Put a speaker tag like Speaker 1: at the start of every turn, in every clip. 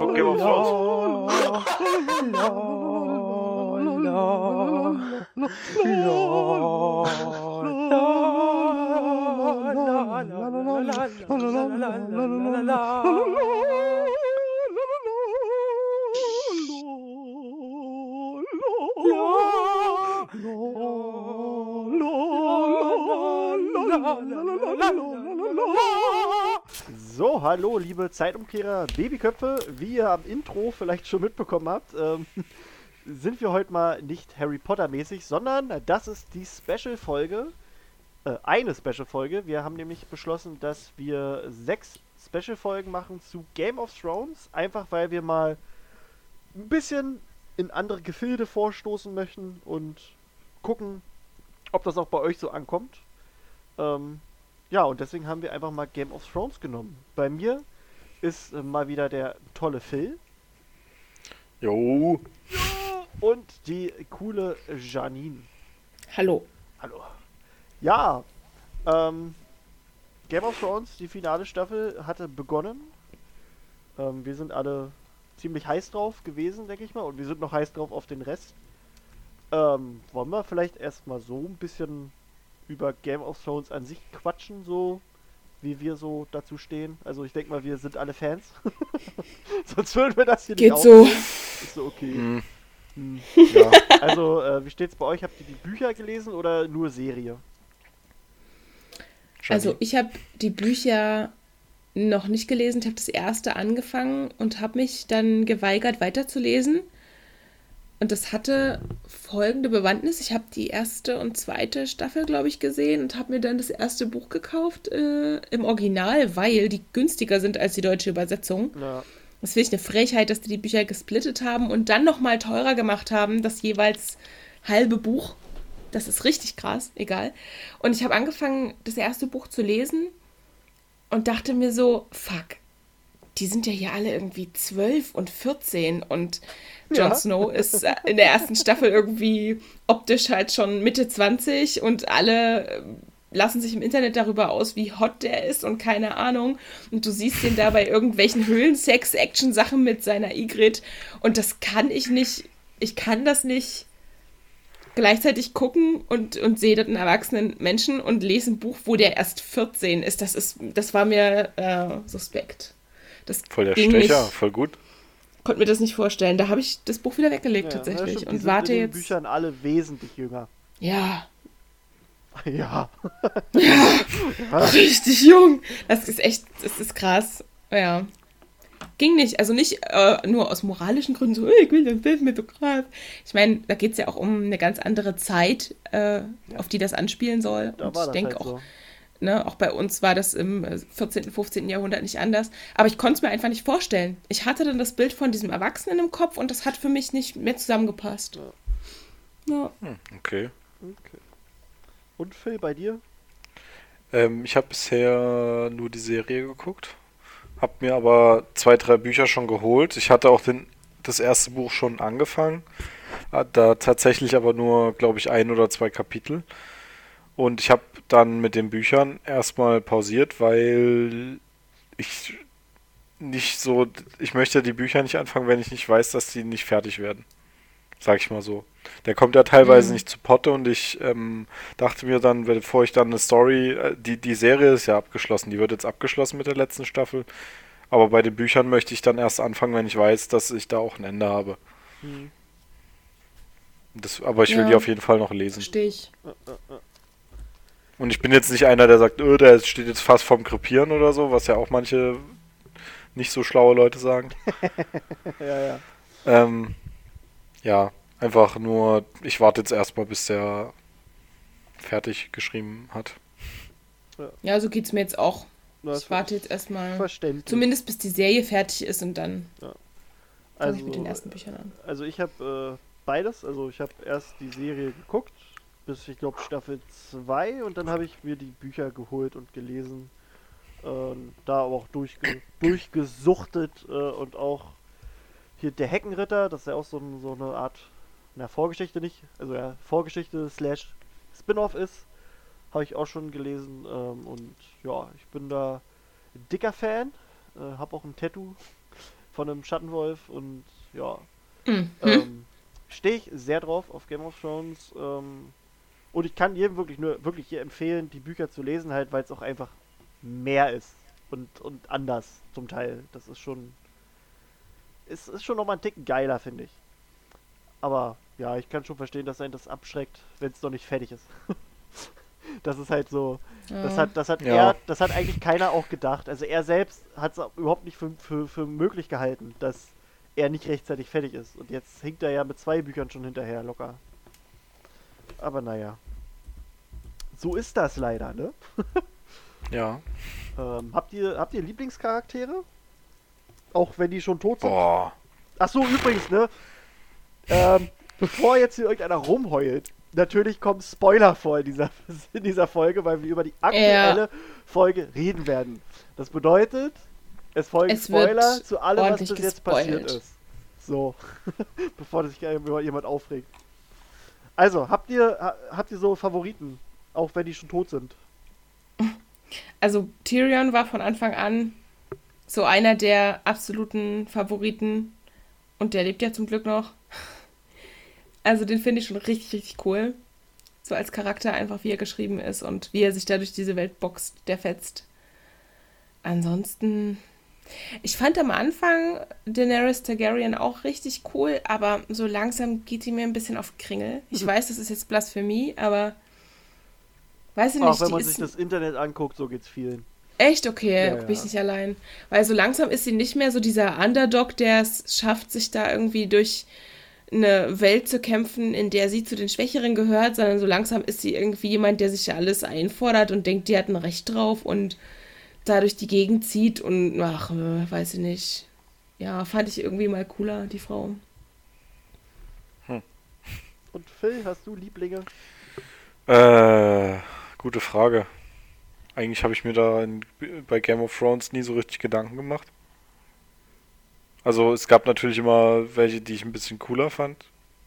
Speaker 1: Ok, la Okay, was So, hallo, liebe Zeitumkehrer, Babyköpfe. Wie ihr am Intro vielleicht schon mitbekommen habt, ähm, sind wir heute mal nicht Harry Potter mäßig, sondern das ist die Special-Folge. Äh, eine Special-Folge. Wir haben nämlich beschlossen, dass wir sechs Special-Folgen machen zu Game of Thrones. Einfach weil wir mal ein bisschen in andere Gefilde vorstoßen möchten und gucken, ob das auch bei euch so ankommt. Ähm, ja, und deswegen haben wir einfach mal Game of Thrones genommen. Bei mir ist äh, mal wieder der tolle Phil.
Speaker 2: Jo.
Speaker 1: Und die coole Janine.
Speaker 3: Hallo.
Speaker 1: Hallo. Ja, ähm, Game of Thrones, die finale Staffel hatte begonnen. Ähm, wir sind alle ziemlich heiß drauf gewesen, denke ich mal. Und wir sind noch heiß drauf auf den Rest. Ähm, wollen wir vielleicht erstmal so ein bisschen über Game of Thrones an sich quatschen, so wie wir so dazu stehen. Also ich denke mal, wir sind alle Fans. Sonst würden wir das hier
Speaker 3: Geht
Speaker 1: nicht
Speaker 3: so.
Speaker 1: aufnehmen. Ist so okay.
Speaker 2: Hm.
Speaker 1: Hm.
Speaker 2: Ja.
Speaker 1: Also, äh, wie steht's bei euch? Habt ihr die Bücher gelesen oder nur Serie?
Speaker 3: Also ich habe die Bücher noch nicht gelesen. Ich habe das erste angefangen und habe mich dann geweigert weiterzulesen. Und das hatte folgende Bewandtnis. Ich habe die erste und zweite Staffel, glaube ich, gesehen und habe mir dann das erste Buch gekauft äh, im Original, weil die günstiger sind als die deutsche Übersetzung.
Speaker 1: Ja.
Speaker 3: Das finde ich eine Frechheit, dass die die Bücher gesplittet haben und dann nochmal teurer gemacht haben, das jeweils halbe Buch. Das ist richtig krass, egal. Und ich habe angefangen, das erste Buch zu lesen und dachte mir so, fuck, die sind ja hier alle irgendwie 12 und 14 und Jon
Speaker 1: Ja.
Speaker 3: Snow ist äh, in der ersten Staffel irgendwie optisch halt schon Mitte 20 und alle lassen sich im Internet darüber aus, wie hot der ist und keine Ahnung. Und du siehst ihn da bei irgendwelchen Höhlensex-Action-Sachen mit seiner Igrit und das kann ich nicht, ich kann das nicht gleichzeitig gucken und, und sehe dort einen erwachsenen Menschen und lese ein Buch, wo der erst 14 ist. Das ist, das war mir äh, suspekt. Das
Speaker 2: Voll der Stecher,
Speaker 3: nicht,
Speaker 2: voll gut.
Speaker 3: konnte mir das nicht vorstellen. Da habe ich das Buch wieder weggelegt
Speaker 1: Ja,
Speaker 3: tatsächlich
Speaker 1: stimmt, die
Speaker 3: und
Speaker 1: sind
Speaker 3: warte
Speaker 1: in den
Speaker 3: jetzt.
Speaker 1: Büchern alle wesentlich jünger.
Speaker 3: Ja,
Speaker 1: Ja.
Speaker 3: richtig jung. Das ist echt, das ist krass. Ja. Ging nicht, also nicht äh, nur aus moralischen Gründen so, "Äh, ich will den Film mit so krass. Ich meine, da geht es ja auch um eine ganz andere Zeit, äh, auf die das anspielen soll.
Speaker 1: Da
Speaker 3: Und
Speaker 1: war
Speaker 3: ich denke
Speaker 1: halt
Speaker 3: auch,
Speaker 1: so.
Speaker 3: Ne, auch bei uns war das im äh, 14., 15. Jahrhundert nicht anders. Aber ich konnte es mir einfach nicht vorstellen. Ich hatte dann das Bild von diesem Erwachsenen im Kopf und das hat für mich nicht mehr zusammengepasst. Ja.
Speaker 2: Hm, okay.
Speaker 1: Okay. Und Phil, bei dir?
Speaker 2: Ähm, ich habe bisher nur die Serie geguckt. Hab mir aber zwei, drei Bücher schon geholt. Ich hatte auch den, das erste Buch schon angefangen. Da tatsächlich aber nur, glaube ich, ein oder zwei Kapitel. Und ich habe dann mit den Büchern erstmal pausiert, weil ich nicht so, ich möchte die Bücher nicht anfangen, wenn ich nicht weiß, dass die nicht fertig werden. Sag ich mal so. Der kommt ja teilweise
Speaker 3: Mhm.
Speaker 2: nicht zu Potte und ich ähm, dachte mir dann, bevor ich dann eine Story, äh, die, die Serie ist ja abgeschlossen, die wird jetzt abgeschlossen mit der letzten Staffel. Aber bei den Büchern möchte ich dann erst anfangen, wenn ich weiß, dass ich da auch ein Ende habe.
Speaker 1: Hm.
Speaker 2: Das, aber ich will
Speaker 3: Ja.
Speaker 2: die auf jeden Fall noch lesen.
Speaker 3: Verstehe ich.
Speaker 2: Und ich bin jetzt nicht einer, der sagt, öh, der steht jetzt fast vorm Krepieren oder so, was ja auch manche nicht so schlaue Leute sagen.
Speaker 1: Ja, ja.
Speaker 2: Ähm, ja, einfach nur, ich warte jetzt erstmal, bis der fertig geschrieben hat.
Speaker 3: Ja, so geht es mir jetzt auch.
Speaker 1: Na,
Speaker 3: Ich warte jetzt erstmal.
Speaker 1: Verständlich.
Speaker 3: Zumindest bis die Serie fertig ist und dann fange
Speaker 1: also,
Speaker 3: ich mit den ersten Büchern an.
Speaker 1: Also ich habe äh, beides. Also ich habe erst die Serie geguckt, bis ich glaube Staffel 2 und dann habe ich mir die Bücher geholt und gelesen. Ähm, da aber auch durchge durchgesuchtet äh, und auch hier der Heckenritter, das ist ja auch so, so eine Art, na Vorgeschichte nicht, also ja, Vorgeschichte slash Spin-off ist, habe ich auch schon gelesen ähm, und ja, ich bin da dicker Fan, äh, habe auch ein Tattoo von einem Schattenwolf und ja,
Speaker 3: Mhm.
Speaker 1: ähm, stehe ich sehr drauf auf Game of Thrones. Ähm, und ich kann jedem wirklich nur wirklich hier empfehlen, die Bücher zu lesen, halt, weil es auch einfach mehr ist und, und anders zum Teil. Das ist schon. Es ist schon nochmal ein Ticken geiler, finde ich. Aber ja, ich kann schon verstehen, dass einen das abschreckt, wenn es noch nicht fertig ist. das ist halt so. Das
Speaker 3: Ja.
Speaker 1: hat, das hat
Speaker 2: Ja.
Speaker 1: er, das hat eigentlich keiner auch gedacht. Also er selbst hat es überhaupt nicht für, für, für möglich gehalten, dass er nicht rechtzeitig fertig ist. Und jetzt hinkt er ja mit zwei Büchern schon hinterher locker. Aber naja. So ist das leider, ne?
Speaker 2: Ja.
Speaker 1: Ähm, habt ihr habt ihr Lieblingscharaktere? Auch wenn die schon tot sind?
Speaker 2: Boah.
Speaker 1: Ach so, übrigens, ne? Ähm, bevor jetzt hier irgendeiner rumheult, natürlich kommen Spoiler vor in dieser, in dieser Folge, weil wir über die aktuelle Folge reden werden. Das bedeutet, es folgen
Speaker 3: Es
Speaker 1: Spoiler zu allem, was bis jetzt
Speaker 3: gespoilt.
Speaker 1: passiert ist. So, bevor sich jemand aufregt. Also, habt ihr, ha- habt ihr so Favoriten, auch wenn die schon tot sind?
Speaker 3: Also Tyrion war von Anfang an so einer der absoluten Favoriten und der lebt ja zum Glück noch. Also den finde ich schon richtig, richtig cool. So als Charakter einfach, wie er geschrieben ist und wie er sich da durch diese Welt boxt, der fetzt. Ansonsten, ich fand am Anfang Daenerys Targaryen auch richtig cool, aber so langsam geht die mir ein bisschen auf Kringel. Ich weiß, das ist jetzt Blasphemie, aber weiß ich nicht,
Speaker 1: Auch wenn man sich das Internet anguckt, so geht's vielen.
Speaker 3: Echt? Okay,
Speaker 1: Ja,
Speaker 3: bin ich
Speaker 1: ja.
Speaker 3: nicht allein. Weil so langsam ist sie nicht mehr so dieser Underdog, der es schafft, sich da irgendwie durch eine Welt zu kämpfen, in der sie zu den Schwächeren gehört, sondern so langsam ist sie irgendwie jemand, der sich ja alles einfordert und denkt, die hat ein Recht drauf und da durch die Gegend zieht und ach, äh, weiß ich nicht. Ja, fand ich irgendwie mal cooler, die Frau.
Speaker 1: Und Phil, hast du Lieblinge?
Speaker 2: Äh, gute Frage. Eigentlich habe ich mir da in, bei Game of Thrones nie so richtig Gedanken gemacht. Also es gab natürlich immer welche, die ich ein bisschen cooler fand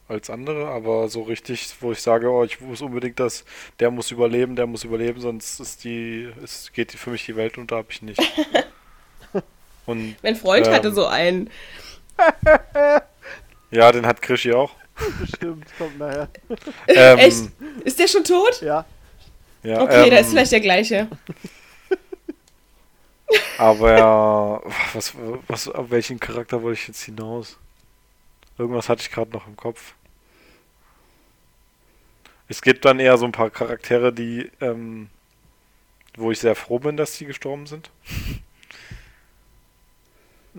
Speaker 2: als andere, aber so richtig, wo ich sage, oh, ich muss unbedingt das, der muss überleben, der muss überleben, sonst ist die, es geht für mich die Welt unter, habe ich nicht. Und
Speaker 3: Mein Freund
Speaker 2: Ähm.
Speaker 3: hatte so einen.
Speaker 2: ja, den hat Krischi auch.
Speaker 1: Bestimmt, kommt nachher.
Speaker 2: Ähm,
Speaker 3: Echt? Ist der schon tot?
Speaker 1: Ja,
Speaker 2: Ja,
Speaker 3: Okay,
Speaker 2: ähm,
Speaker 3: da ist vielleicht der gleiche.
Speaker 2: Aber ja, was, was, auf welchen Charakter wollte ich jetzt hinaus? Irgendwas hatte ich gerade noch im Kopf. Es gibt dann eher so ein paar Charaktere, die, ähm, wo ich sehr froh bin, dass die gestorben sind.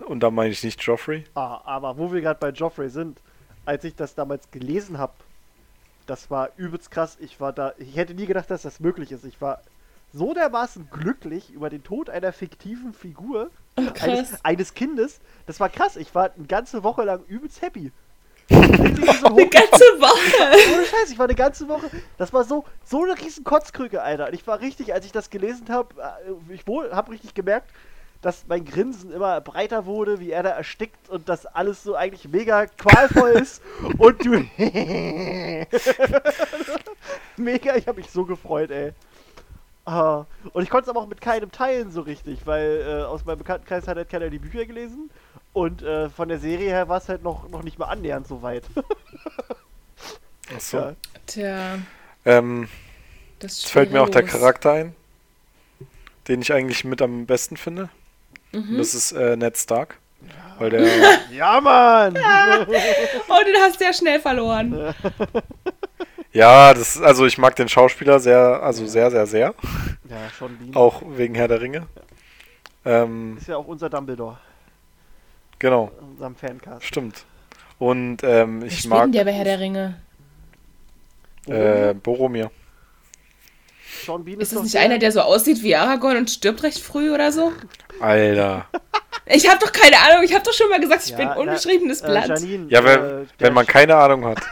Speaker 2: Und da meine ich nicht Joffrey.
Speaker 1: ah, aber wo wir gerade bei Joffrey sind, als ich das damals gelesen habe, das war übelst krass. Ich war da, ich hätte nie gedacht, dass das möglich ist. Ich war so dermaßen glücklich über den Tod einer fiktiven Figur,
Speaker 3: Oh,
Speaker 1: eines, eines Kindes. Das war krass. Ich war eine ganze Woche lang übelst happy. So
Speaker 3: Eine ganze Woche.
Speaker 1: Ohne Scheiß, ich war eine ganze Woche. Das war so, so eine riesen Kotzkrücke, Alter. Und ich war richtig, als ich das gelesen habe, ich wohl, habe richtig gemerkt, dass mein Grinsen immer breiter wurde, wie er da erstickt und das alles so eigentlich mega qualvoll ist. Und du. mega, ich habe mich so gefreut, ey. Ah, und ich konnte es aber auch mit keinem teilen so richtig, weil äh, aus meinem Bekanntenkreis hat halt keiner die Bücher gelesen. Und äh, von der Serie her war es halt noch, noch nicht mal annähernd so weit.
Speaker 2: Achso.
Speaker 1: Ja.
Speaker 3: Tja,
Speaker 2: Ähm,
Speaker 3: das
Speaker 2: fällt mir auch der. Charakter ein, den ich eigentlich mit am besten finde.
Speaker 3: Mhm.
Speaker 2: Das ist äh, Ned Stark. Weil der,
Speaker 1: Ja, Mann!
Speaker 3: Oh, den hast du ja schnell verloren.
Speaker 2: ja, das, also ich mag den Schauspieler sehr, also sehr, sehr, sehr.
Speaker 1: Ja, schon Bean.
Speaker 2: Auch wegen Herr der Ringe. Ähm,
Speaker 1: Ist ja auch unser Dumbledore,
Speaker 2: genau,
Speaker 1: in unserem Fancast.
Speaker 2: stimmt. Und ähm, ich mag
Speaker 3: denn der bei Herr der Ringe?
Speaker 2: äh, Boromir.
Speaker 1: Sean Bean
Speaker 3: Ist das
Speaker 1: doch
Speaker 3: nicht einer, der so aussieht wie Aragorn und stirbt recht früh oder so?
Speaker 2: Alter.
Speaker 3: Ich habe doch keine Ahnung. Ich habe doch schon mal gesagt, ich
Speaker 1: Ja,
Speaker 3: bin
Speaker 1: na,
Speaker 3: unbeschriebenes
Speaker 1: äh,
Speaker 3: Blatt.
Speaker 1: Janine,
Speaker 2: Ja,
Speaker 1: äh,
Speaker 2: wenn,
Speaker 1: der
Speaker 2: wenn man keine Ahnung hat.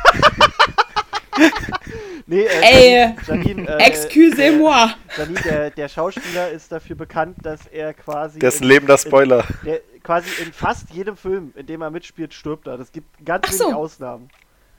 Speaker 1: Nee, äh,
Speaker 3: Ey,
Speaker 1: Janine, äh,
Speaker 3: Excusez-moi.
Speaker 1: Der, Janine, der, der Schauspieler ist dafür bekannt, dass er quasi.
Speaker 2: Der ist ein
Speaker 1: in-
Speaker 2: lebender Spoiler.
Speaker 1: In, der, quasi in fast jedem Film, in dem er mitspielt, stirbt er. Das gibt ganz
Speaker 3: Ach
Speaker 1: wenig
Speaker 3: so.
Speaker 1: Ausnahmen.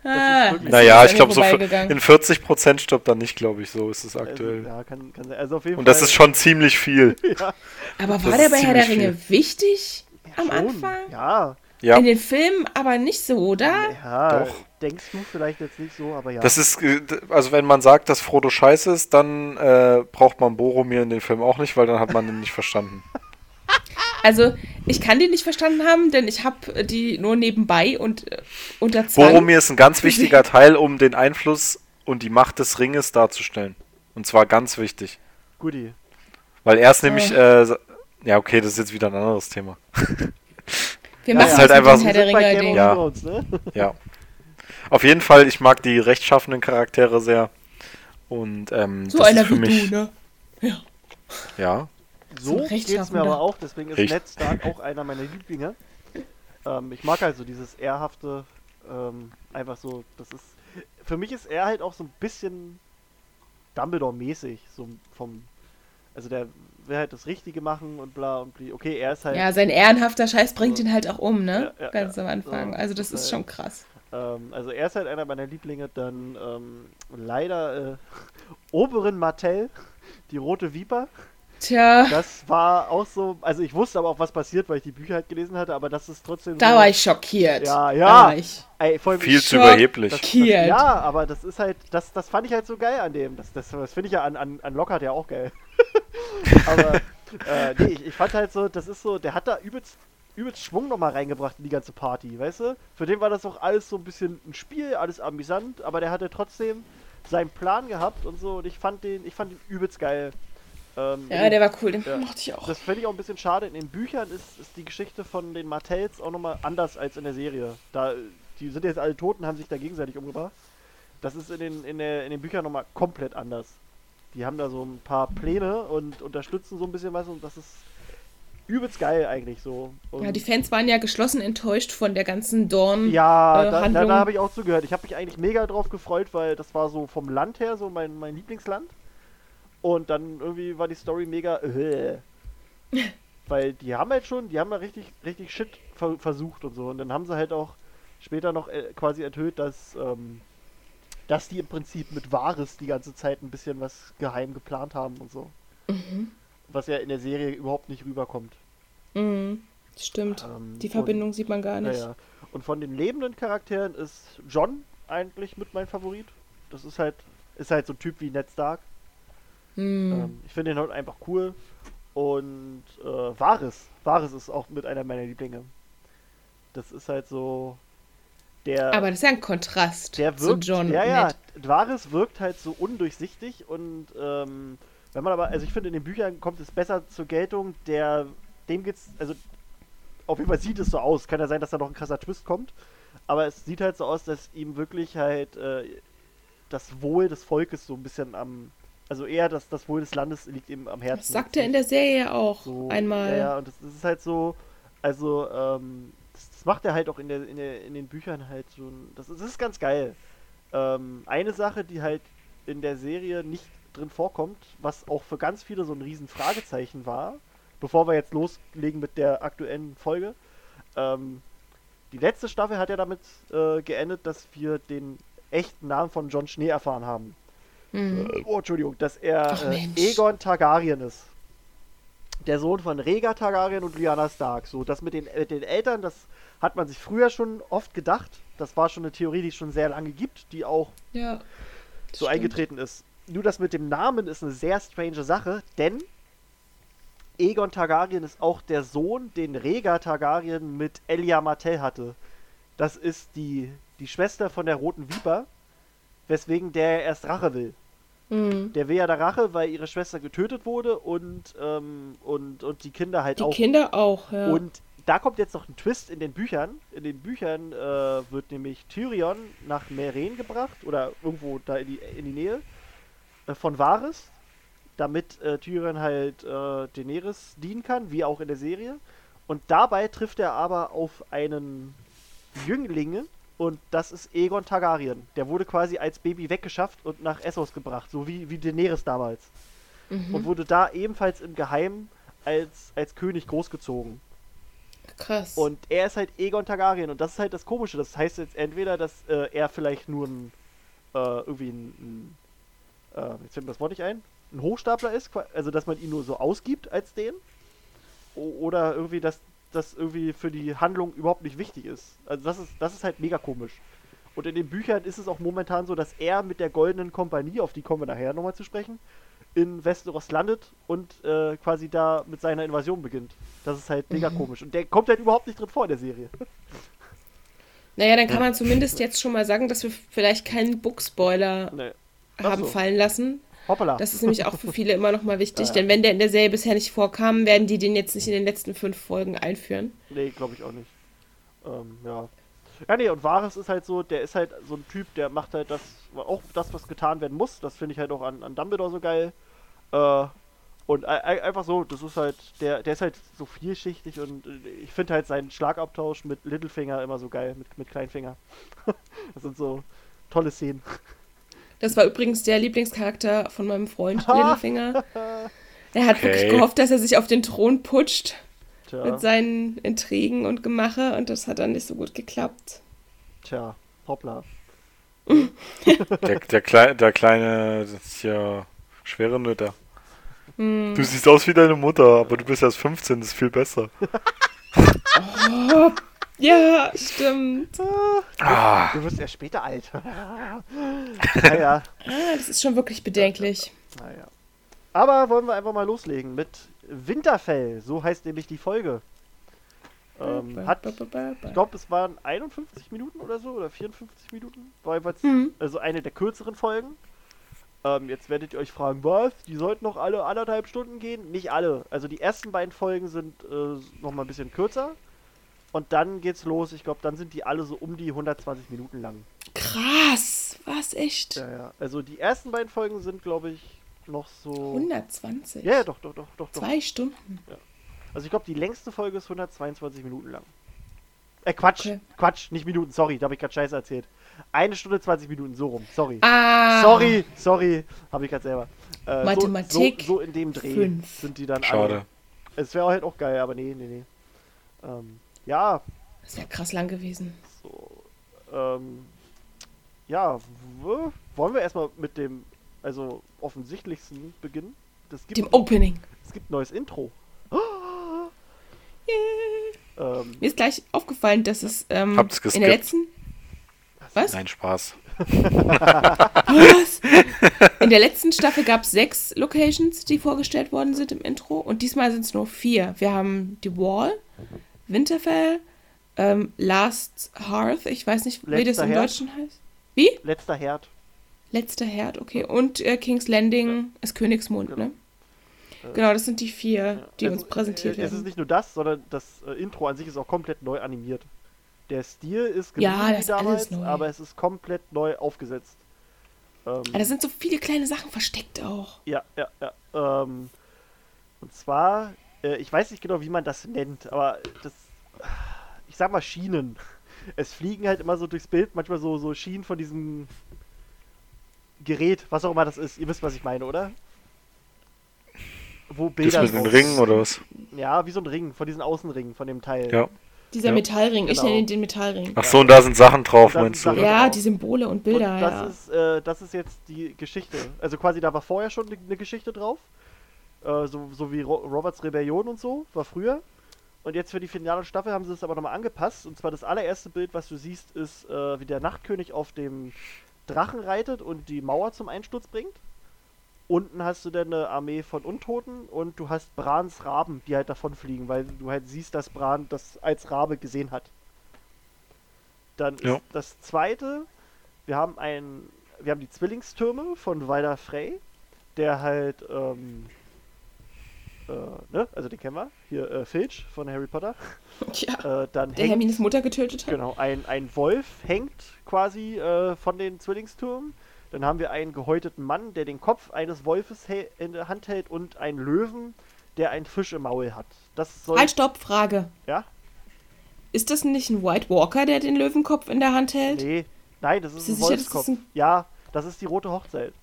Speaker 3: Ah,
Speaker 2: Naja, ich glaube, so in 40% stirbt er nicht, glaube ich, so ist es
Speaker 1: Also,
Speaker 2: aktuell.
Speaker 1: ja, kann, kann. Also auf jeden
Speaker 2: Und
Speaker 1: Fall.
Speaker 2: das ist schon ziemlich viel.
Speaker 1: ja,
Speaker 3: Aber
Speaker 2: das
Speaker 3: war der
Speaker 2: ist
Speaker 3: bei Herr der Ringe wichtig am
Speaker 1: schon.
Speaker 3: Anfang?
Speaker 1: Ja,
Speaker 2: Ja,
Speaker 3: In den Filmen aber nicht so, oder?
Speaker 1: ja.
Speaker 2: Doch.
Speaker 1: Denkst du vielleicht jetzt nicht so, aber ja.
Speaker 2: das ist, äh, also wenn man sagt, dass Frodo scheiße ist, dann äh, braucht man Boromir in den Film auch nicht, weil dann hat man ihn nicht verstanden.
Speaker 3: Also, ich kann die nicht verstanden haben, denn ich habe die nur nebenbei und äh, unter Zwang.
Speaker 2: Boromir ist ein ganz wichtiger Teil, um den Einfluss und die Macht des Ringes darzustellen. Und zwar ganz wichtig.
Speaker 1: Guti.
Speaker 2: Weil er ist nämlich, äh, ja okay, das ist jetzt wieder ein anderes Thema.
Speaker 3: Wir
Speaker 1: Ja,
Speaker 3: machen
Speaker 2: ist halt einfach so-
Speaker 3: Herr der Ringe Ding.
Speaker 2: Ja.
Speaker 1: Thrones, ne?
Speaker 2: Ja. Auf jeden Fall, ich mag die rechtschaffenen Charaktere sehr. Und ähm,
Speaker 3: So
Speaker 2: das
Speaker 3: einer
Speaker 2: ist für
Speaker 3: wie
Speaker 2: mich,
Speaker 3: du, ne?
Speaker 2: Ja.
Speaker 1: So
Speaker 3: So
Speaker 1: geht's
Speaker 3: rechtschaffender.
Speaker 1: mir aber auch, deswegen ist
Speaker 2: Echt?
Speaker 1: Ned Stark auch einer meiner Lieblinge. Ähm, ich mag halt so dieses ehrhafte, ähm, einfach so, das ist, für mich ist er halt auch so ein bisschen Dumbledore-mäßig, so vom, also der will halt das Richtige machen und bla und bli. Okay, er ist halt,
Speaker 3: Ja, sein ehrenhafter Scheiß bringt ihn halt auch um, ne?
Speaker 1: Ja, ja,
Speaker 3: Ganz
Speaker 1: ja.
Speaker 3: am Anfang.
Speaker 1: So,
Speaker 3: Also, das ist schon krass.
Speaker 1: ähm, also er ist halt einer meiner Lieblinge, dann ähm, leider äh, Oberin Martell, die rote Viper.
Speaker 3: Tja,
Speaker 1: Das war auch so, also ich wusste aber auch, was passiert, weil ich die Bücher halt gelesen hatte, aber das ist trotzdem
Speaker 3: da
Speaker 1: so,
Speaker 3: war ich schockiert.
Speaker 1: Ja,
Speaker 3: Da
Speaker 1: ja.
Speaker 3: war ich.
Speaker 1: Ey,
Speaker 2: Viel zu überheblich.
Speaker 1: das, das,
Speaker 3: schockiert.
Speaker 1: Ja, aber das ist halt, das, das fand ich halt so geil an dem. Das, das, das finde ich ja an, an, an Lockhart ja auch geil. aber äh, nee, ich, ich fand halt so, das ist so, der hat da übelst, übelst Schwung nochmal reingebracht in die ganze Party, weißt du? Für den war das auch alles so ein bisschen ein Spiel, alles amüsant, aber der hatte trotzdem seinen Plan gehabt und so und ich fand den, ich fand ihn übelst geil. Ähm,
Speaker 3: Ja, der war cool, den
Speaker 1: Ja.
Speaker 3: mochte ich auch.
Speaker 1: das finde ich auch ein bisschen schade. In den Büchern ist, ist die Geschichte von den Martells auch nochmal anders als in der Serie. Da, die sind jetzt alle tot und haben sich da gegenseitig umgebracht. Das ist in den, in der, in den Büchern nochmal komplett anders. Die haben da so ein paar Pläne und unterstützen so ein bisschen was und das ist übelst geil eigentlich so. Und
Speaker 3: Ja, die Fans waren ja geschlossen enttäuscht von der ganzen Dorn.
Speaker 1: ja,
Speaker 3: äh,
Speaker 1: da, da, da habe ich auch zugehört. Ich habe mich eigentlich mega drauf gefreut, weil das war so vom Land her so mein, mein Lieblingsland. Und dann irgendwie war die Story mega. Äh. weil die haben halt schon, die haben ja richtig, richtig Shit ver versucht und so. Und dann haben sie halt auch später noch äh, quasi enthüllt, dass, ähm, dass die im Prinzip mit Wahres die ganze Zeit ein bisschen was geheim geplant haben und so.
Speaker 3: Mhm.
Speaker 1: Was ja in der Serie überhaupt nicht rüberkommt.
Speaker 3: Mhm. Stimmt.
Speaker 1: Ähm,
Speaker 3: Die
Speaker 1: und-
Speaker 3: Verbindung sieht man gar nicht.
Speaker 1: ja. Und von den lebenden Charakteren ist John eigentlich mit mein Favorit. Das ist halt, ist halt so ein Typ wie Ned Stark.
Speaker 3: Mhm.
Speaker 1: Ähm, ich finde ihn halt einfach cool. Und äh, Varys. Varys ist auch mit einer meiner Lieblinge. Das ist halt so der.
Speaker 3: Aber das ist ja ein Kontrast
Speaker 1: der
Speaker 3: zu
Speaker 1: wirkt,
Speaker 3: John
Speaker 1: ja, ja,
Speaker 3: Ned.
Speaker 1: Varys wirkt halt so undurchsichtig und ähm, wenn man aber, also ich finde in den Büchern kommt es besser zur Geltung, der, dem geht's, also auf jeden Fall sieht es so aus, kann ja sein, dass da noch ein krasser Twist kommt, aber es sieht halt so aus, dass ihm wirklich halt äh, das Wohl des Volkes so ein bisschen am, also eher das, das Wohl des Landes liegt ihm am Herzen.
Speaker 3: Das sagt er in der Serie auch
Speaker 1: so,
Speaker 3: einmal.
Speaker 1: Ja, ja, und das, das ist halt so, also, ähm, das, das macht er halt auch in, der, in, der, in den Büchern halt schon. Das, ist- das ist ganz geil. Ähm, eine Sache, die halt in der Serie nicht drin vorkommt, was auch für ganz viele so ein riesen Fragezeichen war, bevor wir jetzt loslegen mit der aktuellen Folge. Ähm, die letzte Staffel hat ja damit äh, geendet, dass wir den echten Namen von John Schnee erfahren haben. Äh, oh, Entschuldigung, dass er
Speaker 3: Ach,
Speaker 1: äh. Egon Targaryen ist. Der Sohn von Rhaegar Targaryen und Lyanna Stark. So, das mit den, mit den Eltern, das hat man sich früher schon oft gedacht. Das war schon eine Theorie, die es schon sehr lange gibt, die auch
Speaker 3: Ja.
Speaker 1: so
Speaker 3: stimmt.
Speaker 1: eingetreten ist. Nur das mit dem Namen ist eine sehr strange Sache, denn Egon Targaryen ist auch der Sohn, den Rhaegar Targaryen mit Elia Martell hatte. Das ist die, die Schwester von der Roten Viper, weswegen der erst Rache will.
Speaker 3: Mhm.
Speaker 1: Der will ja der Rache, weil ihre Schwester getötet wurde und, ähm, und, und die Kinder halt
Speaker 3: Die
Speaker 1: auch.
Speaker 3: Kinder auch, ja.
Speaker 1: Und da kommt jetzt noch ein Twist in den Büchern. In den Büchern äh, wird nämlich Tyrion nach Meren gebracht oder irgendwo da in die, in die Nähe äh, von Varys, damit äh, Tyrion halt äh, Daenerys dienen kann, wie auch in der Serie. Und dabei trifft er aber auf einen Jünglinge, Und das ist Aegon Targaryen. Der wurde quasi als Baby weggeschafft und nach Essos gebracht, so wie, wie Daenerys damals.
Speaker 3: Mhm.
Speaker 1: Und wurde da ebenfalls im Geheimen als, als König großgezogen.
Speaker 3: Krass.
Speaker 1: Und er ist halt Aegon Targaryen und das ist halt das Komische. Das heißt jetzt entweder, dass äh, er vielleicht nur ein, äh, irgendwie ein, ein äh, jetzt fällt mir das Wort nicht ein, ein Hochstapler ist, also dass man ihn nur so ausgibt als den. Oder irgendwie, dass das irgendwie für die Handlung überhaupt nicht wichtig ist. Also das ist, das ist halt mega komisch. Und in den Büchern ist es auch momentan so, dass er mit der Goldenen Kompanie, auf die kommen wir nachher nochmal zu sprechen, in Westeros landet und äh, quasi da mit seiner Invasion beginnt. Das ist halt mega komisch. Und der kommt halt überhaupt nicht drin vor in der Serie.
Speaker 3: naja, dann kann man zumindest jetzt schon mal sagen, dass wir vielleicht keinen Book-Spoiler
Speaker 1: nee.
Speaker 3: haben
Speaker 1: so.
Speaker 3: fallen lassen.
Speaker 1: Hoppala.
Speaker 3: Das ist nämlich auch für viele immer noch mal wichtig,
Speaker 1: Ja,
Speaker 3: denn wenn der in der Serie bisher nicht vorkam, werden die den jetzt nicht in den letzten fünf Folgen einführen.
Speaker 1: Nee, glaube ich auch nicht. Ähm, ja. Ja, nee, und Varys ist halt so, der ist halt so ein Typ, der macht halt das, auch das, was getan werden muss. Das finde ich halt auch an, an Dumbledore so geil. Äh, und ei- ei- einfach so, das ist halt, der, der ist halt so vielschichtig und äh, ich finde halt seinen Schlagabtausch mit Littlefinger immer so geil, mit, mit Kleinfinger. das sind so tolle Szenen.
Speaker 3: Das war übrigens der Lieblingscharakter von meinem Freund Littlefinger. Er hat
Speaker 2: Okay.
Speaker 3: wirklich gehofft, dass er sich auf den Thron putscht
Speaker 1: Tja,
Speaker 3: mit seinen Intrigen und Gemache und das hat dann nicht so gut geklappt.
Speaker 1: tja, hoppla.
Speaker 2: Der, der, Klei der kleine, das ist ja schwere Nöter.
Speaker 3: Hm.
Speaker 2: Du siehst aus wie deine Mutter, aber du bist erst 15, das ist viel besser.
Speaker 3: Ja, stimmt.
Speaker 2: Ah,
Speaker 1: Du wirst erst später alt. naja,
Speaker 3: Ah, das ist schon wirklich bedenklich.
Speaker 1: naja. Aber wollen wir einfach mal loslegen mit Winterfell. So heißt nämlich die Folge. Ähm, hat, ich glaube, es waren 51 Minuten oder so, oder 54 Minuten. War jeweils,
Speaker 3: Mhm.
Speaker 1: also eine der kürzeren Folgen. Ähm, jetzt werdet ihr euch fragen, was? Die sollten noch alle anderthalb Stunden gehen? Nicht alle. Also die ersten beiden Folgen sind äh, noch mal ein bisschen kürzer. Und dann geht's los. Ich glaube, dann sind die alle so um die 120 Minuten lang.
Speaker 3: Krass, was echt?
Speaker 1: Ja, ja. Also die ersten beiden Folgen sind, glaube ich, noch so.
Speaker 3: 120.
Speaker 1: Ja, ja, doch, doch, doch, doch. doch.
Speaker 3: Zwei Stunden.
Speaker 1: Also ich glaube, die längste Folge ist 122 Minuten lang. Äh, Quatsch.
Speaker 3: Okay.
Speaker 1: Quatsch, nicht Minuten, sorry, da habe ich gerade Scheiße erzählt. Eine Stunde 20 Minuten, so rum, sorry.
Speaker 3: Ah.
Speaker 1: Sorry, sorry, habe ich gerade selber. Äh,
Speaker 3: Mathematik
Speaker 1: So, so, so in dem Dreh
Speaker 3: fünf.
Speaker 1: sind die dann
Speaker 2: Schade.
Speaker 1: alle. Es wäre halt auch geil, aber nee, nee, nee. Ähm, ja,
Speaker 3: Das wäre krass lang gewesen.
Speaker 1: so. Ähm, ja, wollen wir erstmal mit dem, also offensichtlichsten beginnen? Das gibt,
Speaker 3: Dem Opening.
Speaker 1: es gibt ein neues Intro.
Speaker 3: Yeah.
Speaker 1: Ähm,
Speaker 3: Mir ist gleich aufgefallen, dass es ähm, in der letzten. Was?
Speaker 2: nein, Spaß.
Speaker 3: Was? In der letzten Staffel gab es sechs Locations, die vorgestellt worden sind im Intro. Und diesmal sind es nur vier. Wir haben die Wall, Winterfell, ähm, Last Hearth, ich weiß nicht, wie das
Speaker 1: Letzter
Speaker 3: im
Speaker 1: Herd.
Speaker 3: Deutschen heißt. Wie?
Speaker 1: letzter Herd.
Speaker 3: Letzter Herd, okay. Und äh, King's Landing ist Königsmund,
Speaker 1: Genau.
Speaker 3: ne? Genau, das sind die vier, die
Speaker 1: Also,
Speaker 3: uns präsentiert
Speaker 1: äh, Es ist
Speaker 3: werden.
Speaker 1: nicht nur das, sondern das äh, Intro an sich ist auch komplett neu animiert. Der Stil ist
Speaker 3: Ja,
Speaker 1: geblieben
Speaker 3: das
Speaker 1: wie
Speaker 3: ist
Speaker 1: damals, aber es ist komplett neu aufgesetzt. Ähm,
Speaker 3: Ah, da sind so viele kleine Sachen versteckt auch.
Speaker 1: ja, ja, ja. Ähm, und zwar, äh, ich weiß nicht genau, wie man das nennt, aber das, ich sag mal Schienen. Es fliegen halt immer so durchs Bild, manchmal so, so Schienen von diesem Gerät, was auch immer das ist. Ihr wisst, was ich meine, oder? Wo
Speaker 2: Das
Speaker 1: Bilder
Speaker 2: mit den Ringen oder was?
Speaker 1: Ja, wie so ein Ring, von diesen Außenringen, von dem Teil.
Speaker 2: Ja.
Speaker 3: Dieser
Speaker 2: Ja.
Speaker 3: Metallring, ich
Speaker 1: Genau.
Speaker 3: nenne ihn den Metallring.
Speaker 2: Ach so, und da sind Sachen drauf,
Speaker 1: Und
Speaker 2: meinst du?
Speaker 1: Sachen-
Speaker 3: Ja,
Speaker 1: genau.
Speaker 3: die Symbole und
Speaker 1: Und
Speaker 3: Bilder,
Speaker 1: das
Speaker 3: ja.
Speaker 1: ist, äh, das ist jetzt die Geschichte. Also quasi, da war vorher schon eine ne Geschichte drauf. Äh, so, so wie Ro Roberts Rebellion und so, war früher. Und jetzt für die finale Staffel haben sie es aber nochmal angepasst. Und zwar das allererste Bild, was du siehst, ist, äh, wie der Nachtkönig auf dem Drachen reitet und die Mauer zum Einsturz bringt. Unten hast du dann eine Armee von Untoten und du hast Brans Raben, die halt davonfliegen, weil du halt siehst, dass Bran das als Rabe gesehen hat. Dann
Speaker 2: Ja.
Speaker 1: ist das zweite, wir haben ein, wir haben die Zwillingstürme von Weiler Frey, der halt, ähm, äh, ne, also den kennen wir, hier äh, Filch von Harry Potter.
Speaker 3: ja.
Speaker 1: Äh, dann
Speaker 3: Der
Speaker 1: hängt,
Speaker 3: Hermines Mutter getötet hat.
Speaker 1: genau, ein, ein Wolf hängt quasi äh, von den Zwillingstürmen. Dann haben wir einen gehäuteten Mann, der den Kopf eines Wolfes in der Hand hält und einen Löwen, der einen Fisch im Maul hat. Das soll,
Speaker 3: Halt, stopp, Frage.
Speaker 1: ja,
Speaker 3: ist das nicht ein White Walker, der den Löwenkopf in der Hand hält?
Speaker 1: Nee, nein, das ist
Speaker 3: Bist
Speaker 1: ein
Speaker 3: sicher,
Speaker 1: Wolfskopf.
Speaker 3: ist ein-
Speaker 1: Ja, das ist die rote Hochzeit.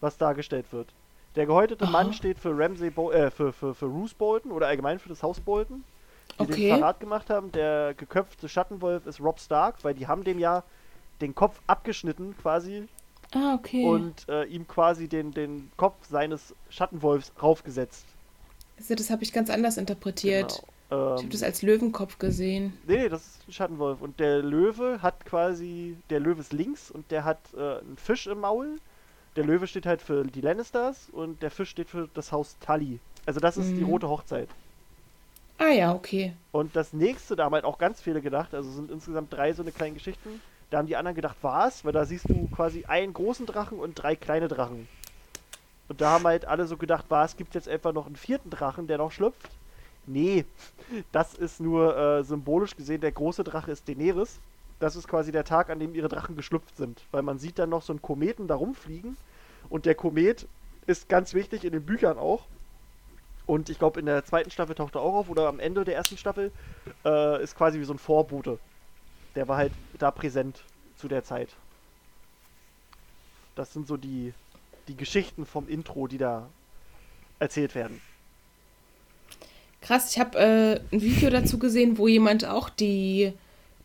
Speaker 1: Was dargestellt wird. Der gehäutete Mann
Speaker 3: Aha.
Speaker 1: steht für Ramsay Bo äh, für, für, für Roose Bolton oder allgemein für das Haus Bolton, die
Speaker 3: Okay.
Speaker 1: den Verrat gemacht haben. Der geköpfte Schattenwolf ist Rob Stark, weil die haben dem ja den Kopf abgeschnitten quasi
Speaker 3: Ah, okay.
Speaker 1: und äh, ihm quasi den, den Kopf seines Schattenwolfs raufgesetzt.
Speaker 3: also, das habe ich ganz anders interpretiert.
Speaker 1: Genau.
Speaker 3: Ich habe
Speaker 1: Ähm,
Speaker 3: das als Löwenkopf gesehen.
Speaker 1: Nee, nee, das ist ein Schattenwolf. Und der Löwe hat quasi, der Löwe ist links und der hat äh, einen Fisch im Maul. Der Löwe steht halt für die Lannisters und der Fisch steht für das Haus Tully. Also das ist die
Speaker 3: Mhm.
Speaker 1: rote Hochzeit.
Speaker 3: Ah ja, okay.
Speaker 1: Und das nächste, da haben halt auch ganz viele gedacht, also es sind insgesamt drei so eine kleinen Geschichten. Da haben die anderen gedacht, was? Weil da siehst du quasi einen großen Drachen und drei kleine Drachen. Und da haben halt alle so gedacht, was, gibt jetzt etwa noch einen vierten Drachen, der noch schlüpft? Nee, das ist nur äh, symbolisch gesehen, der große Drache ist Daenerys. Das ist quasi der Tag, an dem ihre Drachen geschlüpft sind. Weil man sieht dann noch so einen Kometen da rumfliegen. Und der Komet ist ganz wichtig in den Büchern auch. Und ich glaube, in der zweiten Staffel taucht er auch auf, oder am Ende der ersten Staffel, äh, ist quasi wie so ein Vorbote. Der war halt da präsent zu der Zeit. Das sind so die, die Geschichten vom Intro, die da erzählt werden.
Speaker 3: Krass, ich habe äh, ein Video dazu gesehen, wo jemand auch die,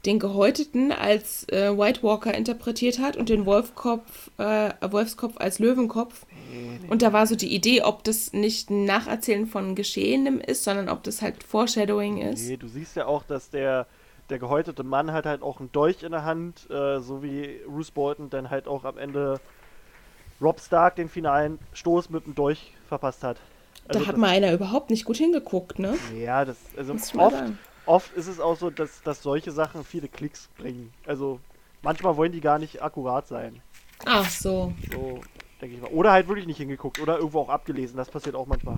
Speaker 3: den Gehäuteten als äh, White Walker interpretiert hat und den Wolfkopf, äh, Wolfskopf als Löwenkopf. Und da war so die Idee, ob das nicht ein Nacherzählen von Geschehenem ist, sondern ob das halt Foreshadowing ist.
Speaker 1: Nee, du siehst ja auch, dass der, der gehäutete Mann hat halt auch einen Dolch in der Hand, äh, so wie Bruce Bolton dann halt auch am Ende Rob Stark den finalen Stoß mit dem Dolch verpasst hat. Also
Speaker 3: da hat mal einer überhaupt nicht gut hingeguckt, ne?
Speaker 1: Ja, das, also oft,
Speaker 3: sagen.
Speaker 1: Oft ist es auch so, dass, dass solche Sachen viele Klicks bringen. Also manchmal wollen die gar nicht akkurat sein.
Speaker 3: Ach so.
Speaker 1: So, denke ich mal. Oder halt wirklich nicht hingeguckt oder irgendwo auch abgelesen. Das passiert auch manchmal.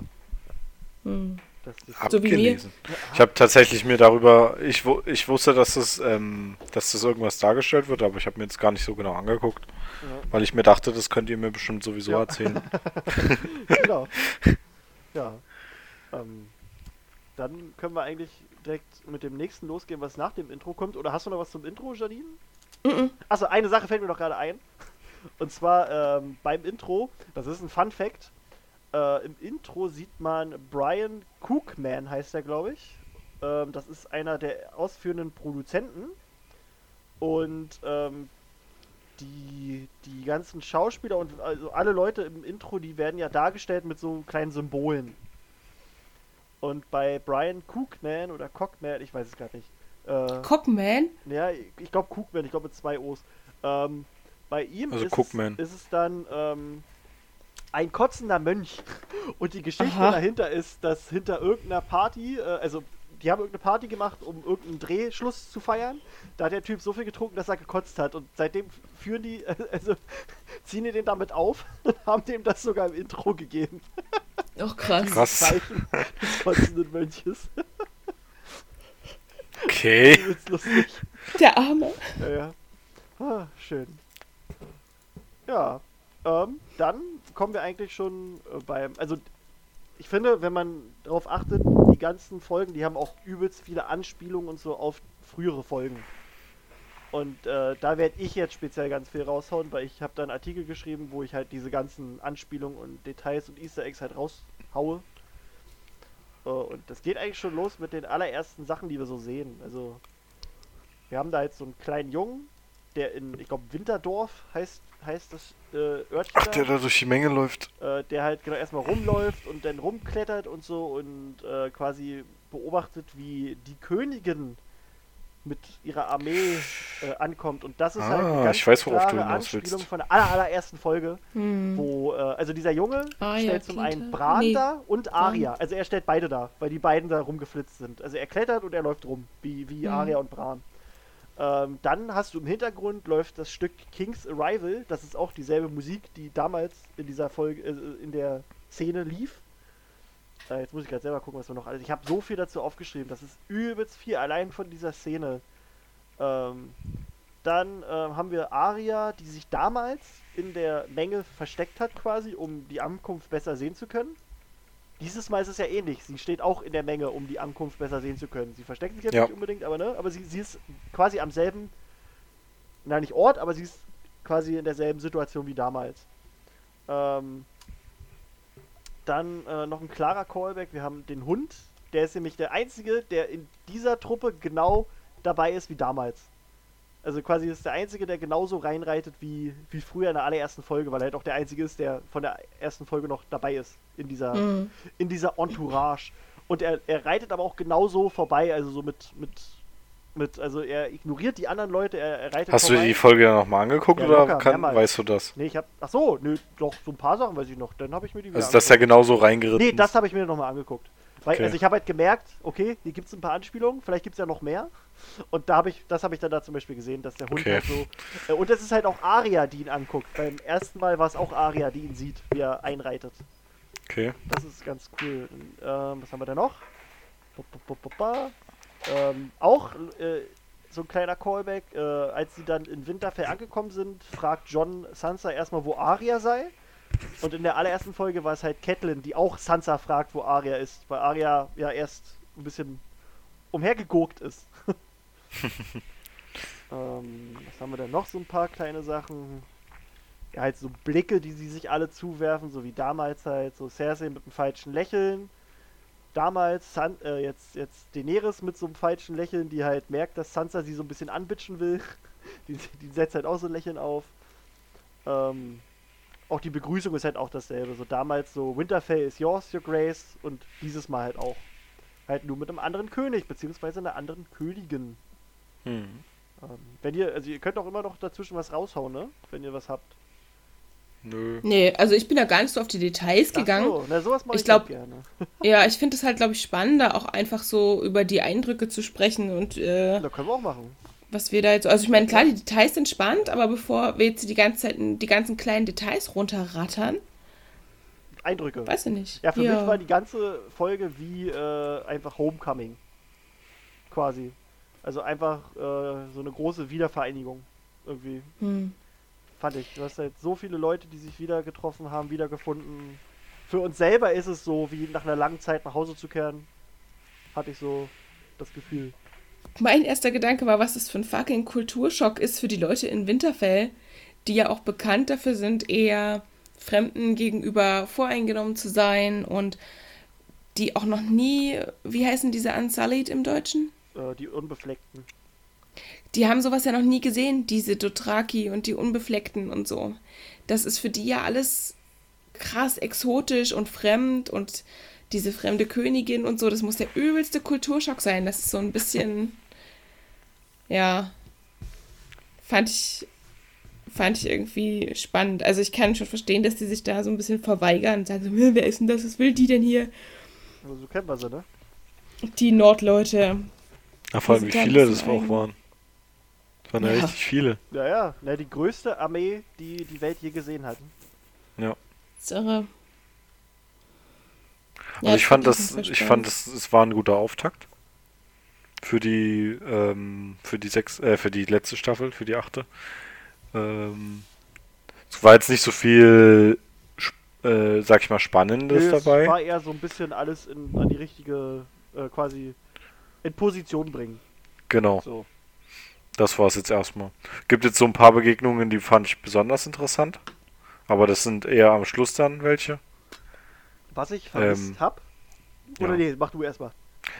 Speaker 3: Hm.
Speaker 1: Das ist
Speaker 3: So.
Speaker 2: Abgelesen. Ich habe tatsächlich mir darüber, ich, ich wusste, dass das, ähm, dass das irgendwas dargestellt wird, aber ich habe mir jetzt gar nicht so genau angeguckt,
Speaker 1: Ja.
Speaker 2: weil ich mir dachte, das könnt ihr mir bestimmt sowieso
Speaker 1: Ja.
Speaker 2: erzählen.
Speaker 1: genau. Ja. Ähm, dann können wir eigentlich direkt mit dem nächsten losgehen, was nach dem Intro kommt. Oder hast du noch was zum Intro, Janine?
Speaker 3: Mhm.
Speaker 1: Achso, eine Sache fällt mir noch gerade ein. Und zwar ähm, beim Intro, das ist ein Fun Fact. Äh, Im Intro sieht man Brian Cookman, heißt er, glaube ich. Ähm, das ist einer der ausführenden Produzenten. Und ähm, die, die ganzen Schauspieler und also alle Leute im Intro, die werden ja dargestellt mit so kleinen Symbolen. Und bei Brian Cookman oder Cockman, ich weiß es gerade nicht. Äh,
Speaker 3: Cockman?
Speaker 1: ja, ich, glaube Cookman, ich glaube mit zwei O's. Ähm, bei ihm
Speaker 2: Also
Speaker 1: ist,
Speaker 2: Cookman.
Speaker 1: Es, ist es dann ähm, ein kotzender Mönch. Und die Geschichte
Speaker 3: Aha.
Speaker 1: dahinter ist, dass hinter irgendeiner Party, äh, also die haben irgendeine Party gemacht, um irgendeinen Drehschluss zu feiern. Da hat der Typ so viel getrunken, dass er gekotzt hat. Und seitdem führen die, also ziehen die den damit auf und haben dem das sogar im Intro gegeben.
Speaker 3: Ach, krass.
Speaker 2: Krass.
Speaker 1: Zeichen des kotzenden Mönches.
Speaker 2: Okay.
Speaker 1: Das ist lustig.
Speaker 3: Der Arme.
Speaker 1: Ja, ja. Ah, schön. Ja, ähm, dann kommen wir eigentlich schon äh, beim. Also, ich finde, wenn man darauf achtet, die ganzen Folgen, die haben auch übelst viele Anspielungen und so auf frühere Folgen. Und äh, da werde ich jetzt speziell ganz viel raushauen, weil ich habe da einen Artikel geschrieben, wo ich halt diese ganzen Anspielungen und Details und Easter Eggs halt raushaue. Äh, und das geht eigentlich schon los mit den allerersten Sachen, die wir so sehen. Also, wir haben da jetzt so einen kleinen Jungen, der in, ich glaube, Winterdorf heißt, heißt das äh, Örtchen.
Speaker 2: Ach,
Speaker 1: da
Speaker 2: der da durch die Menge läuft.
Speaker 1: äh, der halt genau erstmal rumläuft und dann rumklettert und so und äh, quasi beobachtet, wie die Königin mit ihrer Armee äh, ankommt. Und das ist halt eine
Speaker 2: Ah,
Speaker 1: ganz
Speaker 2: ich weiß, worauf du
Speaker 1: klare
Speaker 2: hinaus
Speaker 1: Anspielung
Speaker 2: willst.
Speaker 1: von der aller, allerersten Folge,
Speaker 3: Hm.
Speaker 1: wo, äh, also dieser Junge
Speaker 3: Ah, ja,
Speaker 1: stellt zum einen. Bran
Speaker 3: Nee,
Speaker 1: dar und Aria. Also er stellt beide dar, weil die beiden da rumgeflitzt sind. Also er klettert und er läuft rum, wie, wie
Speaker 3: Mhm.
Speaker 1: Aria und Bran. Ähm, dann hast du im Hintergrund läuft das Stück King's Arrival. Das ist auch dieselbe Musik, die damals in dieser Folge, äh, in der Szene lief. Äh, jetzt muss ich gerade selber gucken, was wir noch alles. Ich habe so viel dazu aufgeschrieben. Das ist übelst viel allein von dieser Szene. Ähm, dann ähm, haben wir Aria, die sich damals in der Menge versteckt hat, quasi, um die Ankunft besser sehen zu können. Dieses Mal ist es ja ähnlich. Sie steht auch in der Menge, um die Ankunft besser sehen zu können. Sie versteckt sich jetzt
Speaker 2: Ja.
Speaker 1: nicht unbedingt, aber ne, aber sie, sie ist quasi am selben, na nicht Ort, aber sie ist quasi in derselben Situation wie damals. Ähm, dann äh, noch ein klarer Callback. Wir haben den Hund. Der ist nämlich der einzige, der in dieser Truppe genau dabei ist wie damals. Also quasi ist der einzige, der genauso reinreitet wie, wie früher in der allerersten Folge, weil er halt auch der einzige ist, der von der ersten Folge noch dabei ist in dieser,
Speaker 3: Mhm.
Speaker 1: in dieser Entourage. Und er, er reitet aber auch genauso vorbei, also so mit, mit, mit, also er ignoriert die anderen Leute, er, er reitet
Speaker 2: Hast du
Speaker 1: vorbei.
Speaker 2: dir die Folge dann nochmal angeguckt
Speaker 1: Ja,
Speaker 2: oder
Speaker 1: locker,
Speaker 2: kann, weißt du das?
Speaker 1: Nee, ich hab, ach so, nö, doch, so ein paar Sachen weiß ich noch, dann habe ich mir die
Speaker 2: Also, dass er
Speaker 1: angeguckt.
Speaker 2: genauso reingeritten
Speaker 1: Nee, das habe ich mir nochmal angeguckt. Weil,
Speaker 2: Okay.
Speaker 1: also ich habe halt gemerkt, okay, hier gibt es ein paar Anspielungen, vielleicht gibt es ja noch mehr. Und da habe ich, das habe ich dann da zum Beispiel gesehen, dass der Hund
Speaker 2: Okay.
Speaker 1: halt so. Äh, und es ist halt auch Aria, die ihn anguckt. Beim ersten Mal war es auch Aria, die ihn sieht, wie er einreitet.
Speaker 2: Okay.
Speaker 1: Das ist ganz cool. Ähm, was haben wir da noch? Ähm, auch äh, so ein kleiner Callback, äh, als sie dann in Winterfell angekommen sind, fragt John Sansa erstmal, wo Arya sei. Und in der allerersten Folge war es halt Catelyn, die auch Sansa fragt, wo Arya ist, weil Arya ja erst ein bisschen umhergeguckt ist. ähm, was haben wir denn noch? So ein paar kleine Sachen. Ja, halt so Blicke, die sie sich alle zuwerfen, so wie damals halt, so Cersei mit einem falschen Lächeln. Damals San äh, jetzt, jetzt Daenerys mit so einem falschen Lächeln, die halt merkt, dass Sansa sie so ein bisschen anbitschen will. die, die setzt halt auch so ein Lächeln auf. Ähm, auch die Begrüßung ist halt auch dasselbe. So damals so Winterfell is yours, your grace. Und dieses Mal halt auch. Halt nur mit einem anderen König, beziehungsweise einer anderen Königin.
Speaker 2: Hm.
Speaker 1: Ähm, wenn ihr, also ihr könnt auch immer noch dazwischen was raushauen, ne? Wenn ihr was habt.
Speaker 2: Nö.
Speaker 3: Nee, also ich bin da gar nicht so auf die Details gegangen.
Speaker 1: Ach so, na sowas mache
Speaker 3: Ich
Speaker 1: ich,
Speaker 3: glaub-
Speaker 1: gerne.
Speaker 3: Ja, ich finde es halt, glaube ich, spannender, auch einfach so über die Eindrücke zu sprechen und äh,
Speaker 1: Da können wir auch machen.
Speaker 3: Was wir da jetzt. Also ich meine, klar, die Details sind spannend, aber bevor wir jetzt die ganze Zeit die ganzen kleinen Details runterrattern,
Speaker 1: Eindrücke.
Speaker 3: weiß ich nicht.
Speaker 1: Ja, für mich war die ganze Folge wie äh, einfach Homecoming. Quasi. Also einfach äh, so eine große Wiedervereinigung. Irgendwie.
Speaker 3: Hm.
Speaker 1: Fand ich. Du hast halt so viele Leute, die sich wieder getroffen haben, wiedergefunden. Für uns selber ist es so, wie nach einer langen Zeit nach Hause zu kehren. Hatte ich so das Gefühl.
Speaker 3: Mein erster Gedanke war, was das für ein fucking Kulturschock ist für die Leute in Winterfell, die ja auch bekannt dafür sind, eher Fremden gegenüber voreingenommen zu sein und die auch noch nie, wie heißen diese Unsullied im Deutschen?
Speaker 1: Äh, die Unbefleckten.
Speaker 3: Die haben sowas ja noch nie gesehen, diese Dothraki und die Unbefleckten und so. Das ist für die ja alles krass exotisch und fremd und diese fremde Königin und so, das muss der übelste Kulturschock sein. Das ist so ein bisschen, ja, fand ich, fand ich irgendwie spannend. Also ich kann schon verstehen, dass die sich da so ein bisschen verweigern und sagen so, "Hm, wer ist denn das, was will die denn hier?
Speaker 1: Also so kennen wir sie, ne?
Speaker 3: Die Nordleute.
Speaker 2: Ja, vor allem, wie viele das auch waren. Das waren ja,
Speaker 3: Ja.
Speaker 2: richtig viele.
Speaker 1: Ja, ja. Na, die größte Armee, die die Welt je gesehen hat.
Speaker 2: Ja.
Speaker 3: Das
Speaker 2: Also ich fand
Speaker 3: das
Speaker 2: ich fand das, es war ein guter Auftakt. Für die, ähm, für die sechs, äh, für die letzte Staffel, für die achte. Ähm, es war jetzt nicht so viel, äh, sag ich mal, Spannendes
Speaker 1: Nö,
Speaker 2: dabei.
Speaker 1: Es war eher so ein bisschen alles in, an die richtige, äh, quasi in Position bringen.
Speaker 2: Genau,
Speaker 1: So.
Speaker 2: das war es jetzt erstmal. Gibt jetzt so ein paar Begegnungen, die fand ich besonders interessant. Aber das sind eher am Schluss dann welche.
Speaker 1: Was ich vermisst
Speaker 2: Ähm,
Speaker 1: hab. Oder
Speaker 2: ja.
Speaker 1: nee, mach du erstmal.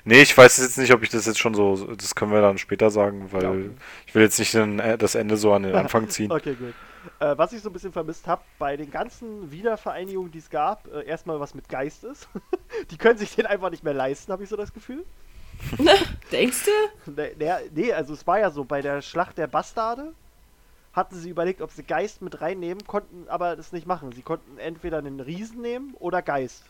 Speaker 2: Nee, ich weiß jetzt nicht, ob ich das jetzt schon so, das können wir dann später sagen, weil
Speaker 1: Ja, okay.
Speaker 2: ich will jetzt nicht den, äh, das Ende so an den Anfang ziehen.
Speaker 1: Okay, gut. Äh, was ich so ein bisschen vermisst habe, bei den ganzen Wiedervereinigungen, die es gab, äh, erstmal was mit Geist ist. die können sich den einfach nicht mehr leisten, habe ich so das Gefühl.
Speaker 3: Denkst du?
Speaker 1: Nee, nee, nee, also es war ja so, bei der Schlacht der Bastarde hatten sie überlegt, ob sie Geist mit reinnehmen, konnten aber das nicht machen. Sie konnten entweder einen Riesen nehmen oder Geist.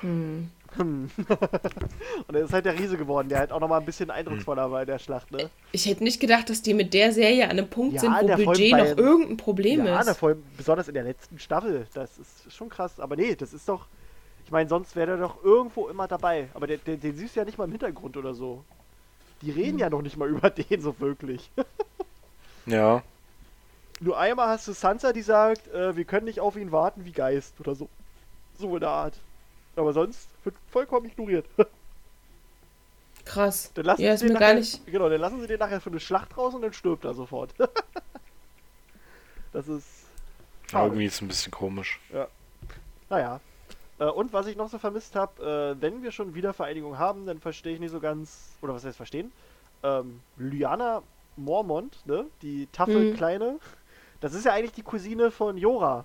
Speaker 3: Hm.
Speaker 1: Hm. Und er ist halt der Riese geworden, der halt auch nochmal ein bisschen eindrucksvoller war in der Schlacht, ne?
Speaker 3: Ich hätte nicht gedacht, dass die mit der Serie an einem Punkt
Speaker 1: Ja,
Speaker 3: sind, wo
Speaker 1: der
Speaker 3: Budget
Speaker 1: voll bei-
Speaker 3: noch irgendein Problem
Speaker 1: ja,
Speaker 3: ist.
Speaker 1: na, vor allem besonders in der letzten Staffel. Das ist schon krass. Aber nee, das ist doch. Ich meine, sonst wäre der doch irgendwo immer dabei. Aber den, den, den siehst du ja nicht mal im Hintergrund oder so. Die reden
Speaker 3: Hm.
Speaker 1: ja noch nicht mal über den so wirklich.
Speaker 2: Ja,
Speaker 1: Nur einmal hast du Sansa, die sagt, äh, wir können nicht auf ihn warten wie Geist oder so. So in der Art. Aber sonst wird vollkommen ignoriert.
Speaker 3: Krass.
Speaker 1: Dann lassen
Speaker 3: Ja,
Speaker 1: sie
Speaker 3: ist
Speaker 1: den
Speaker 3: mir
Speaker 1: nachher,
Speaker 3: gar nicht.
Speaker 1: Genau, dann lassen sie den nachher für eine Schlacht raus und dann stirbt er sofort. das ist.
Speaker 2: Ja, irgendwie ist es ein bisschen komisch.
Speaker 1: Naja. Äh, und was ich noch so vermisst habe, äh, wenn wir schon Wiedervereinigung haben, dann verstehe ich nicht so ganz, oder was heißt verstehen? Ähm, Lyanna Mormont, ne? Die taffe
Speaker 3: Mhm.
Speaker 1: Kleine, das ist ja eigentlich die Cousine von Jora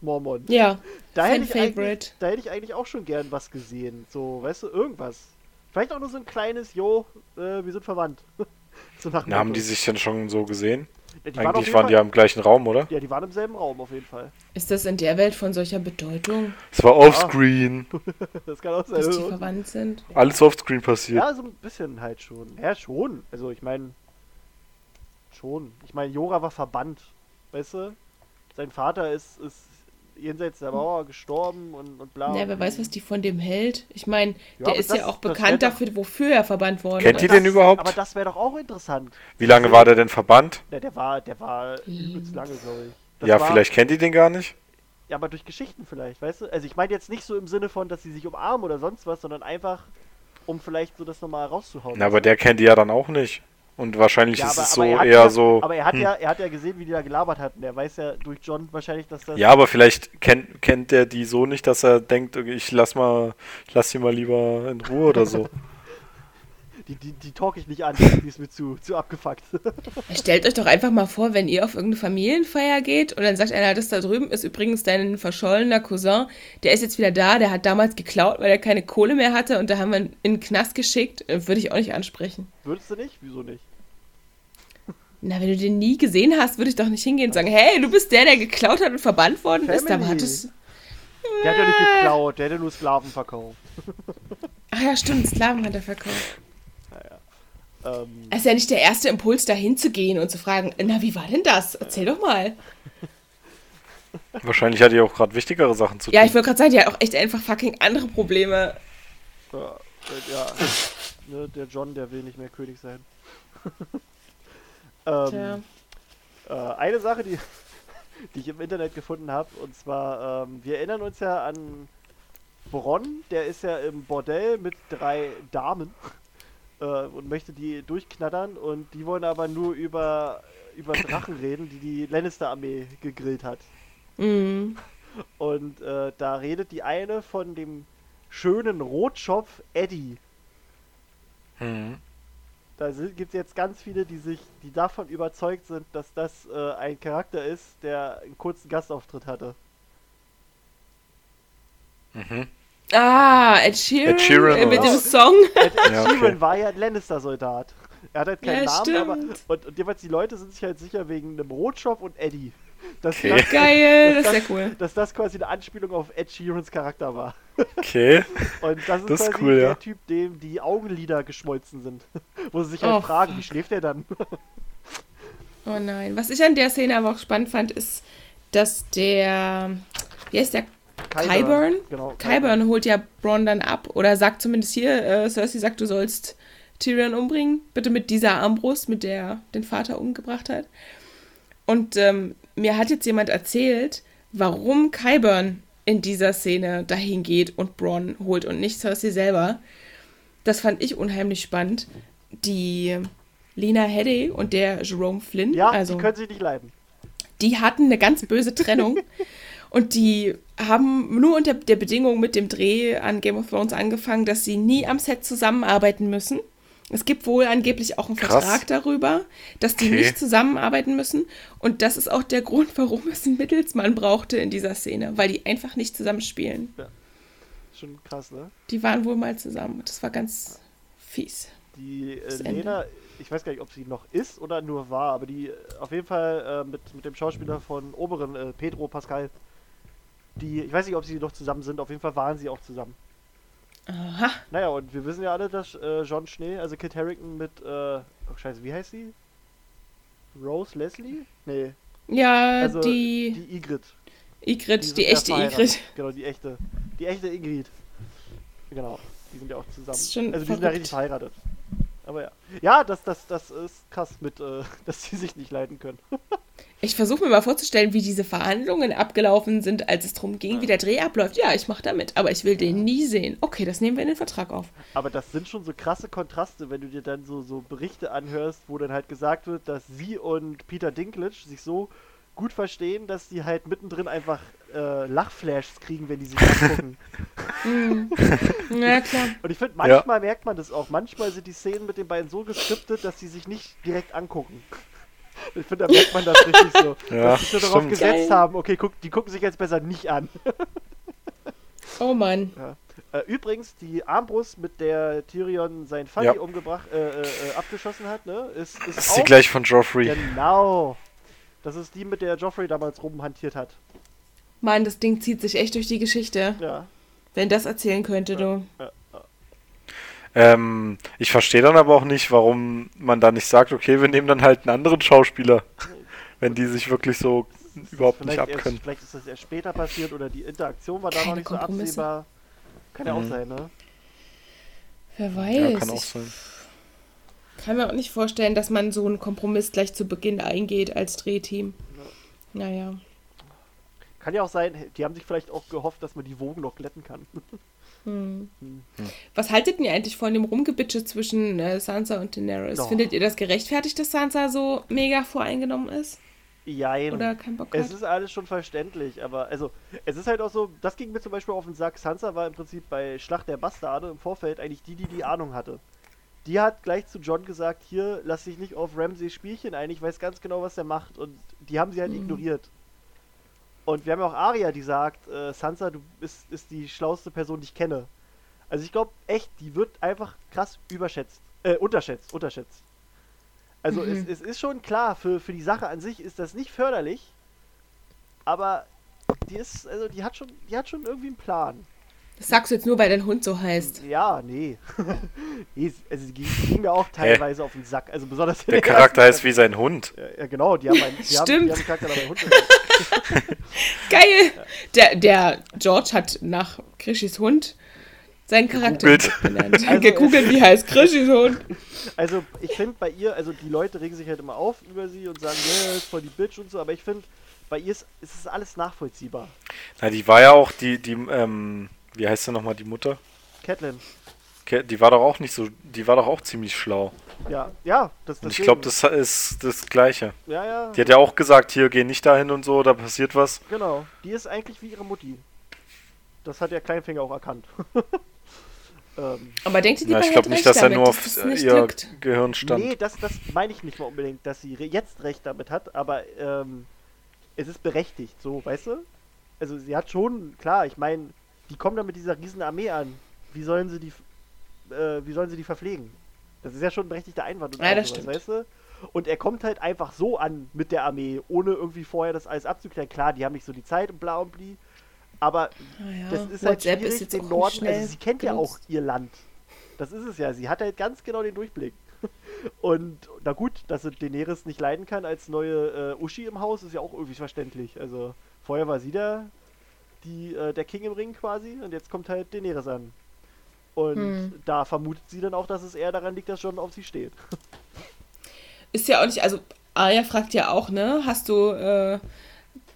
Speaker 1: Mormont.
Speaker 3: Ja,
Speaker 1: da, hätte
Speaker 3: Fan
Speaker 1: ich eigentlich,
Speaker 3: Favorite.
Speaker 1: da hätte ich eigentlich auch schon gern was gesehen. So, weißt du, irgendwas. Vielleicht auch nur so ein kleines, jo, äh, wir sind verwandt. so nach
Speaker 2: Na, haben die sich denn schon so gesehen?
Speaker 1: Ja, waren
Speaker 2: Eigentlich
Speaker 1: jeden
Speaker 2: waren die ja im gleichen Raum, oder?
Speaker 1: ja, die waren im selben Raum auf jeden Fall.
Speaker 3: Ist das in der Welt von solcher Bedeutung,
Speaker 2: Es war offscreen.
Speaker 1: Das kann auch sein.
Speaker 3: dass die verwandt sind?
Speaker 2: Alles offscreen passiert.
Speaker 1: Ja, so ein bisschen halt schon. Ja, schon. Also ich meine, schon. Ich meine, Jora war verbannt. Weißt du? Sein Vater ist, ist jenseits der Mauer gestorben und, und bla.
Speaker 3: Ja, wer weiß, was die von dem hält. Ich meine,
Speaker 1: Ja,
Speaker 3: der ist
Speaker 1: das-
Speaker 3: ja auch bekannt
Speaker 1: doch-
Speaker 3: dafür, wofür er verbannt worden
Speaker 2: Kennt
Speaker 3: ist.
Speaker 2: ihr den überhaupt?
Speaker 1: Aber das wäre doch auch interessant.
Speaker 2: Wie lange war der denn verbannt?
Speaker 1: Ja, der war, der war übelst lange, glaube ich. Das
Speaker 2: ja,
Speaker 1: war,
Speaker 2: vielleicht kennt ihr den gar nicht.
Speaker 1: Ja, aber durch Geschichten vielleicht, weißt du? Also ich meine jetzt nicht so im Sinne von, dass sie sich umarmen oder sonst was, sondern einfach, um vielleicht so das nochmal rauszuhauen.
Speaker 2: Na, aber der kennt die ja dann auch nicht. Und wahrscheinlich
Speaker 1: Ja,
Speaker 2: ist
Speaker 1: aber-
Speaker 2: es so
Speaker 1: er
Speaker 2: eher
Speaker 1: ja,
Speaker 2: so.
Speaker 1: Aber er hat
Speaker 2: hm.
Speaker 1: ja, er hat ja gesehen, wie die da gelabert hatten. Er weiß ja durch John wahrscheinlich, dass das.
Speaker 2: Ja, aber vielleicht kennt, kennt der die so nicht, dass er denkt, okay, ich lass mal, ich lass die mal lieber in Ruhe oder so.
Speaker 1: Die, die, die talk ich nicht an, die ist mir zu, zu abgefuckt.
Speaker 3: Stellt euch doch einfach mal vor, wenn ihr auf irgendeine Familienfeier geht und dann sagt einer, das da drüben ist übrigens dein verschollener Cousin, der ist jetzt wieder da, der hat damals geklaut, weil er keine Kohle mehr hatte und da haben wir ihn in den Knast geschickt, äh, würde ich auch nicht ansprechen.
Speaker 1: Würdest du nicht? Wieso nicht?
Speaker 3: Na, wenn du den nie gesehen hast, würde ich doch nicht hingehen und sagen, hey, du bist der, der geklaut hat und verbannt worden ist. Da
Speaker 1: Family.
Speaker 3: wartest
Speaker 1: Der hat ja nicht geklaut, der hätte nur Sklaven verkauft.
Speaker 3: Ach ja, stimmt, Sklaven hat er verkauft.
Speaker 1: Ähm,
Speaker 3: Es ist ja nicht der erste Impuls, da hinzugehen und zu fragen, na, wie war denn das? Erzähl doch mal.
Speaker 2: Wahrscheinlich hat er auch gerade wichtigere Sachen zu
Speaker 3: Ja,
Speaker 2: tun.
Speaker 3: ich wollte gerade sagen, die hat auch echt einfach fucking andere Probleme.
Speaker 1: ja, ja ne, der John, der will nicht mehr König sein. Ähm, äh, eine Sache, die, die ich im Internet gefunden habe, und zwar, ähm, wir erinnern uns ja an Bronn, der ist ja im Bordell mit drei Damen äh, und möchte die durchknattern und die wollen aber nur über, über Drachen reden, die die Lannister-Armee gegrillt hat.
Speaker 3: Mhm.
Speaker 1: Und äh, da redet die eine von dem schönen Rotschopf Eddie.
Speaker 2: Mhm.
Speaker 1: Da gibt es jetzt ganz viele, die sich, die davon überzeugt sind, dass das äh, ein Charakter ist, der einen kurzen Gastauftritt hatte.
Speaker 2: Mhm.
Speaker 3: Ah, Ed Sheeran,
Speaker 2: Ed Sheeran
Speaker 3: äh, mit dem? Song.
Speaker 1: Ed, Ed
Speaker 2: Ja,
Speaker 1: Sheeran
Speaker 2: okay.
Speaker 1: war ja ein Lannister-Soldat. Er hat halt keinen
Speaker 3: Ja,
Speaker 1: Namen, aber
Speaker 3: stimmt.
Speaker 1: und, und jeweils die Leute sind sich halt sicher wegen einem Rotschopf und Eddie. Dass,
Speaker 2: Okay.
Speaker 1: das,
Speaker 3: Geil, das ist ja cool.
Speaker 1: dass das quasi eine Anspielung auf Ed Sheerans Charakter war.
Speaker 2: Okay.
Speaker 1: Und das ist,
Speaker 2: Das ist
Speaker 1: quasi
Speaker 2: cool,
Speaker 1: der
Speaker 2: ja.
Speaker 1: Typ, dem die Augenlider geschmolzen sind. Wo sie sich halt
Speaker 3: Oh,
Speaker 1: fragen, wie
Speaker 3: fuck.
Speaker 1: schläft er dann?
Speaker 3: Oh nein. Was ich an der Szene aber auch spannend fand, ist, dass der, wie heißt der? Qyburn?
Speaker 1: Genau.
Speaker 3: Kyburn holt ja Bronn dann ab oder sagt zumindest hier, äh, Cersei sagt, du sollst Tyrion umbringen. Bitte mit dieser Armbrust, mit der er den Vater umgebracht hat. Und ähm, mir hat jetzt jemand erzählt, warum Kyburn in dieser Szene dahin geht und Bronn holt und nicht Cersei selber. Das fand ich unheimlich spannend. Die Lena Headey und der Jerome Flynn,
Speaker 1: Ja,
Speaker 3: also
Speaker 1: die können sich nicht leiden.
Speaker 3: die hatten eine ganz böse Trennung und die haben nur unter der Bedingung mit dem Dreh an Game of Thrones angefangen, dass sie nie am Set zusammenarbeiten müssen. Es gibt wohl angeblich auch einen
Speaker 2: Krass.
Speaker 3: Vertrag darüber, dass die
Speaker 2: Okay.
Speaker 3: nicht zusammenarbeiten müssen. Und das ist auch der Grund, warum es einen Mittelsmann brauchte in dieser Szene, weil die einfach nicht zusammenspielen.
Speaker 1: Schon krass, ne?
Speaker 3: Die waren wohl mal zusammen. Das war ganz fies.
Speaker 1: Die äh. Lena, ich weiß gar nicht, ob sie noch ist oder nur war, aber die äh, auf jeden Fall äh, mit, mit dem Schauspieler von Oberen, äh, Pedro Pascal, die, ich weiß nicht, ob sie noch zusammen sind, auf jeden Fall waren sie auch zusammen.
Speaker 3: Aha.
Speaker 1: Naja, und wir wissen ja alle, dass äh, John Schnee, also Kit Harington mit, äh, oh scheiße, wie heißt sie? Rose Leslie? Nee,
Speaker 3: Ja,
Speaker 1: also
Speaker 3: die,
Speaker 1: die Igrit.
Speaker 3: Igrit, die
Speaker 1: ja
Speaker 3: echte. Igrit.
Speaker 1: Genau, die echte. Die echte Ingrid. Genau, die sind ja auch zusammen. Also die sind ja
Speaker 3: verrückt.
Speaker 1: richtig verheiratet. Aber ja. Ja, das, das, das ist krass mit, äh, dass sie sich nicht leiden können.
Speaker 3: Ich versuche mir mal vorzustellen, wie diese Verhandlungen abgelaufen sind, als es darum ging, wie der Dreh abläuft. Ja, ich mache damit, aber ich will den nie sehen. Okay, das nehmen wir in den Vertrag auf.
Speaker 1: Aber das sind schon so krasse Kontraste, wenn du dir dann so, so Berichte anhörst, wo dann halt gesagt wird, dass sie und Peter Dinklage sich so gut verstehen, dass die halt mittendrin einfach äh, Lachflashs kriegen, wenn die sich angucken.
Speaker 3: Ja, klar.
Speaker 1: Und ich finde, manchmal merkt man das auch. Manchmal sind die Szenen mit den beiden so geskriptet, dass sie sich nicht direkt angucken. Ich finde, da merkt man das richtig so.
Speaker 2: Ja,
Speaker 1: dass sie schon darauf
Speaker 2: stimmt.
Speaker 1: gesetzt
Speaker 3: Geil.
Speaker 1: haben, okay, guck, die gucken sich jetzt besser nicht an.
Speaker 3: Oh Mann.
Speaker 1: Äh, übrigens, die Armbrust, mit der Tyrion sein Fanny
Speaker 2: Ja.
Speaker 1: umgebracht, äh, äh, äh, abgeschossen hat, ne? Ist, ist,
Speaker 2: ist die gleich von Joffrey.
Speaker 1: Genau. Das ist die, mit der Joffrey damals rumhantiert hat.
Speaker 3: Mann, das Ding zieht sich echt durch die Geschichte.
Speaker 1: Ja.
Speaker 3: Wenn das erzählen könnte, du.
Speaker 2: Ähm, ich verstehe dann aber auch nicht, warum man da nicht sagt, okay, wir nehmen dann halt einen anderen Schauspieler, wenn die sich wirklich so überhaupt nicht
Speaker 1: Vielleicht, erst,
Speaker 2: abkönnen.
Speaker 1: vielleicht ist das erst später passiert oder die Interaktion war da noch nicht so absehbar. Kann ja auch
Speaker 2: Mhm.
Speaker 1: sein, ne?
Speaker 3: Wer weiß.
Speaker 2: Ja, kann auch sein.
Speaker 3: kann mir auch nicht vorstellen, dass man so einen Kompromiss gleich zu Beginn eingeht als Drehteam. Naja.
Speaker 1: Kann ja auch sein, die haben sich vielleicht auch gehofft, dass man die Wogen noch glätten kann.
Speaker 3: Hm.
Speaker 1: Hm.
Speaker 3: Was haltet ihr eigentlich von dem Rumgebitsche zwischen äh, Sansa und Daenerys?
Speaker 1: Doch.
Speaker 3: Findet ihr das gerechtfertigt, dass Sansa so mega voreingenommen ist?
Speaker 1: Jein.
Speaker 3: Oder kein Bock
Speaker 1: Es
Speaker 3: hat?
Speaker 1: ist alles schon verständlich, aber also, es ist halt auch so, das ging mir zum Beispiel auf den Sack. Sansa war im Prinzip bei Schlacht der Bastarde im Vorfeld eigentlich die, die die Ahnung hatte. Die hat gleich zu John gesagt, hier, lass dich nicht auf Ramsays Spielchen ein, ich weiß ganz genau, was er macht. Und die haben sie halt
Speaker 3: Mhm.
Speaker 1: ignoriert. Und wir haben ja auch Arya, die sagt, äh, Sansa, du bist ist die schlauste Person, die ich kenne. Also ich glaube echt, die wird einfach krass überschätzt. Äh, unterschätzt, unterschätzt. Also
Speaker 3: Mhm.
Speaker 1: es, es ist schon klar, für, für die Sache an sich ist das nicht förderlich, aber die ist, also die hat schon, die hat schon irgendwie einen Plan.
Speaker 3: Das sagst du jetzt nur, weil dein Hund so heißt.
Speaker 1: Ja, nee. Nee, es- also die ging, mir auch teilweise auf den Sack. Also besonders
Speaker 2: Der
Speaker 1: der
Speaker 2: Charakter heißt wie sein Hund.
Speaker 1: Ja, ja, genau, die haben einen, die haben, die
Speaker 3: Stimmt.
Speaker 1: haben einen Charakter dabei Hund.
Speaker 3: Geil! Der, der George hat nach Krishis Hund seinen Charakter
Speaker 2: Gegoogelt.
Speaker 3: benannt.
Speaker 1: Also,
Speaker 3: Gegoogelt, wie heißt Krishis Hund?
Speaker 1: Also ich finde bei ihr, also die Leute regen sich halt immer auf über sie und sagen, ja, ist voll die Bitch und so, aber ich finde, bei ihr ist, ist es alles nachvollziehbar.
Speaker 2: Na, die war ja auch die, die, ähm, wie heißt sie nochmal, die Mutter?
Speaker 1: Catelyn,
Speaker 2: Die war doch auch nicht so, die war doch auch ziemlich schlau.
Speaker 1: Ja, ja, das
Speaker 2: Und ich glaube, das ist das Gleiche.
Speaker 1: Ja, ja,
Speaker 2: Die hat ja auch gesagt, hier, geh nicht dahin und so, da passiert was.
Speaker 1: genau. Die ist eigentlich wie ihre Mutti. Das hat der Kleinfinger auch erkannt. ähm,
Speaker 3: Aber denkt ihr, die
Speaker 2: Na, ich glaube nicht, dass er
Speaker 3: damit,
Speaker 2: nur
Speaker 3: dass
Speaker 2: auf
Speaker 3: das
Speaker 2: ihr
Speaker 3: glückt?
Speaker 2: Gehirn stand.
Speaker 1: Nee, das, das meine ich nicht mal unbedingt, dass sie jetzt recht damit hat, aber ähm, es ist berechtigt, so, weißt du? Also sie hat schon, klar, ich meine, die kommen da mit dieser riesen Armee an. Wie sollen sie die äh, wie sollen sie die verpflegen? Das ist ja schon ein berechtigter Einwand und
Speaker 3: Ja, das
Speaker 1: sowas,
Speaker 3: stimmt.
Speaker 1: weißt du? Und er kommt halt einfach so an mit der Armee, ohne irgendwie vorher das alles abzuklären. Klar, die haben nicht so die Zeit und bla und bli. Aber
Speaker 3: Naja,
Speaker 1: das ist halt schwierig,
Speaker 3: ist
Speaker 1: den Norden, also sie kennt ja auch
Speaker 3: genutzt.
Speaker 1: ihr Land. Das ist es ja, sie hat halt ganz genau den Durchblick. Und na gut, dass sie Daenerys nicht leiden kann als neue äh, Uschi im Haus, ist ja auch irgendwie verständlich. Also vorher war sie da die, äh, der King im Ring quasi und jetzt kommt halt Daenerys an. Und
Speaker 3: Hm.
Speaker 1: da vermutet sie dann auch, dass es eher daran liegt, dass John auf sie steht.
Speaker 3: Ist ja auch nicht, also Arya fragt ja auch, ne? Hast du, äh,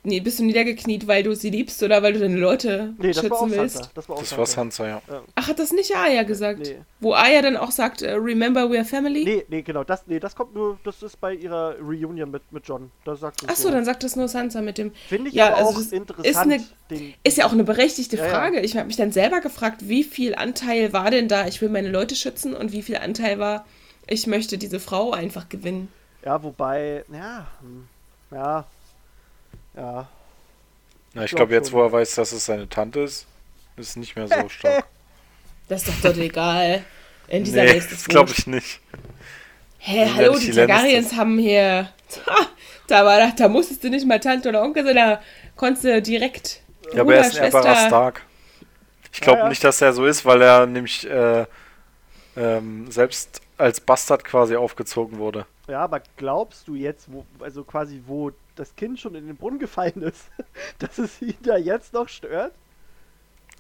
Speaker 3: nee, bist du niedergekniet, weil du sie liebst oder weil du deine Leute
Speaker 1: Nee, das war auch
Speaker 3: schützen willst?
Speaker 1: Sansa. Das war auch
Speaker 2: Das war Sansa, ja.
Speaker 3: Ach, hat das nicht Arya gesagt?
Speaker 1: Nee.
Speaker 3: Wo Arya dann auch sagt, äh, remember we are family?
Speaker 1: Nee, nee, genau, das, nee, das kommt nur, das ist bei ihrer Reunion mit, mit John. Da sagt
Speaker 3: Ach so, dann sagt das nur Sansa mit dem.
Speaker 1: Finde ich
Speaker 3: Ja,
Speaker 1: aber
Speaker 3: also
Speaker 1: auch
Speaker 3: das
Speaker 1: interessant.
Speaker 3: ist eine-
Speaker 1: den,
Speaker 3: Ist ja auch eine berechtigte
Speaker 1: Ja, ja.
Speaker 3: Frage. Ich habe mich dann selber gefragt, wie viel Anteil war denn da, ich will meine Leute schützen und wie viel Anteil war, ich möchte diese Frau einfach gewinnen.
Speaker 1: Ja, wobei, ja, hm, ja, ja.
Speaker 2: Na, ich
Speaker 1: glaub
Speaker 2: glaube, jetzt, wo er weiß, dass es seine Tante ist, ist es nicht mehr so stark.
Speaker 3: Das ist doch dort egal. In dieser
Speaker 2: nee,
Speaker 3: Welt ist
Speaker 2: das
Speaker 3: es
Speaker 2: glaube ich nicht.
Speaker 3: Hä,
Speaker 2: ja
Speaker 3: hallo,
Speaker 2: nicht
Speaker 3: die. Targaryens haben hier. Da, war, da musstest du nicht mal Tante oder Onkel sein, da konntest du direkt.
Speaker 2: Ja, aber er ist ein
Speaker 3: Schwester.
Speaker 2: Stark. Ich glaube
Speaker 1: Ja, ja.
Speaker 2: nicht, dass er so ist, weil er nämlich äh, ähm, selbst als Bastard quasi aufgezogen wurde.
Speaker 1: Ja, aber glaubst du jetzt, wo, also quasi, wo das Kind schon in den Brunnen gefallen ist, dass es ihn da jetzt noch stört?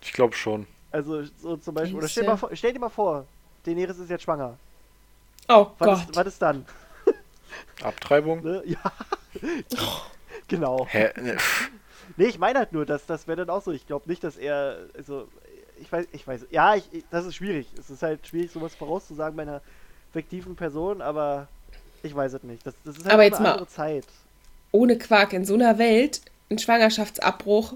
Speaker 2: Ich glaube schon.
Speaker 1: Also so zum Beispiel, oder stell, mal vor, stell dir mal vor, Daenerys ist jetzt schwanger.
Speaker 3: Oh
Speaker 1: Was
Speaker 3: Gott.
Speaker 1: ist, was ist dann?
Speaker 2: Abtreibung?
Speaker 1: Ne? Ja. genau.
Speaker 2: Hä? Ne.
Speaker 1: Nee, ich meine halt nur, dass das wäre dann auch so. Ich glaube nicht, dass er, also, ich weiß, ich weiß, ja, ich, ich, das ist schwierig. Es ist halt schwierig, sowas vorauszusagen bei einer fiktiven Person, aber ich weiß es nicht. Das, das ist halt
Speaker 3: Aber
Speaker 1: eine
Speaker 3: mal-
Speaker 1: andere Zeit.
Speaker 3: Ohne Quark, in so einer Welt, ein Schwangerschaftsabbruch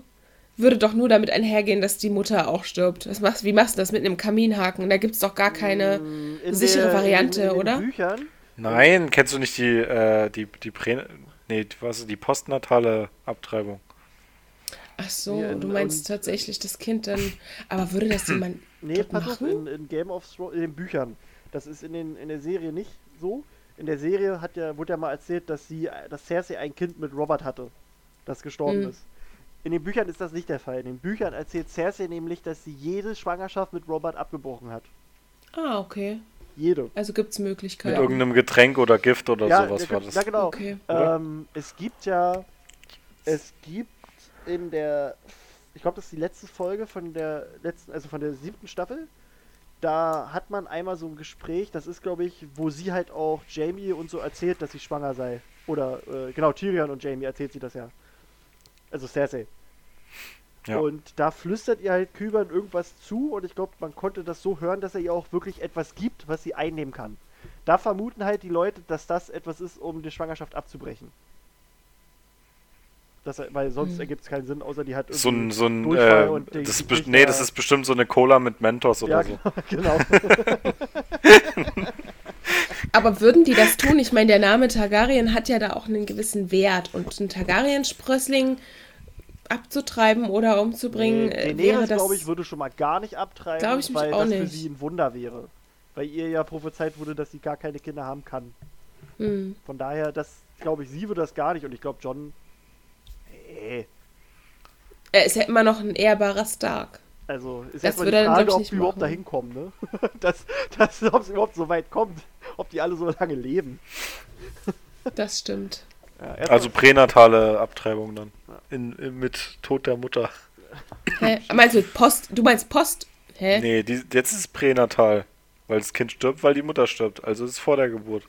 Speaker 3: würde doch nur damit einhergehen, dass die Mutter auch stirbt. Was machst, wie machst du das mit einem Kaminhaken? Da gibt es doch gar keine
Speaker 1: Mm, in
Speaker 3: sichere
Speaker 1: der-
Speaker 3: Variante,
Speaker 1: in, in,
Speaker 3: oder?
Speaker 1: Den Büchern,
Speaker 2: Nein, kennst du nicht die, äh, die, die Prä... Nee, die- was ist die postnatale Abtreibung?
Speaker 3: Ach so,
Speaker 1: Ja,
Speaker 3: du meinst tatsächlich das Kind dann. Aber würde das jemand
Speaker 1: nee, pass auf,
Speaker 3: machen?
Speaker 1: in, in Game of Thrones, in den Büchern. Das ist in, den, in der Serie nicht so. In der Serie hat ja, wurde ja mal erzählt, dass sie, dass Cersei ein Kind mit Robert hatte, das gestorben
Speaker 3: Mhm.
Speaker 1: ist. In den Büchern ist das nicht der Fall. In den Büchern erzählt Cersei nämlich, dass sie jede Schwangerschaft mit Robert abgebrochen hat.
Speaker 3: Ah, okay.
Speaker 1: Jede.
Speaker 3: Also gibt es
Speaker 2: Mit
Speaker 3: Möglichkeiten.
Speaker 2: irgendeinem Getränk oder Gift oder
Speaker 1: ja,
Speaker 2: sowas
Speaker 1: ja,
Speaker 2: war
Speaker 1: ja,
Speaker 2: das.
Speaker 1: genau.
Speaker 3: Okay.
Speaker 1: Ähm, es gibt ja, es gibt in der, ich glaube, das ist die letzte Folge von der letzten, also von der siebten Staffel. Da hat man einmal so ein Gespräch, das ist, glaube ich, wo sie halt auch Jamie und so erzählt, dass sie schwanger sei. Oder, äh, genau, Tyrion und Jamie erzählt sie das ja. Also Cersei.
Speaker 2: Ja.
Speaker 1: Und da flüstert ihr halt Kyburn irgendwas zu und ich glaube, man konnte das so hören, dass er ihr auch wirklich etwas gibt, was sie einnehmen kann. Da vermuten halt die Leute, dass das etwas ist, um die Schwangerschaft abzubrechen. Das, weil sonst
Speaker 3: Hm.
Speaker 1: ergibt es keinen Sinn, außer die hat
Speaker 2: So ein,
Speaker 1: irgendwie
Speaker 2: so ein,
Speaker 1: Durchfall
Speaker 2: äh,
Speaker 1: und die-
Speaker 2: das
Speaker 1: die
Speaker 2: nee, das ist bestimmt so eine Cola mit Mentos oder
Speaker 1: Ja,
Speaker 2: so.
Speaker 1: genau.
Speaker 3: Aber würden die das tun? Ich meine, der Name Targaryen hat ja da auch einen gewissen Wert. Und ein Targaryen-Sprössling abzutreiben oder umzubringen,
Speaker 1: Nee,
Speaker 3: äh, wäre
Speaker 1: Daenerys,
Speaker 3: das.
Speaker 1: glaube ich, würde schon mal gar nicht abtreiben,
Speaker 3: ich mich
Speaker 1: weil
Speaker 3: auch
Speaker 1: das für
Speaker 3: nicht.
Speaker 1: sie ein Wunder wäre. Weil ihr ja prophezeit wurde, dass sie gar keine Kinder haben kann.
Speaker 3: Hm.
Speaker 1: Von daher, das glaube ich, sie würde das gar nicht und ich glaube, John. Nee.
Speaker 3: Er ist ja immer noch ein ehrbarer Stark.
Speaker 1: Also ist
Speaker 3: Das
Speaker 1: erstmal
Speaker 3: würde
Speaker 1: die
Speaker 3: dann,
Speaker 1: Frage, ob
Speaker 3: nicht
Speaker 1: die überhaupt
Speaker 3: machen.
Speaker 1: dahin kommen, ne? dass, dass, ob es überhaupt so weit kommt. Ob die alle so lange leben.
Speaker 3: Das stimmt.
Speaker 1: Ja,
Speaker 2: Also pränatale Abtreibung dann. In, in, mit Tod der Mutter.
Speaker 3: Hä? Meinst du Post? Du meinst Post? Hä?
Speaker 2: Nee, die, jetzt ist es pränatal. Weil das Kind stirbt, weil die Mutter stirbt. Also ist es vor der Geburt.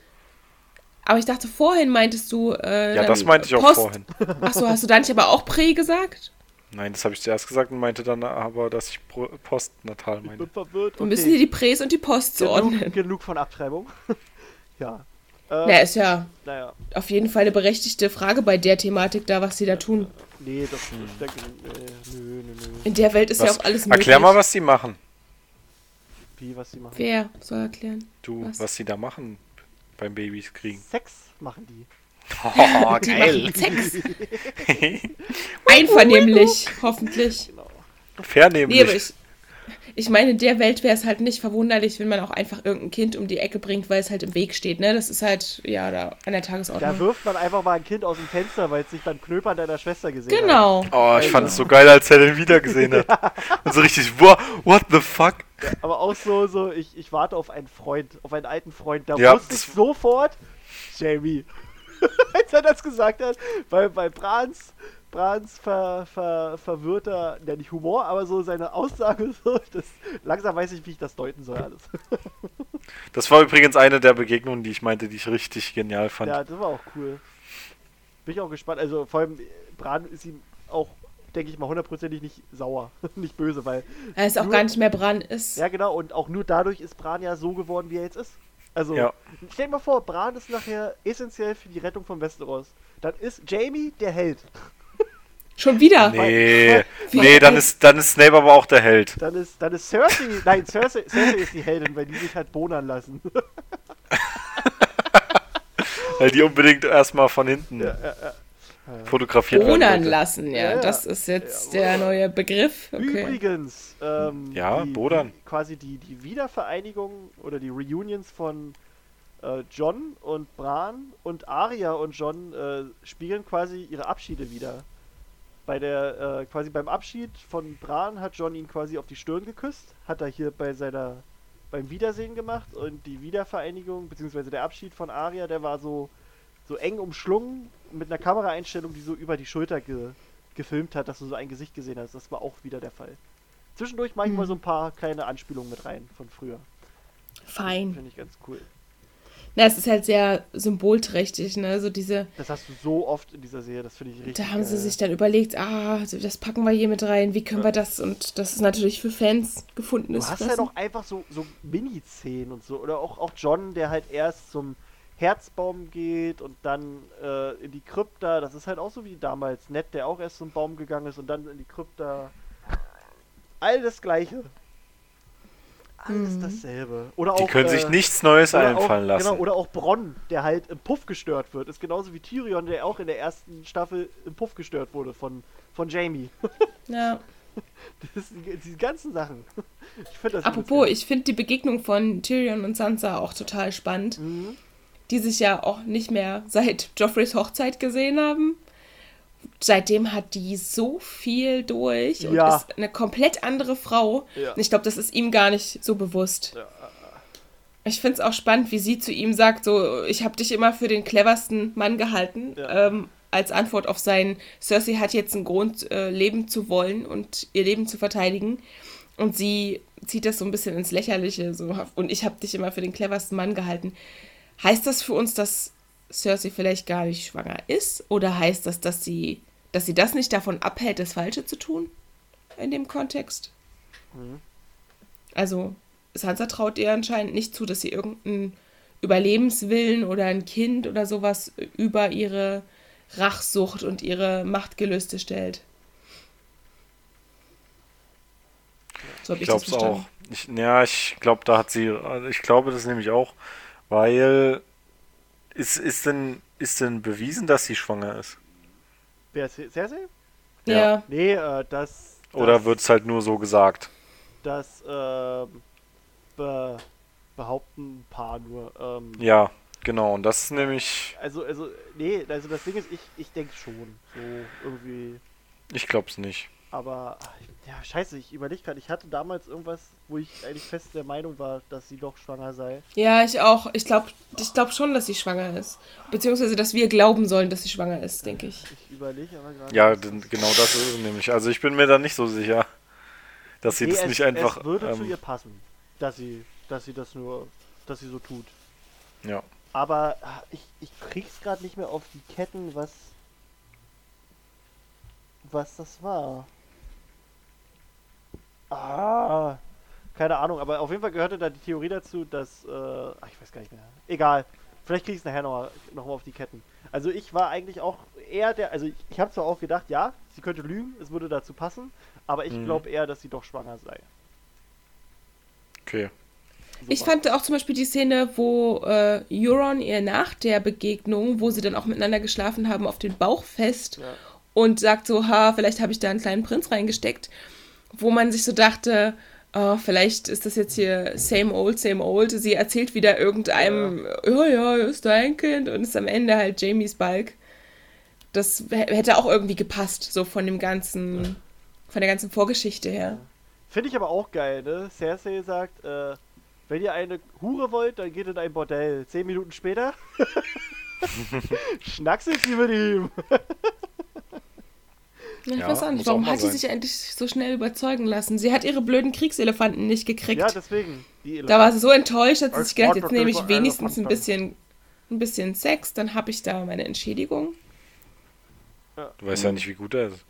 Speaker 3: Aber ich dachte, vorhin meintest du. Äh,
Speaker 2: Ja, das meinte ich auch
Speaker 3: Post.
Speaker 2: vorhin.
Speaker 3: Achso, hast du da nicht aber auch Prä gesagt?
Speaker 2: Nein, das habe ich zuerst gesagt und meinte dann aber, dass ich postnatal
Speaker 1: ich
Speaker 2: meine.
Speaker 1: bin verwirrt.
Speaker 3: Wir müssen hier die Präs und die Post zuordnen.
Speaker 1: genug, genug von Abtreibung. ja. Äh,
Speaker 3: Na, ist ja
Speaker 1: Naja.
Speaker 3: auf jeden Fall eine berechtigte Frage bei der Thematik da, was sie da tun.
Speaker 1: Nee, das ich denke, nee, nö, nö, nö.
Speaker 3: In der Welt ist ja
Speaker 2: Was,
Speaker 3: auch alles möglich.
Speaker 2: erklär mal, was die machen.
Speaker 1: Wie, was sie machen.
Speaker 3: Wer soll erklären?
Speaker 2: Du,
Speaker 3: Was?
Speaker 2: was, sie da machen beim Babys kriegen.
Speaker 1: Sex machen die.
Speaker 2: Oh,
Speaker 3: Die machen Sex. Einvernehmlich, hoffentlich.
Speaker 1: Genau.
Speaker 2: Vernehmlich.
Speaker 3: Nee, aber ich, meine, in der Welt wäre es halt nicht verwunderlich, wenn man auch einfach irgendein Kind um die Ecke bringt, weil es halt im Weg steht, ne? Das ist halt, ja, da an der
Speaker 1: Da
Speaker 3: Tagesordnung.
Speaker 1: wirft man einfach mal ein Kind aus dem Fenster, weil es sich beim Knöpern deiner Schwester gesehen hat.
Speaker 3: Genau.
Speaker 2: Oh, ich fand es so geil, als er den wiedergesehen hat. Und so richtig, what, what the fuck?
Speaker 1: Aber auch so, so ich, ich warte auf einen Freund, auf einen alten Freund. Da
Speaker 2: Ja,
Speaker 1: wusste ich sofort, Jamie. Als er das gesagt hat, weil bei Brans, Brans ver, ver, verwirrter, ja nicht Humor, aber so seine Aussage, so, das, langsam weiß ich, wie ich das deuten soll alles.
Speaker 2: Das war übrigens eine der Begegnungen, die ich meinte, die ich richtig genial fand.
Speaker 1: Ja, das war auch cool. Bin ich auch gespannt. Also vor allem, Bran ist ihm auch, denke ich mal, hundertprozentig nicht sauer, nicht böse, weil
Speaker 3: es auch
Speaker 1: Nur-
Speaker 3: gar nicht mehr Bran ist.
Speaker 1: Ja, genau, und auch nur dadurch ist Bran ja so geworden, wie er jetzt ist. Also,
Speaker 2: Ja.
Speaker 1: stell dir mal vor, Bran ist nachher essentiell für die Rettung von Westeros. Dann ist Jamie der Held.
Speaker 3: Schon wieder.
Speaker 2: Nee, nee, dann ist, dann ist Snape aber auch der Held.
Speaker 1: Dann ist, dann ist Cersei, nein, Cersei, Cersei ist die Heldin, weil die sich halt bonern lassen.
Speaker 2: Weil die unbedingt erstmal von hinten fotografiert werden.
Speaker 3: Bonern lassen, ja.
Speaker 1: Ja, ja.
Speaker 3: Das ist jetzt
Speaker 1: Ja,
Speaker 3: der neue Begriff. Okay.
Speaker 1: Übrigens, ähm,
Speaker 2: Ja,
Speaker 1: die,
Speaker 2: Bodern.
Speaker 1: Die, quasi die, die Wiedervereinigung oder die Reunions von äh, John und Bran und Arya und John äh, spiegeln quasi ihre Abschiede wieder. Bei der, äh, quasi beim Abschied von Bran hat John ihn quasi auf die Stirn geküsst, hat er hier bei seiner, beim Wiedersehen gemacht und die Wiedervereinigung, beziehungsweise der Abschied von Arya, der war so, so eng umschlungen mit einer Kameraeinstellung, die so über die Schulter ge, gefilmt hat, dass du so ein Gesicht gesehen hast. Das war auch wieder der Fall. Zwischendurch mache ich mal so ein paar kleine Anspielungen mit rein von früher.
Speaker 3: Fein.
Speaker 1: Finde ich ganz cool.
Speaker 3: Na, es ist halt sehr symbolträchtig, ne? So diese.
Speaker 1: Das hast du so oft in dieser Serie, das finde ich richtig.
Speaker 3: Da haben sie
Speaker 1: geil.
Speaker 3: sich dann überlegt, ah, das packen wir hier mit rein, wie können wir das? Und das ist natürlich für Fans gefundenes
Speaker 1: Du hast ja
Speaker 3: Fressen.
Speaker 1: doch einfach so, so Mini-Szenen und so. Oder auch, auch John, der halt erst zum Herzbaum geht und dann äh, in die Krypta. Das ist halt auch so wie damals. Ned, der auch erst zum Baum gegangen ist und dann in die Krypta. All das Gleiche. Alles
Speaker 3: Mhm.
Speaker 1: dasselbe. Oder
Speaker 2: Die
Speaker 1: auch,
Speaker 2: können
Speaker 1: äh,
Speaker 2: sich nichts Neues einfallen
Speaker 1: auch,
Speaker 2: lassen.
Speaker 1: Genau, oder auch Bronn, der halt im Puff gestört wird. Ist genauso wie Tyrion, der auch in der ersten Staffel im Puff gestört wurde von, von Jamie.
Speaker 3: Ja.
Speaker 1: Das sind die, die ganzen Sachen. Ich finde das
Speaker 3: Apropos, ich finde die Begegnung von Tyrion und Sansa auch total spannend,
Speaker 1: Mhm.
Speaker 3: die sich ja auch nicht mehr seit Joffreys Hochzeit gesehen haben. Seitdem hat die so viel durch und
Speaker 1: Ja.
Speaker 3: ist eine komplett andere Frau.
Speaker 1: Ja.
Speaker 3: Und ich glaube, das ist ihm gar nicht so bewusst.
Speaker 1: Ja.
Speaker 3: Ich finde es auch spannend, wie sie zu ihm sagt, so, ich habe dich immer für den cleversten Mann gehalten, ähm, als Antwort auf sein, Cersei hat jetzt einen Grund, äh, leben zu wollen und ihr Leben zu verteidigen. Und sie zieht das so ein bisschen ins Lächerliche, so, und ich habe dich immer für den cleversten Mann gehalten. Heißt das für uns, dass Cersei vielleicht gar nicht schwanger ist? Oder heißt das, dass sie, dass sie das nicht davon abhält, das Falsche zu tun? In dem Kontext?
Speaker 1: Mhm.
Speaker 3: Also, Sansa traut ihr anscheinend nicht zu, dass sie irgendeinen Überlebenswillen oder ein Kind oder sowas über ihre Rachsucht und ihre Machtgelüste stellt. So habe
Speaker 2: Ich
Speaker 3: ich, das
Speaker 2: glaube es
Speaker 3: verstanden.
Speaker 2: auch. Ich, ja, ich glaube, da hat sie. also Ich glaube das nämlich auch, weil ist, ist denn ist denn bewiesen, dass sie schwanger ist?
Speaker 1: Wer ist Cersei?
Speaker 3: Ja.
Speaker 2: Ja.
Speaker 1: Nee, äh, das.
Speaker 2: Oder
Speaker 1: das,
Speaker 2: wird es halt nur so gesagt?
Speaker 1: Das ähm, be behaupten ein paar nur. Ähm,
Speaker 2: Ja, genau. Und das ist nämlich.
Speaker 1: Also, also, nee, also das Ding ist, ich, ich denke schon. So irgendwie.
Speaker 2: Ich glaube es nicht.
Speaker 1: Aber, ja, scheiße, ich überlege gerade, ich hatte damals irgendwas, wo ich eigentlich fest der Meinung war, dass sie doch schwanger sei.
Speaker 3: Ja, ich auch. Ich glaube ich glaub schon, dass sie schwanger ist. Beziehungsweise, dass wir glauben sollen, dass sie schwanger ist, denke ich.
Speaker 1: Ich überlege aber gerade.
Speaker 2: Ja, denn genau das ist es nämlich. Also ich bin mir da nicht so sicher, dass sie
Speaker 1: Nee,
Speaker 2: das
Speaker 1: es,
Speaker 2: nicht einfach.
Speaker 1: Es würde zu
Speaker 2: ähm,
Speaker 1: ihr passen, dass sie, dass sie das nur, dass sie so tut.
Speaker 2: ja.
Speaker 1: Aber ah, ich, ich krieg's gerade nicht mehr auf die Ketten, was. Was das war. Ah. Keine Ahnung, aber auf jeden Fall gehörte da die Theorie dazu, dass. Äh, ach, ich weiß gar nicht mehr. Egal. Vielleicht krieg ich es nachher nochmal noch mal auf die Ketten. Also ich war eigentlich auch eher der. Also ich, ich habe zwar auch gedacht, ja, sie könnte lügen, es würde dazu passen, aber ich
Speaker 2: Mhm.
Speaker 1: glaube eher, dass sie doch schwanger sei.
Speaker 2: Okay.
Speaker 3: Ich
Speaker 1: Super.
Speaker 3: fand auch zum Beispiel die Szene, wo äh, Euron ihr nach der Begegnung, wo sie dann auch miteinander geschlafen haben, auf den Bauch fest
Speaker 1: Ja.
Speaker 3: und sagt so, ha, vielleicht habe ich da einen kleinen Prinz reingesteckt, wo man sich so dachte, oh, vielleicht ist das jetzt hier same old, same old. Sie erzählt wieder irgendeinem, ja, ja, ist dein Kind und ist am Ende halt Jamies Balk. Das hätte auch irgendwie gepasst, so von dem ganzen, von der ganzen Vorgeschichte her.
Speaker 1: Finde ich aber auch geil, ne? Cersei sagt, äh, wenn ihr eine Hure wollt, dann geht in ein Bordell. Zehn Minuten später schnackselt sie mit ihm.
Speaker 3: Ja, ich
Speaker 2: Ja,
Speaker 3: weiß auch nicht,
Speaker 2: auch
Speaker 3: warum
Speaker 2: mal
Speaker 3: hat sie sich eigentlich so schnell überzeugen lassen? Sie hat ihre blöden Kriegselefanten nicht gekriegt.
Speaker 1: Ja, deswegen. Die
Speaker 3: da war sie so enttäuscht, hat sie sich gedacht, jetzt nehme ich wenigstens ein bisschen, ein bisschen Sex, dann habe ich da meine Entschädigung.
Speaker 2: Du weißt ja nicht, wie gut er ist.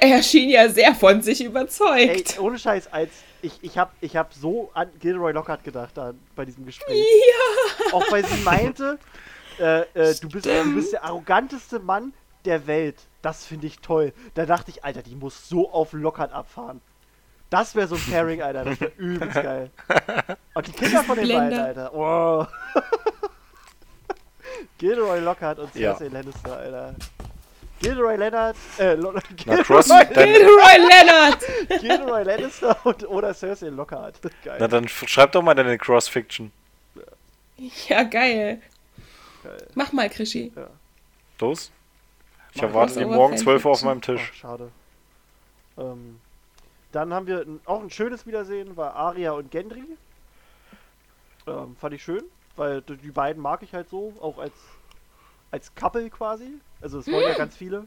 Speaker 3: Er schien ja sehr von sich
Speaker 1: Ey,
Speaker 3: überzeugt.
Speaker 1: ohne Scheiß, als ich, ich hab, ich hab so an Gilroy Lockhart gedacht da bei diesem Gespräch.
Speaker 3: Ja,
Speaker 1: Auch weil sie meinte, äh, äh, du, bist, du bist der arroganteste Mann der Welt. Das finde ich toll. Da dachte ich, Alter, die muss so auf Lockhart abfahren. Das wäre so ein Pairing, Alter. Das wäre übelst geil. Und die Kinder von den beiden. Alter. Wow. Gilroy Lockhart und
Speaker 2: Ja.
Speaker 1: Cersei Lannister, Alter. Gilroy Leonard, äh, Lo
Speaker 2: Na,
Speaker 1: Gilroy,
Speaker 2: Cross,
Speaker 3: Gilroy Leonard.
Speaker 1: Gilroy Lannister und, oder Cersei Lockhart. Geil.
Speaker 2: na, dann schreib doch mal deine Cross-Fiction.
Speaker 3: Ja, geil.
Speaker 1: geil.
Speaker 3: Mach mal, Krischi.
Speaker 2: Los. Ich
Speaker 1: Mach
Speaker 2: erwarte die morgen 12 Uhr auf meinem Tisch.
Speaker 1: Ach, schade. Ähm, dann haben wir ein, auch ein schönes Wiedersehen, war Aria und Gendry. Ähm, fand ich schön, weil die beiden mag ich halt so, auch als, als Couple quasi. Also es wollen ja ganz viele.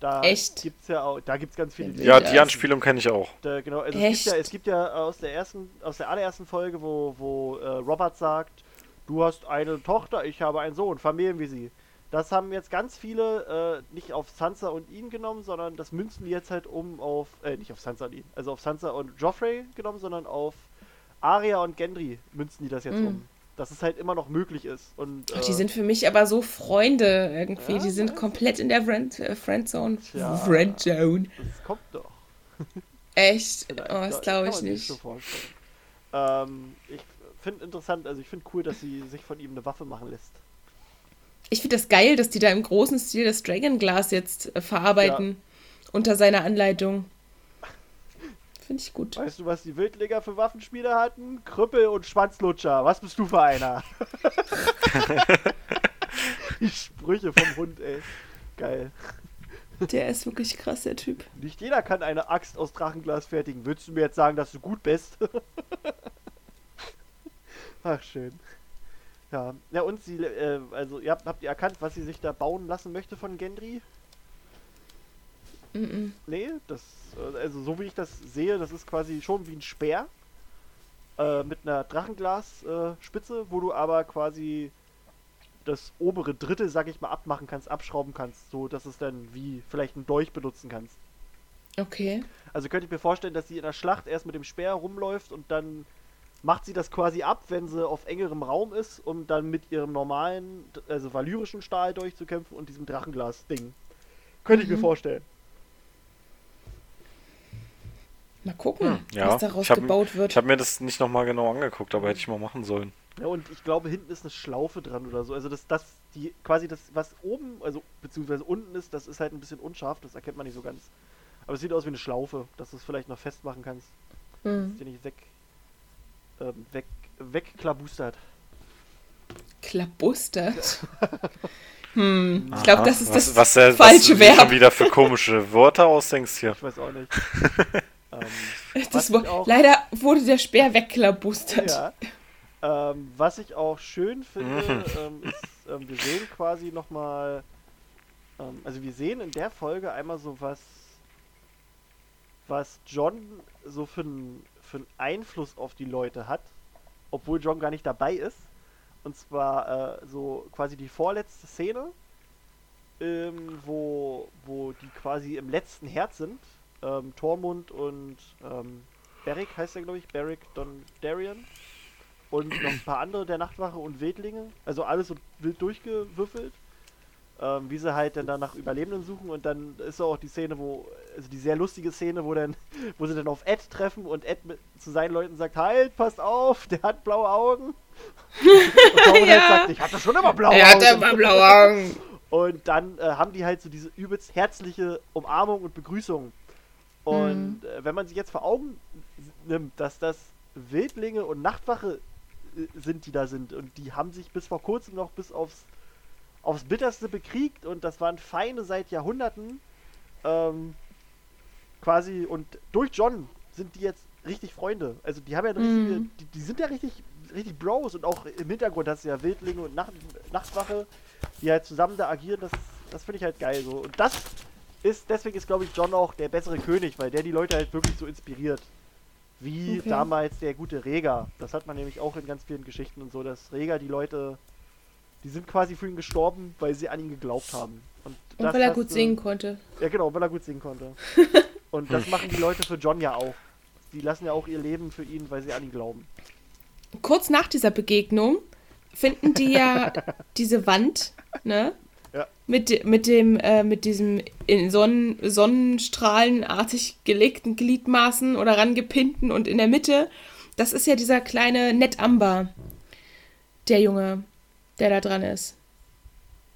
Speaker 1: Da
Speaker 3: Echt?
Speaker 1: gibt's ja auch, da gibt's ganz viele.
Speaker 3: Ja,
Speaker 1: die-
Speaker 2: Ja, die Anspielung kenne ich auch.
Speaker 1: Da, genau, also es gibt, ja, es gibt ja aus der ersten, aus der allerersten Folge, wo, wo äh, Robert sagt, du hast eine Tochter, ich habe einen Sohn, vermählen wir sie. Das haben jetzt ganz viele äh, nicht auf Sansa und ihn genommen, sondern das münzen die jetzt halt um auf, äh, nicht auf Sansa und ihn, also auf Sansa und Joffrey genommen, sondern auf Arya und Gendry münzen die das jetzt
Speaker 3: Mm.
Speaker 1: um. Dass es halt immer noch möglich ist. Und,
Speaker 3: Ach, die
Speaker 1: äh,
Speaker 3: sind für mich aber so Freunde irgendwie.
Speaker 1: Ja,
Speaker 3: die sind komplett in der Friend, äh, Friendzone.
Speaker 1: Tja.
Speaker 3: Friendzone.
Speaker 1: das kommt doch.
Speaker 3: Echt? Oh, das
Speaker 1: Ja,
Speaker 3: glaube ich nicht.
Speaker 1: so. Ähm, ich finde interessant, also ich finde cool, dass sie sich von ihm eine Waffe machen lässt.
Speaker 3: Ich finde das geil, dass die da im großen Stil das Dragonglass jetzt äh, verarbeiten. Unter seiner Anleitung. Finde ich gut.
Speaker 1: Weißt du, was die Wildlinge für Waffenspieler hatten? Krüppel und Schwanzlutscher. Was bist du für einer? die Sprüche vom Hund, ey. Geil.
Speaker 3: Der ist wirklich krass, der Typ.
Speaker 1: Nicht jeder kann eine Axt aus Drachenglas fertigen. Würdest du mir jetzt sagen, dass du gut bist? Ach, schön. Ja, ja und sie, äh, also ihr habt, habt ihr erkannt, was sie sich da bauen lassen möchte von Gendry?
Speaker 3: Mm
Speaker 1: Nee, das, äh, also so wie ich das sehe, das ist quasi schon wie ein Speer äh, mit einer Drachenglasspitze, äh, wo du aber quasi das obere Drittel, sag ich mal, abmachen kannst, abschrauben kannst, so dass es dann wie vielleicht einen Dolch benutzen kannst.
Speaker 3: Okay.
Speaker 1: Also könnte ich mir vorstellen, dass sie in der Schlacht erst mit dem Speer rumläuft und dann macht sie das quasi ab, wenn sie auf engerem Raum ist, um dann mit ihrem normalen, also valyrischen Stahl durchzukämpfen und diesem Drachenglas-Ding. Könnte ich mir
Speaker 3: Mhm.
Speaker 1: vorstellen.
Speaker 3: Mal gucken,
Speaker 2: Hm, ja.
Speaker 3: was daraus
Speaker 2: Ich hab-
Speaker 3: gebaut wird.
Speaker 2: Ich habe mir das nicht nochmal genau angeguckt, aber hätte ich mal machen sollen.
Speaker 1: Ja, und ich glaube, hinten ist eine Schlaufe dran oder so. Also das, das, die, quasi das, was oben, also beziehungsweise unten ist, das ist halt ein bisschen unscharf, das erkennt man nicht so ganz. Aber es sieht aus wie eine Schlaufe, dass du es vielleicht noch festmachen kannst,
Speaker 3: Hm.
Speaker 1: dass dir nicht weg, ähm, weg, wegklabustert.
Speaker 3: Klabustert. hm, ich glaube, das ist
Speaker 2: was,
Speaker 3: das
Speaker 2: was, was
Speaker 3: falsche
Speaker 2: du dir schon
Speaker 3: Verb.
Speaker 2: wieder für komische Wörter ausdenkst hier.
Speaker 1: Ich weiß auch nicht. ähm, was auch-
Speaker 3: Leider wurde der Speer wegklabustert.
Speaker 1: Ja. Ähm, was ich auch schön finde,
Speaker 2: Mhm.
Speaker 1: ähm, ist, ähm, wir sehen quasi nochmal, ähm, also wir sehen in der Folge einmal so was, was John so für einen für einen Einfluss auf die Leute hat, obwohl John gar nicht dabei ist. Und zwar äh, so quasi die vorletzte Szene, ähm, wo, wo die quasi im letzten Herz sind. Ähm, Tormund und ähm, Beric heißt er, glaube ich, Beric Dondarrion. Und noch ein paar andere der Nachtwache und Wildlinge. Also alles so wild durchgewürfelt. Ähm, wie sie halt dann da nach Überlebenden suchen. Und dann ist auch die Szene, wo, also die sehr lustige Szene, wo dann, wo sie dann auf Ed treffen und Ed mit, zu seinen Leuten sagt, halt, passt auf, der hat blaue Augen. Und
Speaker 3: Ja.
Speaker 1: halt sagt, ich hatte schon immer blaue
Speaker 3: Er
Speaker 1: Augen.
Speaker 3: hatte immer blaue Augen.
Speaker 1: Und dann äh, haben die halt so diese übelst herzliche Umarmung und Begrüßung. Und äh, wenn man sich jetzt vor Augen nimmt, dass das Wildlinge und Nachtwache äh, sind, die da sind, und die haben sich bis vor kurzem noch bis aufs, aufs Bitterste bekriegt und das waren Feinde seit Jahrhunderten, ähm, quasi, und durch John sind die jetzt richtig Freunde. Also die haben ja eine richtige,
Speaker 3: Mhm.
Speaker 1: die, die sind ja richtig, richtig Bros und auch im Hintergrund hast du ja Wildlinge und Nacht, Nachtwache, die halt zusammen da agieren, das, das finde ich halt geil so. Und das ist, deswegen ist glaube ich John auch der bessere König, weil der die Leute halt wirklich so inspiriert. Wie
Speaker 3: Okay.
Speaker 1: damals der gute Rega. Das hat man nämlich auch in ganz vielen Geschichten und so, dass Rega die Leute, die sind quasi für ihn gestorben, weil sie an ihn geglaubt haben. Und,
Speaker 3: Und weil er gut
Speaker 1: du-
Speaker 3: singen konnte.
Speaker 1: Ja genau, weil er gut singen konnte. und das machen die Leute für John ja auch. Die lassen ja auch ihr Leben für ihn, weil sie an ihn glauben.
Speaker 3: Kurz nach dieser Begegnung finden die ja diese Wand, ne?
Speaker 1: Ja.
Speaker 3: Mit, mit dem, äh, mit diesem in Sonnen, Sonnenstrahlenartig gelegten Gliedmaßen oder rangepinnten und in der Mitte, das ist ja dieser kleine Ned Amber. Der Junge, der da dran ist.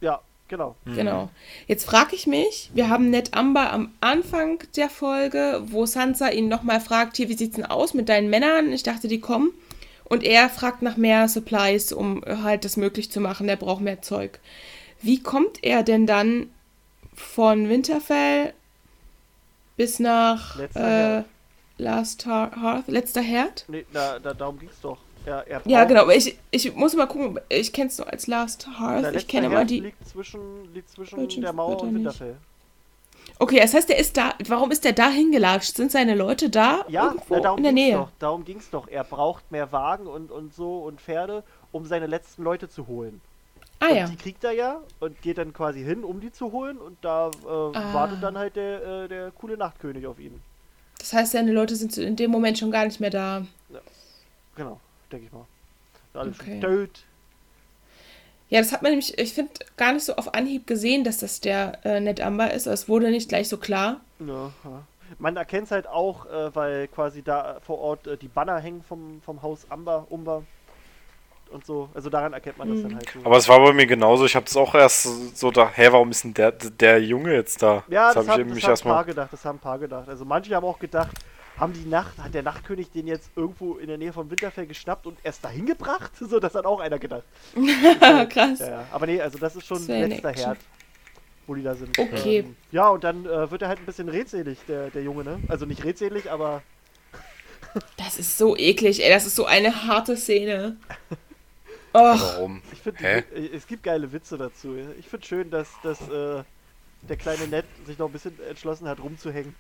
Speaker 1: Ja, genau.
Speaker 3: Genau. Jetzt frage ich mich, wir haben Ned Amber am Anfang der Folge, wo Sansa ihn nochmal fragt, hier, wie sieht's denn aus mit deinen Männern? Ich dachte, die kommen. Und er fragt nach mehr Supplies, um halt das möglich zu machen. Er braucht mehr Zeug. Wie kommt er denn dann von Winterfell bis nach
Speaker 1: Letzter
Speaker 3: äh,
Speaker 1: Herd.
Speaker 3: Last Har- Hearth, letzter Herd?
Speaker 1: Nee, da, da, darum ging's doch. Er, er
Speaker 3: Ja, genau. aber Ich, ich muss mal gucken. Ich kenne es nur als Last Hearth. Ich kenne immer die.
Speaker 1: liegt zwischen, liegt zwischen
Speaker 3: Deutschen
Speaker 1: der Mauer und. Winterfell.
Speaker 3: Okay, das heißt, der ist da. Warum ist der da hingelatscht? Sind seine Leute da?
Speaker 1: Ja,
Speaker 3: irgendwo
Speaker 1: na, darum
Speaker 3: in der Nähe.
Speaker 1: Doch, darum ging es doch. Er braucht mehr Wagen und, und so und Pferde, um seine letzten Leute zu holen.
Speaker 3: Ah
Speaker 1: und
Speaker 3: ja.
Speaker 1: die kriegt er ja und geht dann quasi hin, um die zu holen. Und da äh,
Speaker 3: Ah.
Speaker 1: wartet dann halt der, äh, der coole Nachtkönig auf ihn.
Speaker 3: Das heißt, seine Leute sind in dem Moment schon gar nicht mehr da.
Speaker 1: Genau, denke ich mal. Alle
Speaker 3: Okay.
Speaker 1: schon tot.
Speaker 3: Ja, das hat man nämlich, ich finde, gar nicht so auf Anhieb gesehen, dass das der äh, Ned Amber ist. Es wurde nicht gleich so klar.
Speaker 1: Ja, ja. Man erkennt es halt auch, äh, weil quasi da vor Ort äh, die Banner hängen vom, vom Haus Amber, Umber und so. Also daran erkennt man das
Speaker 3: Mhm.
Speaker 1: dann halt so.
Speaker 2: Aber es war bei mir genauso. Ich habe das auch erst so- da, hä, warum ist denn der, der Junge jetzt da?
Speaker 1: ja, das,
Speaker 2: hab
Speaker 1: haben,
Speaker 2: ich
Speaker 1: das
Speaker 2: mich
Speaker 1: haben ein paar gedacht, das haben ein paar gedacht. Also manche haben auch gedacht, haben die Nacht, hat der Nachtkönig den jetzt irgendwo in der Nähe von Winterfell geschnappt und erst dahin gebracht? So, das hat auch einer gedacht.
Speaker 3: Krass.
Speaker 1: Ja, ja. Aber nee, also das ist schon
Speaker 3: Das
Speaker 1: letzter
Speaker 3: Action.
Speaker 1: Herd, wo die da sind.
Speaker 3: Okay.
Speaker 1: Ähm, ja, und dann äh, wird er halt ein bisschen redselig, der, der Junge, ne? Also nicht redselig, aber
Speaker 3: Das ist so eklig, ey. Das ist so eine harte Szene. Och,
Speaker 2: Warum?
Speaker 1: ich finde,
Speaker 2: Hä?
Speaker 1: es gibt geile Witze dazu. Ich finde schön, dass, dass äh, der kleine Ned sich noch ein bisschen entschlossen hat, rumzuhängen.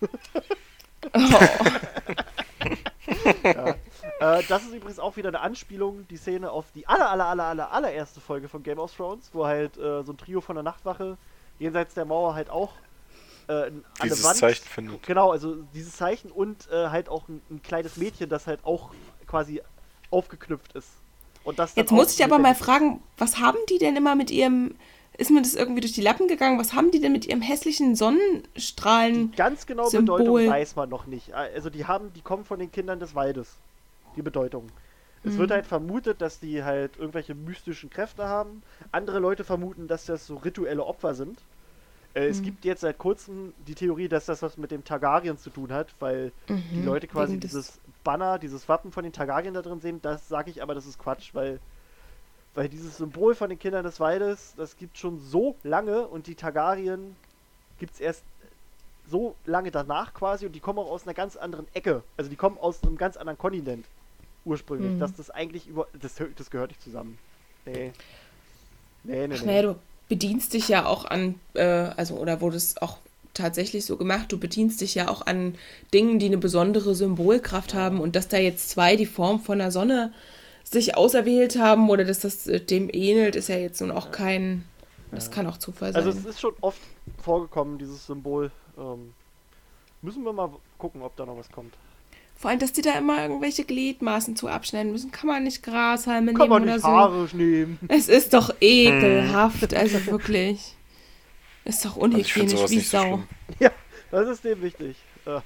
Speaker 1: Ja. äh, das ist übrigens auch wieder eine Anspielung, die Szene auf die aller, aller, aller, aller, allererste Folge von Game of Thrones, wo halt äh, so ein Trio von der Nachtwache jenseits der Mauer halt auch äh, an
Speaker 2: Dieses
Speaker 1: Wand
Speaker 2: Zeichen findet.
Speaker 1: Genau, also dieses Zeichen und äh, halt auch ein, ein kleines Mädchen, das halt auch quasi aufgeknüpft ist. Und das
Speaker 3: Jetzt muss ich aber mal fragen, was haben die denn immer mit ihrem. Ist mir das irgendwie durch die Lappen gegangen? Was haben die denn mit ihrem hässlichen Sonnenstrahlen?
Speaker 1: Die ganz genau
Speaker 3: Symbol.
Speaker 1: Bedeutung weiß man noch nicht. Also die haben, die kommen von den Kindern des Waldes. Die Bedeutung. Es
Speaker 3: Mhm.
Speaker 1: wird halt vermutet, dass die halt irgendwelche mystischen Kräfte haben. Andere Leute vermuten, dass das so rituelle Opfer sind. Äh,
Speaker 3: Mhm.
Speaker 1: Es gibt jetzt seit kurzem die Theorie, dass das was mit dem Targaryen zu tun hat, weil die
Speaker 3: Mhm,
Speaker 1: Leute quasi dieses Banner, dieses Wappen von den Targaryen da drin sehen. Das sage ich aber, das ist Quatsch, weil weil dieses Symbol von den Kindern des Waldes, das gibt schon so lange und die Targaryen gibt es erst so lange danach quasi und die kommen auch aus einer ganz anderen Ecke. Also die kommen aus einem ganz anderen Kontinent ursprünglich.
Speaker 3: Mhm.
Speaker 1: Dass das eigentlich über. Das, das gehört nicht zusammen. Nee. Nee, nee,
Speaker 3: Ach
Speaker 1: nee.
Speaker 3: naja, du bedienst dich ja auch an, äh, also, oder wurde es auch tatsächlich so gemacht, du bedienst dich ja auch an Dingen, die eine besondere Symbolkraft haben und dass da jetzt zwei die Form von der Sonne sich auserwählt haben oder dass das äh, dem ähnelt, ist ja jetzt nun auch kein, das kann auch Zufall sein.
Speaker 1: Also es ist schon oft vorgekommen, dieses Symbol. Ähm, müssen wir mal gucken, ob da noch was kommt.
Speaker 3: Vor allem, dass die da immer irgendwelche Gliedmaßen zu abschneiden müssen, kann man nicht Grashalme
Speaker 1: Kann
Speaker 3: nehmen
Speaker 1: man
Speaker 3: oder
Speaker 1: nicht
Speaker 3: so.
Speaker 1: Haare nehmen.
Speaker 3: Es ist doch ekelhaft, also wirklich. Ist doch
Speaker 2: Also
Speaker 3: unhygienisch
Speaker 2: sowas
Speaker 3: wie
Speaker 2: so
Speaker 3: Sau.
Speaker 2: schlimm.
Speaker 1: Ja, das ist dem wichtig. Äh,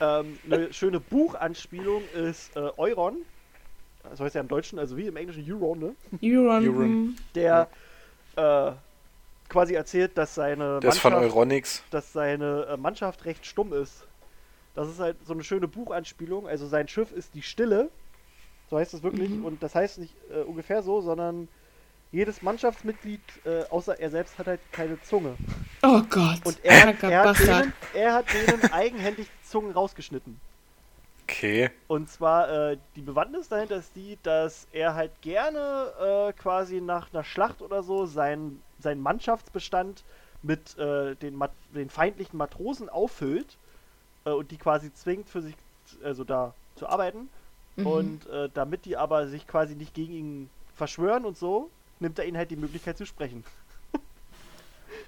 Speaker 1: ähm, eine schöne Buchanspielung ist äh, Euron. Das heißt ja im Deutschen, also wie im Englischen Euron, ne?
Speaker 3: Euron.
Speaker 2: Euron.
Speaker 3: hm.
Speaker 1: Der äh, quasi erzählt, dass seine
Speaker 2: von
Speaker 1: Mannschaft,
Speaker 2: Euronix.
Speaker 1: dass seine äh, Mannschaft recht stumm ist. Das ist halt so eine schöne Buchanspielung. Also sein Schiff ist die Stille. So heißt es wirklich.
Speaker 3: Mhm.
Speaker 1: Und das heißt nicht äh, ungefähr so, sondern jedes Mannschaftsmitglied, äh, außer er selbst, hat halt keine Zunge.
Speaker 3: Oh Gott.
Speaker 1: Und er, hat- er, hat, denen, er hat denen eigenhändig die Zungen rausgeschnitten.
Speaker 2: Okay.
Speaker 1: Und zwar äh, die Bewandtnis dahinter ist die, dass er halt gerne äh, quasi nach einer Schlacht oder so seinen, seinen Mannschaftsbestand mit äh, den, Mat den feindlichen Matrosen auffüllt äh, und die quasi zwingt für sich, also da zu arbeiten.
Speaker 3: Mhm.
Speaker 1: Und äh, damit die aber sich quasi nicht gegen ihn verschwören und so, nimmt er ihnen halt die Möglichkeit zu sprechen.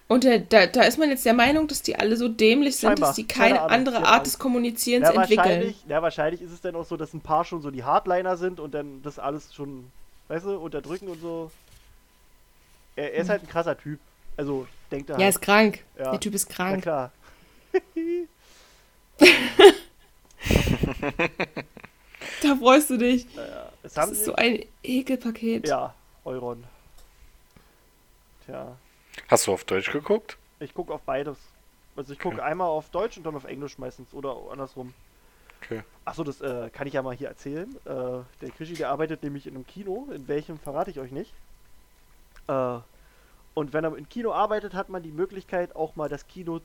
Speaker 3: Und der, da, da ist man jetzt der Meinung, dass die alle so dämlich sind,
Speaker 1: Scheinbar.
Speaker 3: dass die
Speaker 1: Keine
Speaker 3: keine andere Art des Kommunizierens
Speaker 1: Ja,
Speaker 3: entwickeln.
Speaker 1: wahrscheinlich, ja, wahrscheinlich ist es dann auch so, dass ein paar schon so die Hardliner sind und dann das alles schon, weißt du, unterdrücken und so. Er, er ist halt ein krasser Typ. Also, denkt er
Speaker 3: Ja,
Speaker 1: halt.
Speaker 3: ist krank.
Speaker 1: Ja.
Speaker 3: Der Typ ist
Speaker 1: Na
Speaker 3: krank.
Speaker 1: klar.
Speaker 3: Da freust du dich.
Speaker 1: Ja, es
Speaker 3: Das ist so ein Ekelpaket.
Speaker 1: ja, Euron. Tja,
Speaker 2: Hast du auf Deutsch geguckt?
Speaker 1: ich gucke auf beides. Also ich gucke
Speaker 2: Okay.
Speaker 1: einmal auf Deutsch und dann auf Englisch meistens oder andersrum.
Speaker 2: Okay.
Speaker 1: Achso, das äh, kann ich ja mal hier erzählen. Äh, der Krischi, der arbeitet nämlich in einem Kino, in welchem verrate ich euch nicht. Äh, und wenn er im Kino arbeitet, hat man die Möglichkeit, auch mal das Kino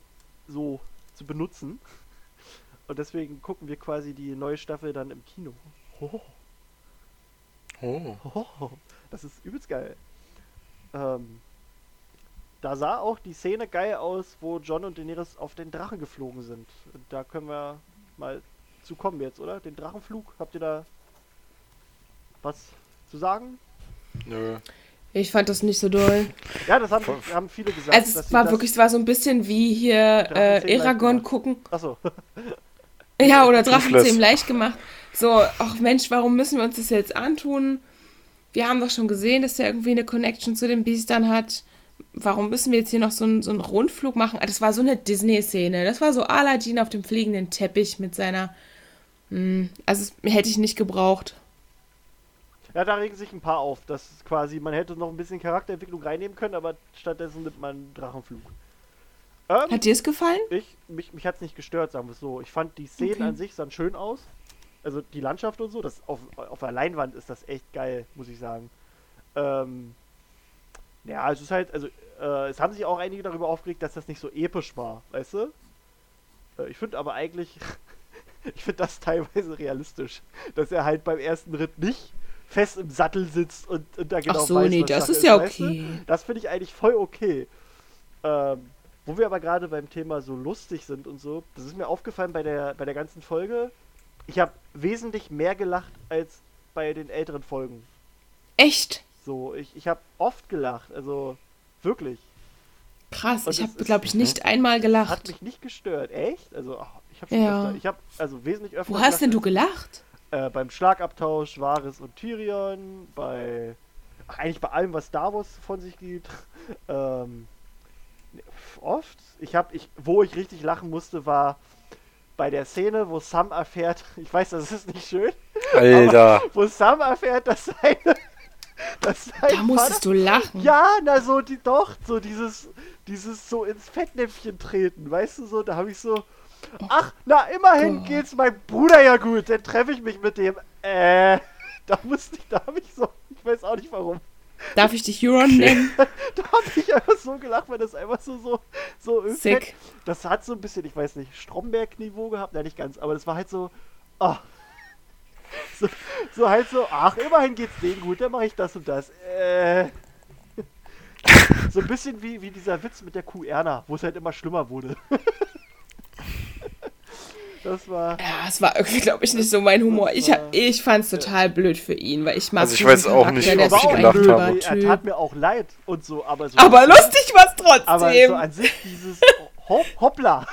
Speaker 1: so zu benutzen. Und deswegen gucken wir quasi die neue Staffel dann im Kino. Hoho,
Speaker 2: Oh.
Speaker 1: hoho, das ist übelst geil. Ähm, da sah auch die Szene geil aus, wo John und Daenerys auf den Drachen geflogen sind. Da können wir mal zu kommen jetzt, oder? Den Drachenflug. Habt ihr da was zu sagen?
Speaker 2: Nö.
Speaker 3: Ich fand das nicht so doll.
Speaker 1: Ja, das haben, haben viele gesagt.
Speaker 3: Also es war wirklich, es war so ein bisschen wie hier äh, Eragon gucken.
Speaker 1: Achso.
Speaker 3: ja, oder Drachenzähmen leicht gemacht. So, ach Mensch, warum müssen wir uns das jetzt antun? Wir haben doch schon gesehen, dass er irgendwie eine Connection zu den Biestern hat. Warum müssen wir jetzt hier noch so einen, so einen Rundflug machen? Das war so eine Disney-Szene. Das war so Aladdin auf dem fliegenden Teppich mit seiner. Mh, hm, also, hätte ich nicht gebraucht.
Speaker 1: Ja, da regen sich ein paar auf, dass quasi man hätte noch ein bisschen Charakterentwicklung reinnehmen können, aber stattdessen nimmt man einen Drachenflug.
Speaker 3: Ähm, hat dir es gefallen?
Speaker 1: Ich, mich, mich hat es nicht gestört, sagen wir es so. Ich fand die Szenen okay. an sich sahen schön aus. Also die Landschaft und so, das auf, auf der Leinwand ist das echt geil, muss ich sagen. Ähm, ja, es ist halt, also äh, es haben sich auch einige darüber aufgeregt, dass das nicht so episch war, weißt du? Äh, ich finde aber eigentlich, ich finde das teilweise realistisch, dass er halt beim ersten Ritt nicht fest im Sattel sitzt und, und da genau
Speaker 3: Ach so, weiß, nee, das ist, ist ja okay.
Speaker 1: Du? Das finde ich eigentlich voll okay. Ähm, wo wir aber gerade beim Thema so lustig sind und so, das ist mir aufgefallen bei der, bei der ganzen Folge. Ich habe wesentlich mehr gelacht als bei den älteren Folgen.
Speaker 3: Echt?
Speaker 1: So, ich, ich habe oft gelacht, also wirklich.
Speaker 3: Krass, und ich habe, glaube ich, nicht einmal gelacht.
Speaker 1: Hat mich nicht gestört, echt? Also, ach, ich habe schon ja. öfter, ich habe also wesentlich öfter
Speaker 3: Wo hast denn du gelacht?
Speaker 1: Äh, beim Schlagabtausch Varys und Tyrion, bei eigentlich bei allem, was Star Wars von sich gibt. ähm, oft. Ich habe, ich, wo ich richtig lachen musste, war bei der Szene, wo Sam erfährt, ich weiß, das ist nicht schön,
Speaker 2: Alter.
Speaker 1: wo Sam erfährt, dass seine,
Speaker 3: sein da musstest Vater, du lachen.
Speaker 1: Ja, na so die doch, so dieses, dieses so ins Fettnäpfchen treten, weißt du so, da habe ich so, Ach, na, immerhin oh. geht's meinem Bruder ja gut. Dann treffe ich mich mit dem. Äh, da musste ich, da habe ich so, ich weiß auch nicht warum.
Speaker 3: Darf ich dich Huron nennen?
Speaker 1: da habe ich einfach so gelacht, weil das einfach so, so, so
Speaker 3: Sick.
Speaker 1: Das hat so ein bisschen, ich weiß nicht, Stromberg-Niveau gehabt. Nein, nicht ganz, aber das war halt so, oh. so, so halt so, ach, immerhin geht's denen gut, dann mache ich das und das. Äh. So ein bisschen wie, wie dieser Witz mit der Kuh Erna, wo es halt immer schlimmer wurde. Das war.
Speaker 3: Ja, es war irgendwie, glaube ich, nicht so mein Humor. Ich, ich fand es total blöd für ihn, weil ich mag
Speaker 2: Also ich weiß auch nicht, ob ich gelacht habe.
Speaker 1: Er tat mir auch leid und so, aber so.
Speaker 3: Aber lustig war es trotzdem.
Speaker 1: Aber so an sich dieses Hop, Hoppla.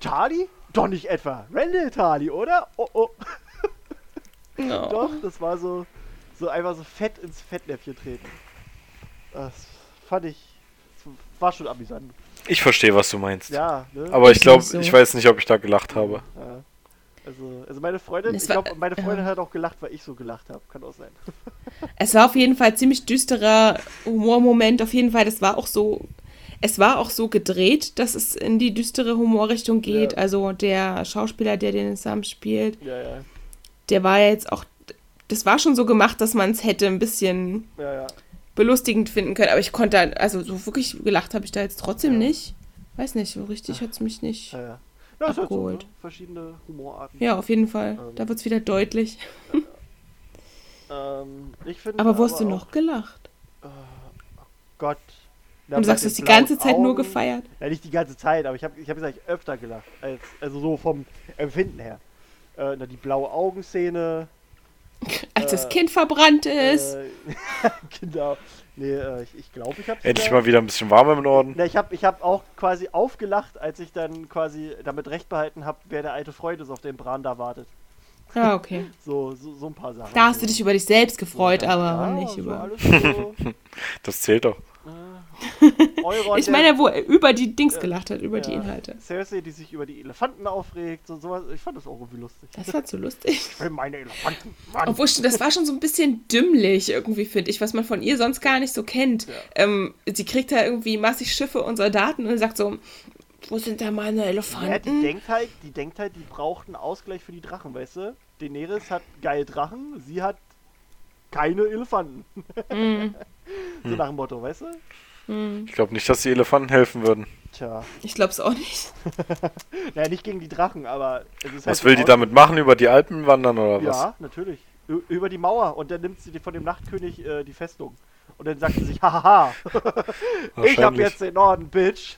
Speaker 1: Charlie? Doch nicht etwa. Randall Charlie, oder? Oh, oh. No. Doch, das war so, so einfach so fett ins Fettnäpfchen treten. Das fand ich, das war schon amüsant.
Speaker 2: Ich verstehe, was du meinst.
Speaker 1: Ja, ne?
Speaker 2: Aber ich glaube, so. ich weiß nicht, ob ich da gelacht habe.
Speaker 1: Ja. Also, also meine Freundin, ich glaube, meine Freundin ja. hat auch gelacht, weil ich so gelacht habe. Kann auch sein.
Speaker 3: Es war auf jeden Fall ein ziemlich düsterer Humormoment. Auf jeden Fall, das war auch so. Es war auch so gedreht, dass es in die düstere Humorrichtung geht. Ja. Also der Schauspieler, der den Sam spielt,
Speaker 1: ja, ja.
Speaker 3: Der war jetzt auch. Das war schon so gemacht, dass man es hätte ein bisschen
Speaker 1: ja, ja
Speaker 3: belustigend finden können. Aber ich konnte, also so wirklich gelacht habe ich da jetzt trotzdem ja. nicht. Weiß nicht, so richtig hat es mich nicht
Speaker 1: ja, ja. ja abgeholt. Halt so, ne? Verschiedene Humorarten.
Speaker 3: Ja, auf jeden Fall. Ähm. Da wird es wieder deutlich.
Speaker 1: ähm, find,
Speaker 3: aber wo hast du noch gelacht?
Speaker 1: Äh, oh Gott.
Speaker 3: Und du sagst, du hast die ganze Zeit Augen. nur gefeiert.
Speaker 1: Ja, nicht die ganze Zeit, aber ich habe ich hab gesagt, öfter gelacht. Als, also so vom Empfinden her. Äh, die blaue Augenszene,
Speaker 3: Als das äh, Kind verbrannt ist. Äh,
Speaker 1: genau. Nee, äh, ich, ich glaube, ich habe
Speaker 2: Endlich mal wieder ein bisschen warm im Norden.
Speaker 1: Ne, ich habe ich hab auch quasi aufgelacht, als ich dann quasi damit recht behalten habe, wer der alte Freund ist, auf dem Bran da wartet.
Speaker 3: Ah, okay.
Speaker 1: so, so, so ein paar Sachen.
Speaker 3: Da hast du dich über dich selbst gefreut, ja, aber ja, nicht so über. So.
Speaker 2: das zählt doch.
Speaker 3: Euron, ich meine, wo er über die Dings gelacht hat, über ja, die Inhalte.
Speaker 1: Cersei, die sich über die Elefanten aufregt und sowas. Ich fand das auch irgendwie lustig.
Speaker 3: Das war zu lustig.
Speaker 1: Ich will meine Elefanten.
Speaker 3: Mann. Obwohl, das war schon so ein bisschen dümmlich irgendwie, finde ich, was man von ihr sonst gar nicht so kennt. Ja. Ähm, sie kriegt da irgendwie massig Schiffe und Soldaten und sagt so, wo sind da meine Elefanten? Ja,
Speaker 1: die denkt halt, die denkt halt, die braucht einen Ausgleich für die Drachen, weißt du? Daenerys hat geile Drachen, sie hat keine Elefanten. Mm. so nach dem Motto, weißt du?
Speaker 2: Hm. Ich glaube nicht, dass die Elefanten helfen würden.
Speaker 1: Tja.
Speaker 3: Ich glaube es auch nicht.
Speaker 1: naja, nicht gegen die Drachen, aber.
Speaker 2: was halt will die damit machen? Über die Alpen wandern oder was?
Speaker 1: Ja, natürlich. Ü über die Mauer und dann nimmt sie von dem Nachtkönig äh, die Festung. Und dann sagt sie sich, hahaha, ich habe
Speaker 2: Wahrscheinlich.
Speaker 1: jetzt den Norden, Bitch.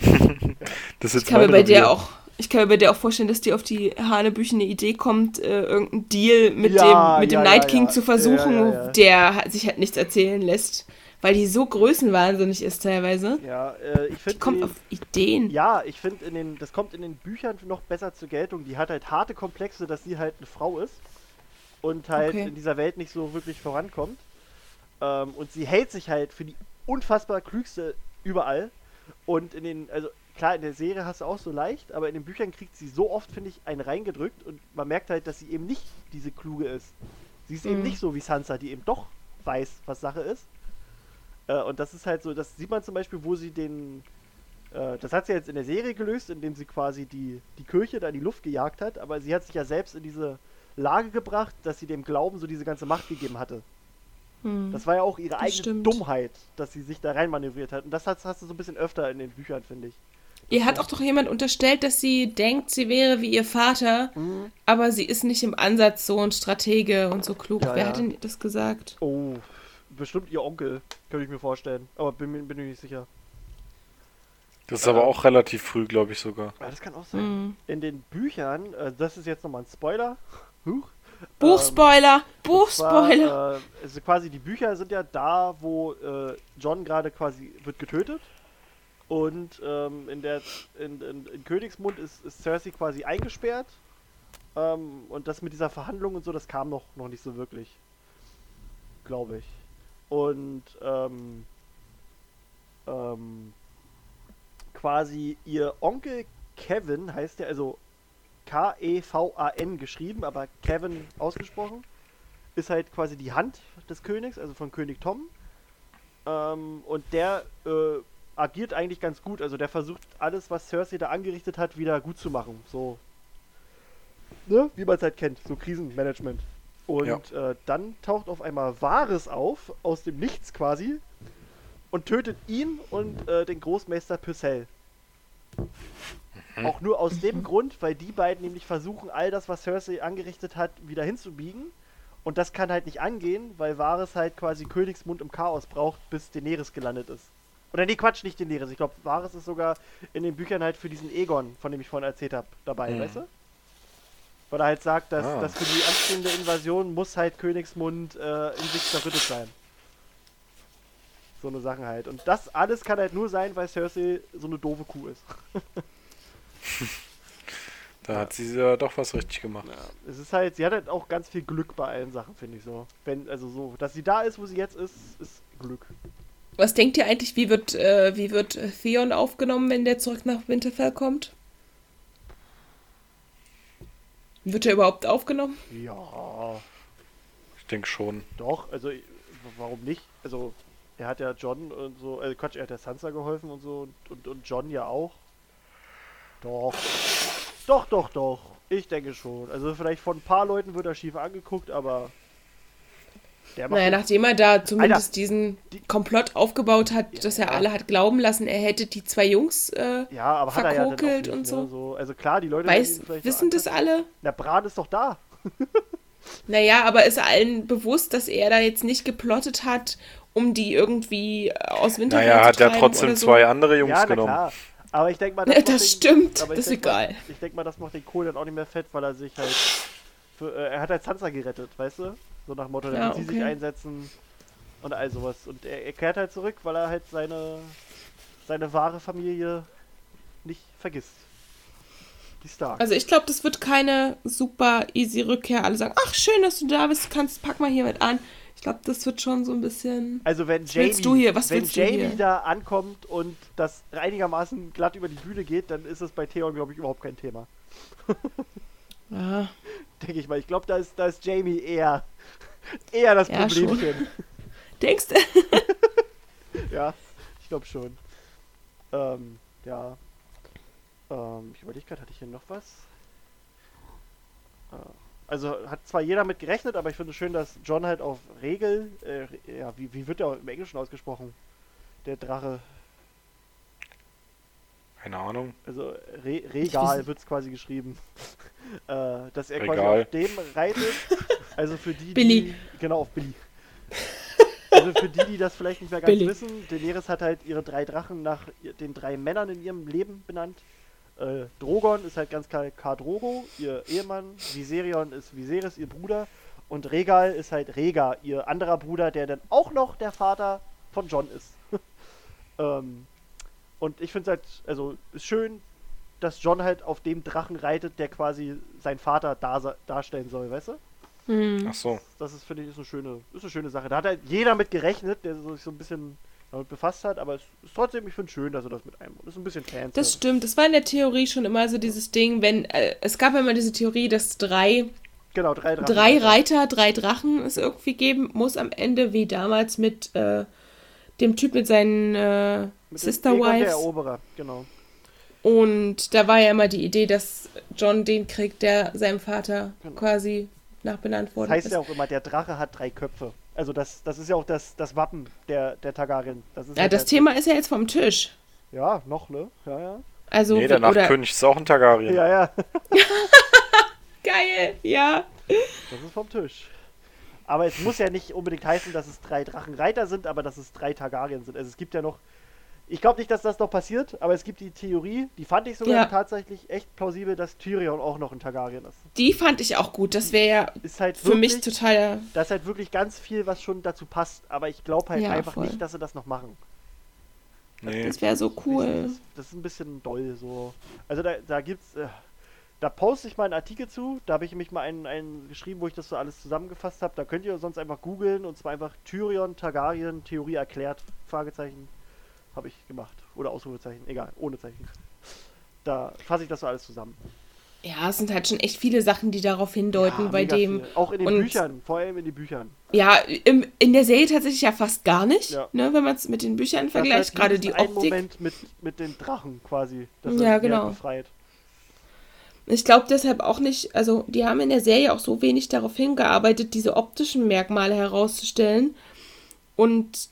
Speaker 2: Das ist
Speaker 3: Ich kann mir bei der auch. Ich kann mir bei der auch vorstellen, dass die auf die hanebüchene Idee kommt, äh, irgendeinen Deal mit
Speaker 1: Ja,
Speaker 3: dem, mit
Speaker 1: ja,
Speaker 3: dem
Speaker 1: ja,
Speaker 3: Night King
Speaker 1: ja.
Speaker 3: zu versuchen,
Speaker 1: Ja, ja, ja.
Speaker 3: der sich halt nichts erzählen lässt. Weil die so größenwahnsinnig ist teilweise.
Speaker 1: Ja, äh, ich
Speaker 3: Die
Speaker 1: finde.
Speaker 3: kommt auf Ideen.
Speaker 1: Ja, ich finde, in den, das kommt in den Büchern noch besser zur Geltung. Die hat halt harte Komplexe, dass sie halt eine Frau ist und halt
Speaker 3: Okay.
Speaker 1: in dieser Welt nicht so wirklich vorankommt. Ähm, und sie hält sich halt für die unfassbar klügste überall. Und in den, also klar, in der Serie hast du auch so leicht, aber in den Büchern kriegt sie so oft, finde ich, einen reingedrückt und man merkt halt, dass sie eben nicht diese kluge ist. Sie ist eben
Speaker 3: Mhm.
Speaker 1: nicht so wie Sansa, die eben doch weiß, was Sache ist. Äh, und das ist halt so, das sieht man zum Beispiel, wo sie den, äh, das hat sie jetzt in der Serie gelöst, indem sie quasi die, die Kirche da in die Luft gejagt hat, aber sie hat sich ja selbst in diese Lage gebracht, dass sie dem Glauben so diese ganze Macht gegeben hatte.
Speaker 3: Hm.
Speaker 1: Das war ja auch ihre
Speaker 3: Das
Speaker 1: eigene
Speaker 3: stimmt.
Speaker 1: Dummheit, dass sie sich da reinmanövriert hat. Und das hast, hast du so ein bisschen öfter in den Büchern, finde ich.
Speaker 3: Ihr hat auch doch jemand unterstellt, dass sie denkt, sie wäre wie ihr Vater,
Speaker 1: Mhm.
Speaker 3: aber sie ist nicht im Ansatz so ein Stratege und so klug.
Speaker 1: Ja,
Speaker 3: Wer
Speaker 1: ja.
Speaker 3: hat denn das gesagt?
Speaker 1: Oh, bestimmt ihr Onkel, könnte ich mir vorstellen. Aber bin, mir- bin mir nicht sicher.
Speaker 2: Das ist aber auch relativ früh, glaube ich sogar.
Speaker 1: Ja, das kann auch sein.
Speaker 3: Hm.
Speaker 1: In den Büchern, äh, das ist jetzt nochmal ein Spoiler. Huch.
Speaker 3: Buchspoiler!
Speaker 1: Und
Speaker 3: Buchspoiler!
Speaker 1: zwar, äh, also quasi die Bücher sind ja da, wo äh, John gerade quasi wird getötet. Und ähm, in der in, in, in Königsmund ist, ist Cersei quasi eingesperrt. Ähm, und das mit dieser Verhandlung und so, das kam noch, noch nicht so wirklich. Glaube ich. Und ähm, ähm, quasi ihr Onkel Kevin heißt der, also K-E-V-A-N geschrieben, aber Kevin ausgesprochen, ist halt quasi die Hand des Königs, also von König Tom. Ähm, und der äh, agiert eigentlich ganz gut, also der versucht alles, was Cersei da angerichtet hat, wieder gut zu machen. So, ne? wie man es halt kennt, so Krisenmanagement. Und äh, dann taucht auf einmal Varys auf, aus dem Nichts quasi, und tötet ihn und äh, den Großmeister Pycelle. Auch nur aus dem Grund, weil die beiden nämlich versuchen, all das, was Cersei angerichtet hat, wieder hinzubiegen. Und das kann halt nicht angehen, weil Varys halt quasi Königsmund im Chaos braucht, bis Daenerys gelandet ist. Oder nee, Quatsch, nicht Daenerys. Ich glaube, Varys ist sogar in den Büchern halt für diesen Egon, von dem ich vorhin erzählt habe, dabei,
Speaker 2: Mhm.
Speaker 1: weißt du? Weil er halt sagt, dass,
Speaker 2: Ah.
Speaker 1: dass für die anstehende Invasion muss halt Königsmund äh, in sich zerrüttet sein. So eine Sache halt. Und das alles kann halt nur sein, weil Cersei so eine doofe Kuh ist.
Speaker 2: Da hat sie ja doch was richtig gemacht.
Speaker 1: Ja, es ist halt, sie hat halt auch ganz viel Glück bei allen Sachen, finde ich so. Wenn, also so, dass sie da ist, wo sie jetzt ist, ist Glück.
Speaker 3: Was denkt ihr eigentlich, wie wird, äh, wie wird Theon aufgenommen, wenn der zurück nach Winterfell kommt? Wird er überhaupt aufgenommen?
Speaker 1: Ja,
Speaker 2: Ich denke schon.
Speaker 1: doch, also warum nicht? Also, er hat ja John und so, äh, Quatsch, er hat der Sansa geholfen und so und, und, und John ja auch. Doch. Doch, doch, doch. Ich denke schon. Also vielleicht von ein paar Leuten wird er schief angeguckt, aber der macht
Speaker 3: Naja, nachdem er da zumindest
Speaker 1: Alter,
Speaker 3: diesen
Speaker 1: die-
Speaker 3: Komplott aufgebaut hat, dass er
Speaker 1: Ja.
Speaker 3: alle hat glauben lassen, er hätte die zwei Jungs, äh,
Speaker 1: ja, aber hat er ja
Speaker 3: verkokelt
Speaker 1: nicht,
Speaker 3: und
Speaker 1: ne?
Speaker 3: so.
Speaker 1: Also klar, die Leute
Speaker 3: weiß, wissen
Speaker 1: so
Speaker 3: das alle?
Speaker 1: Der Bran ist doch da.
Speaker 3: Naja, aber ist allen bewusst, dass er da jetzt nicht geplottet hat, um die irgendwie äh, aus Winterfell
Speaker 2: Naja,
Speaker 3: zu
Speaker 2: hat ja
Speaker 3: treiben
Speaker 2: trotzdem
Speaker 3: so?
Speaker 2: zwei andere Jungs
Speaker 1: ja, na
Speaker 2: genommen.
Speaker 1: klar. Aber ich denke mal,
Speaker 3: Das,
Speaker 1: macht den-
Speaker 3: stimmt,
Speaker 1: aber ich
Speaker 3: das ist
Speaker 1: denk mal-
Speaker 3: egal.
Speaker 1: Ich denke mal, das macht den Kohl dann auch nicht mehr fett, weil er sich halt. Für, äh, er hat halt Sansa gerettet, weißt du? So nach dem Motto, damit
Speaker 3: Ja,
Speaker 1: sie sich
Speaker 3: okay.
Speaker 1: einsetzen und all sowas. Und er, er kehrt halt zurück, weil er halt seine, seine wahre Familie nicht vergisst. Die Stark.
Speaker 3: Also ich glaube, das wird keine super easy Rückkehr. Alle sagen, ach schön, dass du da bist, kannst, pack mal hier mit an. Ich glaube, das wird schon so ein bisschen...
Speaker 1: Also wenn Jamie,
Speaker 3: willst du hier? Was
Speaker 1: wenn
Speaker 3: willst du
Speaker 1: Jamie
Speaker 3: hier?
Speaker 1: da ankommt und das einigermaßen glatt über die Bühne geht, dann ist es bei Theon, glaube ich, überhaupt kein Thema.
Speaker 3: Ja,
Speaker 1: Denke ich mal. Ich glaube, da ist, da ist Jamie eher, eher das
Speaker 3: Ja, schon.
Speaker 1: Problemchen.
Speaker 3: denkst du?
Speaker 1: Ja, ich glaube schon. Ähm, ja. Ähm, ich überlege gerade, hatte ich hier noch was? Äh, also hat zwar jeder mit gerechnet, aber ich finde es schön, dass John halt auf Regel, äh, ja, wie, wie wird der im Englischen ausgesprochen? Der Drache.
Speaker 2: Keine Ahnung.
Speaker 1: Also Re Regal wird es quasi geschrieben. äh, dass er quasi
Speaker 2: Regal.
Speaker 1: auf dem reitet. Also für die,
Speaker 3: Billy.
Speaker 1: die. Genau, auf Billy. Also für die, die das vielleicht nicht mehr ganz
Speaker 3: Billig.
Speaker 1: wissen, Daenerys hat halt ihre drei Drachen nach den drei Männern in ihrem Leben benannt. Äh, Drogon ist halt ganz klar Khal Drogo, ihr Ehemann. Viserion ist Viserys, ihr Bruder. Und Regal ist halt Rega, ihr anderer Bruder, der dann auch noch der Vater von John ist. ähm, und ich finde es halt, also ist schön, dass John halt auf dem Drachen reitet, der quasi sein Vater dar darstellen soll, weißt du?
Speaker 3: Hm.
Speaker 2: Ach so.
Speaker 1: Das ist, finde ich, ist eine schöne, ist eine schöne Sache. Da hat halt jeder mit gerechnet, der sich so ein bisschen damit befasst hat, aber es ist trotzdem, ich finde es schön, dass er das mit einbaut. Das ist ein bisschen Fans.
Speaker 3: Das stimmt. Das war in der Theorie schon immer so dieses Ding, wenn äh, es gab immer diese Theorie, dass drei,
Speaker 1: Genau, drei Drachen.
Speaker 3: drei Reiter, drei Drachen es irgendwie geben muss am Ende, wie damals mit äh, dem Typ mit seinen äh,
Speaker 1: Mit
Speaker 3: Sister
Speaker 1: Aegon Der
Speaker 3: Wives.
Speaker 1: Eroberer, genau.
Speaker 3: Und da war ja immer die Idee, dass John den kriegt, der seinem Vater
Speaker 1: Genau.
Speaker 3: quasi nachbenannt worden
Speaker 1: Das heißt
Speaker 3: ist.
Speaker 1: ja auch immer, der Drache hat drei Köpfe. Also das, das ist ja auch das, das Wappen der, der Targaryen. Das ist
Speaker 3: ja,
Speaker 1: halt
Speaker 3: das Thema ist ja jetzt vom Tisch.
Speaker 1: Ja, noch, ne? Ja, ja.
Speaker 3: Also,
Speaker 2: nee, der
Speaker 3: oder
Speaker 2: Nachtkönig ist auch ein Targaryen.
Speaker 1: Ja, ja.
Speaker 3: geil, ja.
Speaker 1: Das ist vom Tisch. Aber es muss ja nicht unbedingt heißen, dass es drei Drachenreiter sind, aber dass es drei Targaryen sind. Also es gibt ja noch. Ich glaube nicht, dass das noch passiert, aber es gibt die Theorie, die fand ich sogar
Speaker 3: Ja.
Speaker 1: tatsächlich echt plausibel, dass Tyrion auch noch ein Targaryen ist.
Speaker 3: Die fand ich auch gut. Das wäre ja
Speaker 1: Ist halt
Speaker 3: für mich
Speaker 1: wirklich,
Speaker 3: total.
Speaker 1: da ist halt wirklich ganz viel, was schon dazu passt, aber ich glaube halt
Speaker 3: Ja,
Speaker 1: einfach
Speaker 3: voll.
Speaker 1: nicht, dass sie das noch machen.
Speaker 2: Nee.
Speaker 3: Das wäre so cool.
Speaker 1: Das, das ist ein bisschen doll so. Also da, da gibt's. Äh, da poste ich mal einen Artikel zu. Da habe ich mich mal einen, einen geschrieben, wo ich das so alles zusammengefasst habe. Da könnt ihr sonst einfach googeln und zwar einfach Tyrion Targaryen Theorie erklärt. Fragezeichen. Habe ich gemacht. Oder Ausrufezeichen. Egal, ohne Zeichen. Da fasse ich das so alles zusammen.
Speaker 3: Ja, es sind halt schon echt viele Sachen, die darauf hindeuten,
Speaker 1: Ja,
Speaker 3: bei dem.
Speaker 1: viel. Auch in den
Speaker 3: und-
Speaker 1: Büchern, vor allem in den Büchern.
Speaker 3: Ja, im, in der Serie tatsächlich ja fast gar nicht,
Speaker 1: Ja.
Speaker 3: ne, wenn man es mit den Büchern
Speaker 1: Das
Speaker 3: vergleicht.
Speaker 1: heißt,
Speaker 3: Gerade die Optik.
Speaker 1: Moment mit, mit den Drachen quasi. Das
Speaker 3: Ja,
Speaker 1: er
Speaker 3: genau.
Speaker 1: befreit.
Speaker 3: Ich glaube deshalb auch nicht, also die haben in der Serie auch so wenig darauf hingearbeitet, diese optischen Merkmale herauszustellen. Und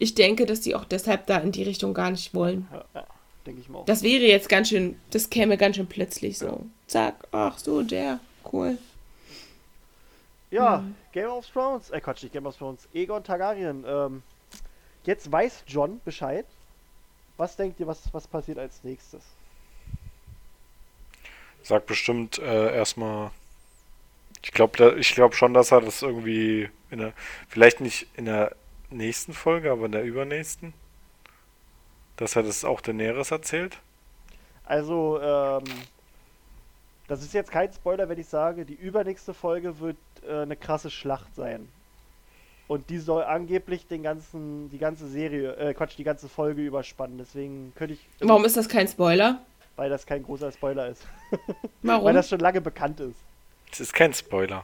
Speaker 3: ich denke, dass die auch deshalb da in die Richtung gar nicht wollen.
Speaker 1: Ja, ja, denke ich mal auch.
Speaker 3: Das wäre jetzt ganz schön, das käme ganz schön plötzlich so. Zack, ach so, der, cool.
Speaker 1: Ja,
Speaker 3: Mhm.
Speaker 1: Game of Thrones, äh Quatsch, nicht Game of Thrones, Aegon Targaryen. Ähm, jetzt weiß John Bescheid. Was denkt ihr, was, was passiert als nächstes?
Speaker 2: Sagt bestimmt äh, erstmal. Ich glaube ich glaub schon, dass er das irgendwie in der. Vielleicht nicht in der nächsten Folge, aber in der übernächsten. Dass er das auch Daenerys erzählt.
Speaker 1: Also, ähm, das ist jetzt kein Spoiler, wenn ich sage, die übernächste Folge wird äh, eine krasse Schlacht sein. Und die soll angeblich den ganzen, die ganze Serie, äh, Quatsch, die ganze Folge überspannen. Deswegen könnte ich,
Speaker 3: Warum ist das kein Spoiler?
Speaker 1: weil das kein großer Spoiler ist. Weil
Speaker 3: Warum?
Speaker 1: das schon lange bekannt ist.
Speaker 2: Das ist kein Spoiler.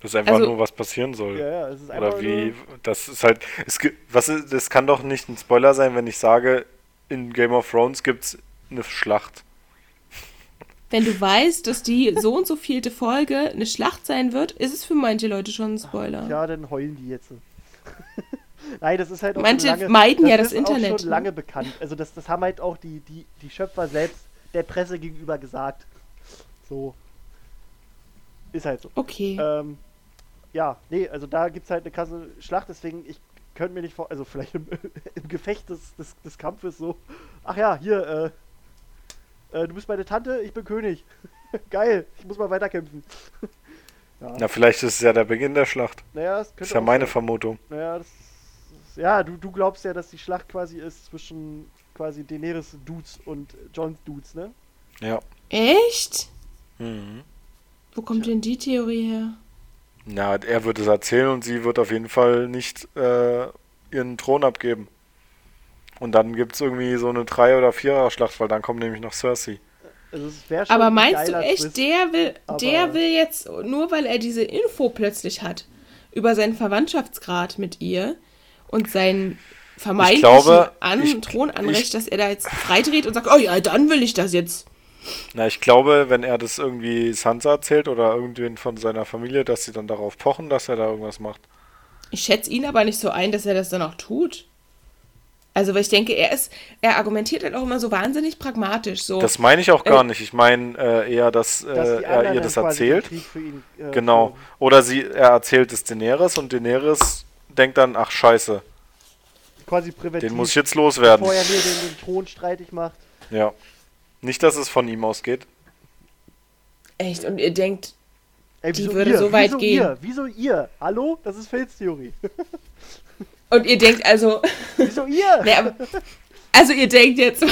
Speaker 2: Das ist einfach
Speaker 3: Also-
Speaker 2: nur, was passieren soll.
Speaker 1: Ja, ja, es ist einfach
Speaker 2: Oder wie,
Speaker 1: nur-
Speaker 2: das ist halt, es gibt, was ist, das kann doch nicht ein Spoiler sein, wenn ich sage, in Game of Thrones gibt's eine Schlacht.
Speaker 3: Wenn du weißt, dass die so und so vielte Folge eine Schlacht sein wird, ist es für manche Leute schon ein Spoiler.
Speaker 1: Ja, dann heulen die jetzt. Nein, das ist halt auch
Speaker 3: Manche
Speaker 1: schon lange,
Speaker 3: meiden ja das
Speaker 1: ist
Speaker 3: Internet,
Speaker 1: Auch schon
Speaker 3: ne?
Speaker 1: lange bekannt. Also das, das haben halt auch die, die, die Schöpfer selbst der Presse gegenüber gesagt. So. Ist halt so.
Speaker 3: Okay.
Speaker 1: Ähm, ja, nee, also da gibt es halt eine krasse Schlacht, deswegen ich könnte mir nicht vor, also vielleicht im, im Gefecht des, des, des Kampfes so, ach ja, hier, äh, äh, du bist meine Tante, ich bin König. Geil, ich muss mal weiterkämpfen. ja,
Speaker 2: Na, vielleicht ist es ja der Beginn der Schlacht.
Speaker 1: naja, das könnte
Speaker 2: Das ist ja meine
Speaker 1: sein.
Speaker 2: Vermutung.
Speaker 1: Naja, das ja, du, du glaubst ja, dass die Schlacht quasi ist zwischen quasi Daenerys Dudes und Johns Dudes, ne?
Speaker 2: Ja.
Speaker 3: Echt?
Speaker 2: Mhm.
Speaker 3: Wo kommt denn die Theorie her?
Speaker 2: Na, er wird es erzählen und sie wird auf jeden Fall nicht äh, ihren Thron abgeben. Und dann gibt es irgendwie so eine Drei- oder Vierer-Schlacht, weil dann kommt nämlich noch Cersei.
Speaker 1: Also
Speaker 3: Aber
Speaker 1: ein
Speaker 3: meinst du echt,
Speaker 1: Twist.
Speaker 3: der will, der will jetzt, nur weil er diese Info plötzlich hat, über seinen Verwandtschaftsgrad mit ihr und sein vermeintlichen
Speaker 2: glaube,
Speaker 3: An
Speaker 2: ich-
Speaker 3: Thronanrecht,
Speaker 2: ich-
Speaker 3: dass er da jetzt freidreht und sagt, oh ja, dann will ich das jetzt.
Speaker 2: Na, ich glaube, wenn er das irgendwie Sansa erzählt oder irgendwen von seiner Familie, dass sie dann darauf pochen, dass er da irgendwas macht.
Speaker 3: Ich schätze ihn aber nicht so ein, dass er das dann auch tut. Also, weil ich denke, er ist, er argumentiert halt auch immer so wahnsinnig pragmatisch. So,
Speaker 2: Das meine ich auch gar
Speaker 3: Äh,
Speaker 2: nicht. Ich meine äh, eher, dass, äh,
Speaker 1: dass
Speaker 2: er ihr das erzählt.
Speaker 1: Ihn, äh,
Speaker 2: Genau. Oder sie, er erzählt es Daenerys und Daenerys denkt dann, ach scheiße,
Speaker 1: Quasi präventiv.
Speaker 2: den muss ich jetzt loswerden.
Speaker 1: Bevor er mir den, den Thron streitig macht.
Speaker 2: Ja. Nicht, dass es von ihm ausgeht.
Speaker 3: Echt, und ihr denkt,
Speaker 1: Ey,
Speaker 3: Die würde
Speaker 1: ihr?
Speaker 3: so weit
Speaker 1: wieso
Speaker 3: gehen.
Speaker 1: Ihr? Wieso ihr? Hallo? Das ist Filztheorie.
Speaker 3: und ihr denkt also,
Speaker 1: wieso ihr?
Speaker 3: nee, aber, also ihr denkt jetzt.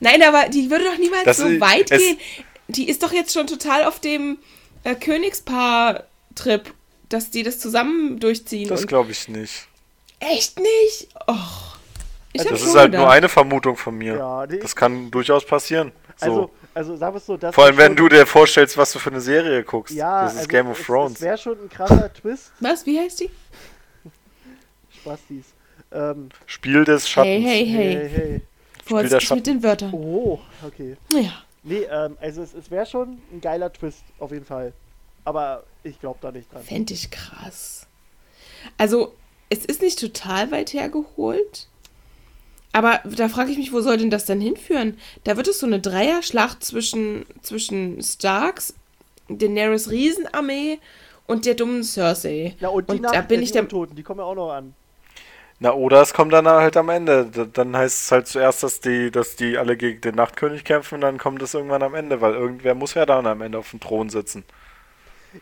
Speaker 3: Nein, aber die würde doch niemals
Speaker 2: Das
Speaker 3: so
Speaker 2: ist-
Speaker 3: weit gehen. Die ist doch jetzt schon total auf dem äh, Königspaar-Trip, dass die das zusammen durchziehen.
Speaker 2: Das glaube ich nicht.
Speaker 3: echt nicht? Och. Ich
Speaker 1: Also
Speaker 2: Das ist halt nur eine Vermutung von mir.
Speaker 1: Ja,
Speaker 2: Das kann durchaus passieren. So.
Speaker 1: Also, also wir es so, dass
Speaker 2: Vor allem, wenn du dir vorstellst, was du für eine Serie guckst.
Speaker 1: Ja,
Speaker 2: das ist
Speaker 1: also
Speaker 2: Game of
Speaker 1: es,
Speaker 2: Thrones.
Speaker 1: Es wäre schon ein krasser Twist.
Speaker 3: Was? Wie heißt die?
Speaker 1: Spastis. Ähm,
Speaker 2: Spiel des Schattens.
Speaker 3: Hey, hey,
Speaker 1: hey,
Speaker 3: hey.
Speaker 1: hey.
Speaker 3: Vorsichtig
Speaker 2: Schatten.
Speaker 3: mit den Wörtern.
Speaker 1: Oh, okay.
Speaker 3: Ja.
Speaker 1: Nee, ähm, also es, es wäre schon ein geiler Twist, auf jeden Fall. Aber ich glaube da nicht dran.
Speaker 3: Fände ich krass. Also, es ist nicht total weit hergeholt. Aber da frage ich mich, wo soll denn das dann hinführen? Da wird es so eine Dreierschlacht zwischen, zwischen Starks, Daenerys Riesenarmee und der dummen Cersei.
Speaker 1: Ja, und die,
Speaker 3: und da bin ich
Speaker 1: die
Speaker 3: der.
Speaker 1: Untoten, die kommen ja auch noch an.
Speaker 2: Na, oder es kommt dann halt am Ende. Dann heißt es halt zuerst, dass die, dass die alle gegen den Nachtkönig kämpfen und dann kommt es irgendwann am Ende, weil irgendwer muss ja dann am Ende auf dem Thron sitzen.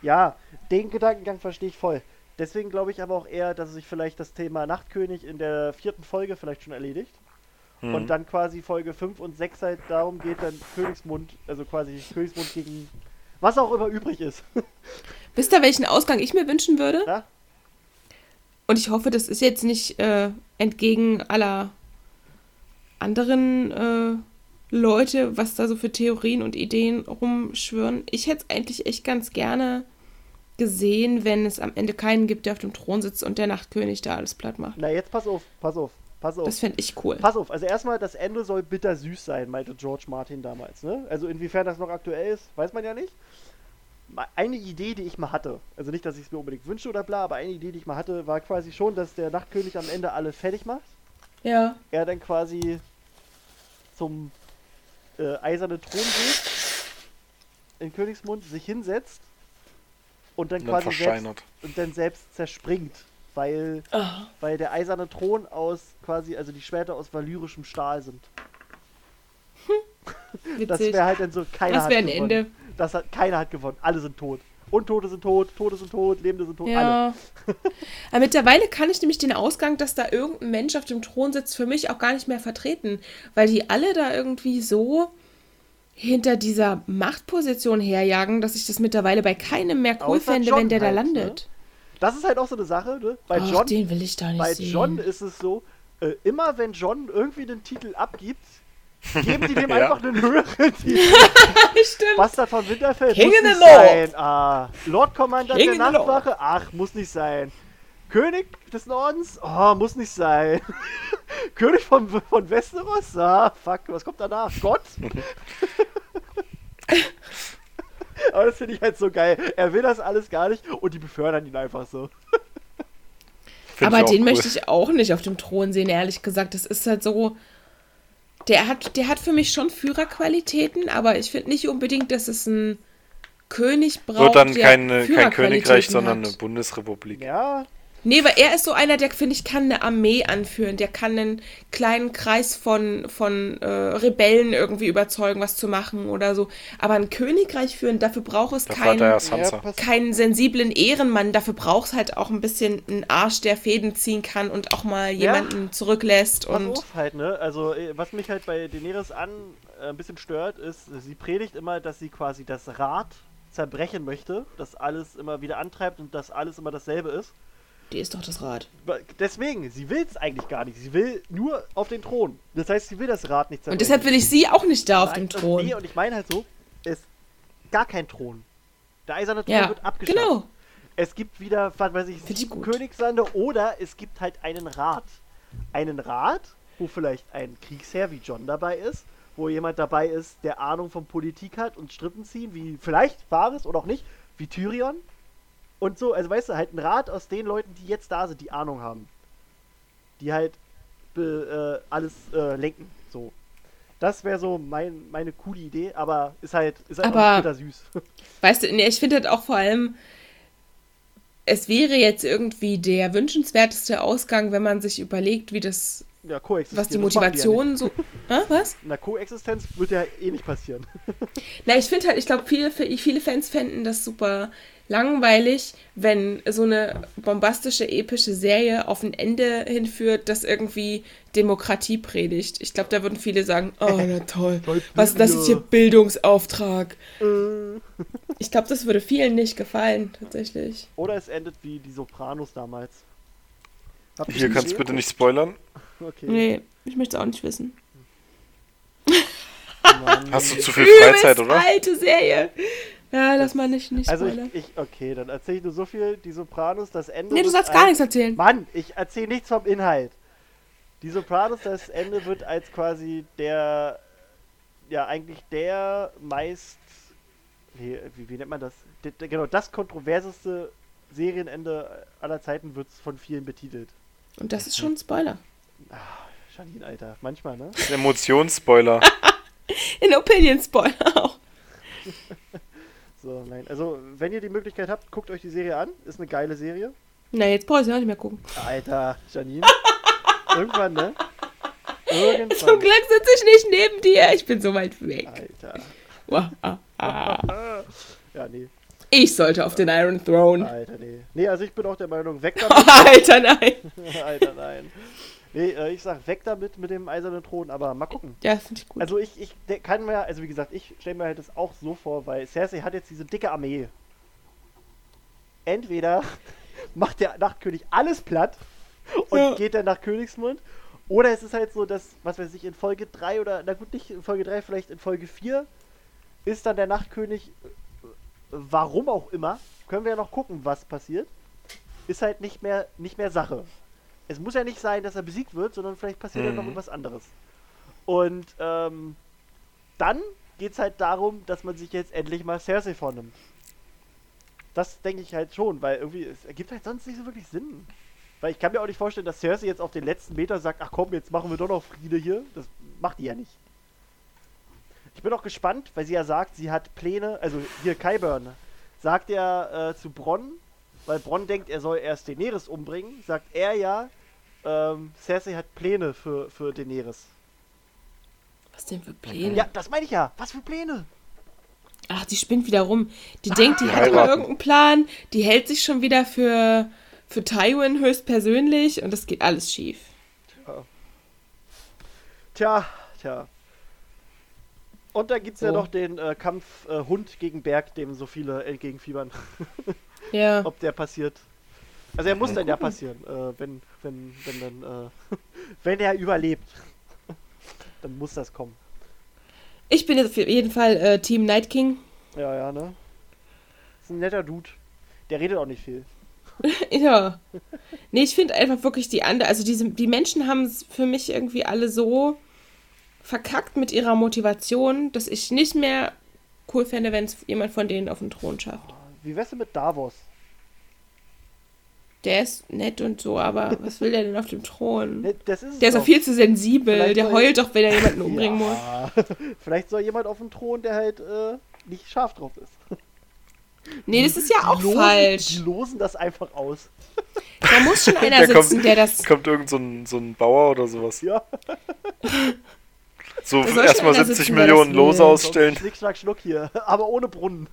Speaker 1: Ja, den Gedankengang verstehe ich voll. Deswegen glaube ich aber auch eher, dass sich vielleicht das Thema Nachtkönig in der vierten Folge vielleicht schon erledigt.
Speaker 2: Mhm.
Speaker 1: Und dann quasi Folge 5 und 6 halt darum geht, dann Königsmund, also quasi Königsmund gegen was auch immer übrig ist.
Speaker 3: Wisst ihr, welchen Ausgang ich mir wünschen würde?
Speaker 1: Ja?
Speaker 3: Und ich hoffe, das ist jetzt nicht äh, entgegen aller anderen äh, Leute, was da so für Theorien und Ideen rumschwören. Ich hätte es eigentlich echt ganz gerne gesehen, wenn es am Ende keinen gibt, der auf dem Thron sitzt und der Nachtkönig da alles platt macht.
Speaker 1: Na, jetzt pass auf, pass auf, pass auf.
Speaker 3: Das fände ich cool.
Speaker 1: Pass auf, also erstmal, das Ende soll bittersüß sein, meinte George Martin damals, ne? Also inwiefern das noch aktuell ist, weiß man ja nicht. Eine Idee, die ich mal hatte, also nicht, dass ich es mir unbedingt wünsche oder bla, aber eine Idee, die ich mal hatte, war quasi schon, dass der Nachtkönig am Ende alle fertig macht.
Speaker 3: Ja.
Speaker 1: Er dann quasi zum äh, eisernen Thron geht, in Königsmund sich hinsetzt und dann
Speaker 2: Und dann
Speaker 1: quasi selbst, und dann selbst zerspringt, weil
Speaker 3: Ah,
Speaker 1: weil der eiserne Thron aus quasi, also die Schwerter aus valyrischem Stahl sind. Das
Speaker 3: witzig.
Speaker 1: wäre halt dann so, keiner
Speaker 3: Das
Speaker 1: hat
Speaker 3: ein
Speaker 1: gewonnen.
Speaker 3: Ende.
Speaker 1: Das hat, keiner hat gewonnen. Alle sind tot. Untote sind tot, Tote sind tot, Lebende sind tot, alle.
Speaker 3: Ja. Aber mittlerweile kann ich nämlich den Ausgang, dass da irgendein Mensch auf dem Thron sitzt, für mich auch gar nicht mehr vertreten. Weil die alle da irgendwie so hinter dieser Machtposition herjagen, dass ich das mittlerweile bei keinem mehr cool
Speaker 1: Außer
Speaker 3: fände,
Speaker 1: John
Speaker 3: wenn der da
Speaker 1: halt,
Speaker 3: landet.
Speaker 1: Das ist halt auch so eine Sache, ne? Bei
Speaker 3: Ach,
Speaker 1: John,
Speaker 3: den will ich da nicht
Speaker 1: bei
Speaker 3: sehen.
Speaker 1: John ist es so, äh, immer wenn John irgendwie den Titel abgibt, geben die dem
Speaker 2: Ja.
Speaker 1: einfach einen höheren Titel.
Speaker 3: Stimmt.
Speaker 1: Bastard von Winterfeld
Speaker 3: King
Speaker 1: muss nicht sein. Ah, Lord Commander
Speaker 3: King
Speaker 1: der. Nachtwache? Ach, muss nicht sein. König des Nordens? Oh, muss nicht sein. König von, von Westeros? Ah, fuck, was kommt danach? Gott? Aber das finde ich halt so geil. Er will das alles gar nicht und die befördern ihn einfach so.
Speaker 2: Find
Speaker 3: Aber den
Speaker 2: cool.
Speaker 3: möchte ich auch nicht auf dem Thron sehen, ehrlich gesagt. Das ist halt so. Der hat, der hat für mich schon Führerqualitäten, aber ich finde nicht unbedingt, dass es ein König braucht.
Speaker 2: Wird dann
Speaker 3: der
Speaker 2: keine, kein Königreich, sondern
Speaker 3: hat.
Speaker 2: eine Bundesrepublik.
Speaker 1: Ja,
Speaker 3: Nee, weil er ist so einer, der, finde ich, kann eine Armee anführen. Der kann einen kleinen Kreis von, von äh, Rebellen irgendwie überzeugen, was zu machen oder so. Aber ein Königreich führen, dafür braucht es
Speaker 2: Dafür ja
Speaker 3: keinen.
Speaker 1: Ja,
Speaker 3: keinen sensiblen Ehrenmann. Dafür braucht es halt auch ein bisschen einen Arsch, der Fäden ziehen kann und auch mal
Speaker 1: Ja.
Speaker 3: jemanden zurücklässt.
Speaker 1: pass
Speaker 3: Und
Speaker 1: auf halt, ne? Also, äh, was mich halt bei Daenerys an äh, ein bisschen stört, ist, sie predigt immer, dass sie quasi das Rad zerbrechen möchte, das alles immer wieder antreibt und dass alles immer dasselbe ist.
Speaker 3: Die ist doch das Rad.
Speaker 1: Deswegen, sie will es eigentlich gar nicht. Sie will nur auf den Thron. Das heißt, sie will das Rad nicht zerbrechen.
Speaker 3: Und deshalb will ich sie auch nicht da auf dem Thron.
Speaker 1: Und, nee, und ich meine halt so, es ist gar kein Thron. Der eiserne Thron
Speaker 3: Ja,
Speaker 1: wird abgeschafft.
Speaker 3: genau.
Speaker 1: Es gibt wieder, was weiß ich,
Speaker 3: ich.
Speaker 1: Königssande oder es gibt halt einen Rat. Einen Rat, wo vielleicht ein Kriegsherr wie John dabei ist, wo jemand dabei ist, der Ahnung von Politik hat und Strippen ziehen, wie vielleicht Varys oder auch nicht, wie Tyrion. Und so, also weißt du, halt ein Rat aus den Leuten, die jetzt da sind, die Ahnung haben. Die halt be, äh, alles äh, lenken. So. Das wäre so mein, meine coole Idee, aber ist halt, ist halt
Speaker 3: Aber-
Speaker 1: auch bitter süß.
Speaker 3: Weißt du, nee, ich finde halt auch vor allem, es wäre jetzt irgendwie der wünschenswerteste Ausgang, wenn man sich überlegt, wie das,
Speaker 1: Ja, koexistieren.
Speaker 3: was die
Speaker 1: das machen ja
Speaker 3: Motivation so. Hä, was?
Speaker 1: Na, Koexistenz wird ja eh nicht passieren.
Speaker 3: Na, ich finde halt, ich glaube, viele, viele Fans fänden das super langweilig, wenn so eine bombastische, epische Serie auf ein Ende hinführt, das irgendwie Demokratie predigt. Ich glaube, da würden viele sagen, oh, na toll, was, das ist hier Bildungsauftrag.
Speaker 1: Äh.
Speaker 3: Ich glaube, das würde vielen nicht gefallen, tatsächlich.
Speaker 1: Oder es endet wie die Sopranos damals. Habt ihr
Speaker 2: Hier kannst du bitte nicht spoilern.
Speaker 1: Okay.
Speaker 3: Nee, ich möchte es auch nicht wissen.
Speaker 1: Mann.
Speaker 2: Hast du zu viel Freizeit,
Speaker 3: Übelst
Speaker 2: oder?
Speaker 3: alte Serie. Ja, lass mal nicht, nicht
Speaker 1: Also
Speaker 3: spoilern.
Speaker 1: ich, ich okay, dann erzähle ich nur so viel. Die Sopranos, das Ende.
Speaker 3: nee, du sollst gar nichts erzählen.
Speaker 1: Mann, ich erzähle nichts vom Inhalt. Die Sopranos, das Ende wird als quasi der, ja eigentlich der meist, wie, wie, wie nennt man das? D d- genau, das kontroverseste Serienende aller Zeiten wird von vielen betitelt.
Speaker 3: Und das ist schon ein Spoiler.
Speaker 1: Janine, Alter, manchmal, ne?
Speaker 2: Emotionsspoiler.
Speaker 3: In Opinion Spoiler auch.
Speaker 1: So, nein. Also, wenn ihr die Möglichkeit habt, guckt euch die Serie an. Ist eine geile Serie.
Speaker 3: Na, jetzt brauche ich auch nicht mehr gucken.
Speaker 1: Alter, Janine. Irgendwann, ne?
Speaker 3: Zum
Speaker 1: Irgendwann.
Speaker 3: Glück sitze ich nicht neben dir. Ich bin so weit weg.
Speaker 1: Alter.
Speaker 3: Wow, ah, ah.
Speaker 1: Ja, nee.
Speaker 3: Ich sollte auf den Iron Throne.
Speaker 1: Alter, nee. Nee, also ich bin auch der Meinung, weg damit.
Speaker 3: Alter, nein.
Speaker 1: Alter, nein. Nee, äh, ich sag weg damit mit dem eisernen Thron, aber mal gucken.
Speaker 3: Ja, finde ich gut.
Speaker 1: Also ich, ich kann mir, also wie gesagt, ich stelle mir halt das auch so vor, weil Cersei hat jetzt diese dicke Armee. Entweder macht der Nachtkönig alles platt und
Speaker 3: Ja.
Speaker 1: geht dann nach Königsmund, oder es ist halt so, dass, was weiß ich, in Folge 3 oder, na gut, nicht in Folge 3, vielleicht in Folge 4 ist dann der Nachtkönig, warum auch immer, können wir ja noch gucken, was passiert, ist halt nicht mehr, nicht mehr Sache. Es muss ja nicht sein, dass er besiegt wird, sondern vielleicht passiert ja noch
Speaker 2: Mhm.
Speaker 1: irgendwas anderes. Und ähm, dann geht es halt darum, dass man sich jetzt endlich mal Cersei vornimmt. Das denke ich halt schon, weil irgendwie, es ergibt halt sonst nicht so wirklich Sinn. Weil ich kann mir auch nicht vorstellen, dass Cersei jetzt auf den letzten Meter sagt, ach komm, jetzt machen wir doch noch Friede hier. Das macht die ja nicht. Ich bin auch gespannt, weil sie ja sagt, sie hat Pläne, also hier Kyburn sagt er äh, zu Bronn, weil Bronn denkt, er soll erst Daenerys umbringen, sagt er ja, ähm, Cersei hat Pläne für, für Daenerys.
Speaker 3: Was denn für Pläne?
Speaker 1: Ja, das meine ich ja. Was für Pläne?
Speaker 3: Ach, die spinnt wieder rum. Die denkt, die hat immer irgendeinen Plan. Die hält sich schon wieder für, für Tywin höchstpersönlich und das geht alles schief.
Speaker 1: Tja, tja. Und da gibt's ja
Speaker 3: So.
Speaker 1: noch den äh, Kampf äh, Hund gegen Berg, dem so viele entgegenfiebern.
Speaker 3: Ja.
Speaker 1: Ob der passiert. Also er muss dann ja passieren, äh, wenn, wenn, wenn dann, äh, wenn er überlebt. dann muss das kommen.
Speaker 3: Ich bin jetzt auf jeden Fall äh, Team Night King.
Speaker 1: Ja, ja, ne? Ist ein netter Dude. Der redet auch nicht viel.
Speaker 3: Ja. Nee, ich finde einfach wirklich die andere, also diese, die Menschen haben es für mich irgendwie alle so verkackt mit ihrer Motivation, dass ich nicht mehr cool fände, wenn es jemand von denen auf den Thron schafft.
Speaker 1: Wie wär's denn mit Davos?
Speaker 3: Der ist nett und so, aber was will der denn auf dem Thron?
Speaker 1: Das ist
Speaker 3: Der ist
Speaker 1: doch.
Speaker 3: auch viel zu sensibel.
Speaker 1: Vielleicht
Speaker 3: Der heult doch, wenn er jemanden umbringen muss.
Speaker 1: ja. Vielleicht soll jemand auf dem Thron, der halt äh, nicht scharf drauf ist.
Speaker 3: Nee, das ist ja auch
Speaker 1: Die losen,
Speaker 3: falsch.
Speaker 1: Die losen das einfach aus.
Speaker 3: Da muss schon einer
Speaker 2: Da kommt-
Speaker 3: sitzen, der das.
Speaker 2: Kommt irgend so ein, so ein Bauer oder sowas.
Speaker 1: Ja.
Speaker 2: So erstmal
Speaker 3: schon einer
Speaker 2: 70
Speaker 3: sitzen, der
Speaker 2: Millionen Lose ausstellen.
Speaker 1: Schnick, schnack, schnuck hier. Aber ohne Brunnen.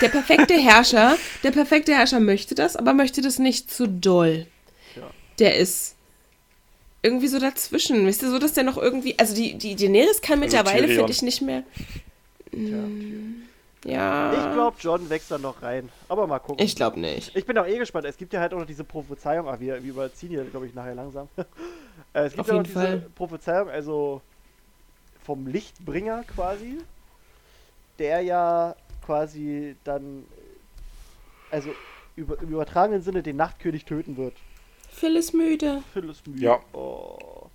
Speaker 3: Der perfekte Herrscher, der perfekte Herrscher möchte das, aber möchte das nicht zu doll.
Speaker 1: Ja.
Speaker 3: Der ist irgendwie so dazwischen. Wisst ihr, so dass der noch irgendwie. Also die, die Daenerys kann
Speaker 2: Also
Speaker 3: mittlerweile, finde ich, nicht mehr. Mm, Ja.
Speaker 1: Ich glaube, John wächst da noch rein. Aber mal gucken.
Speaker 3: Ich glaube nicht.
Speaker 1: Ich bin auch eh gespannt. Es gibt ja halt auch noch diese Prophezeiung. Ah, wir, wir überziehen hier, glaube ich, nachher langsam. äh, es gibt
Speaker 3: Auf
Speaker 1: ja noch
Speaker 3: jeden
Speaker 1: diese
Speaker 3: Fall.
Speaker 1: Prophezeiung, also vom Lichtbringer quasi. Der ja quasi dann, also über, im übertragenen Sinne den Nachtkönig töten wird.
Speaker 3: Phil ist müde.
Speaker 1: Phyllis Mühe.
Speaker 2: Ja.
Speaker 1: Oh.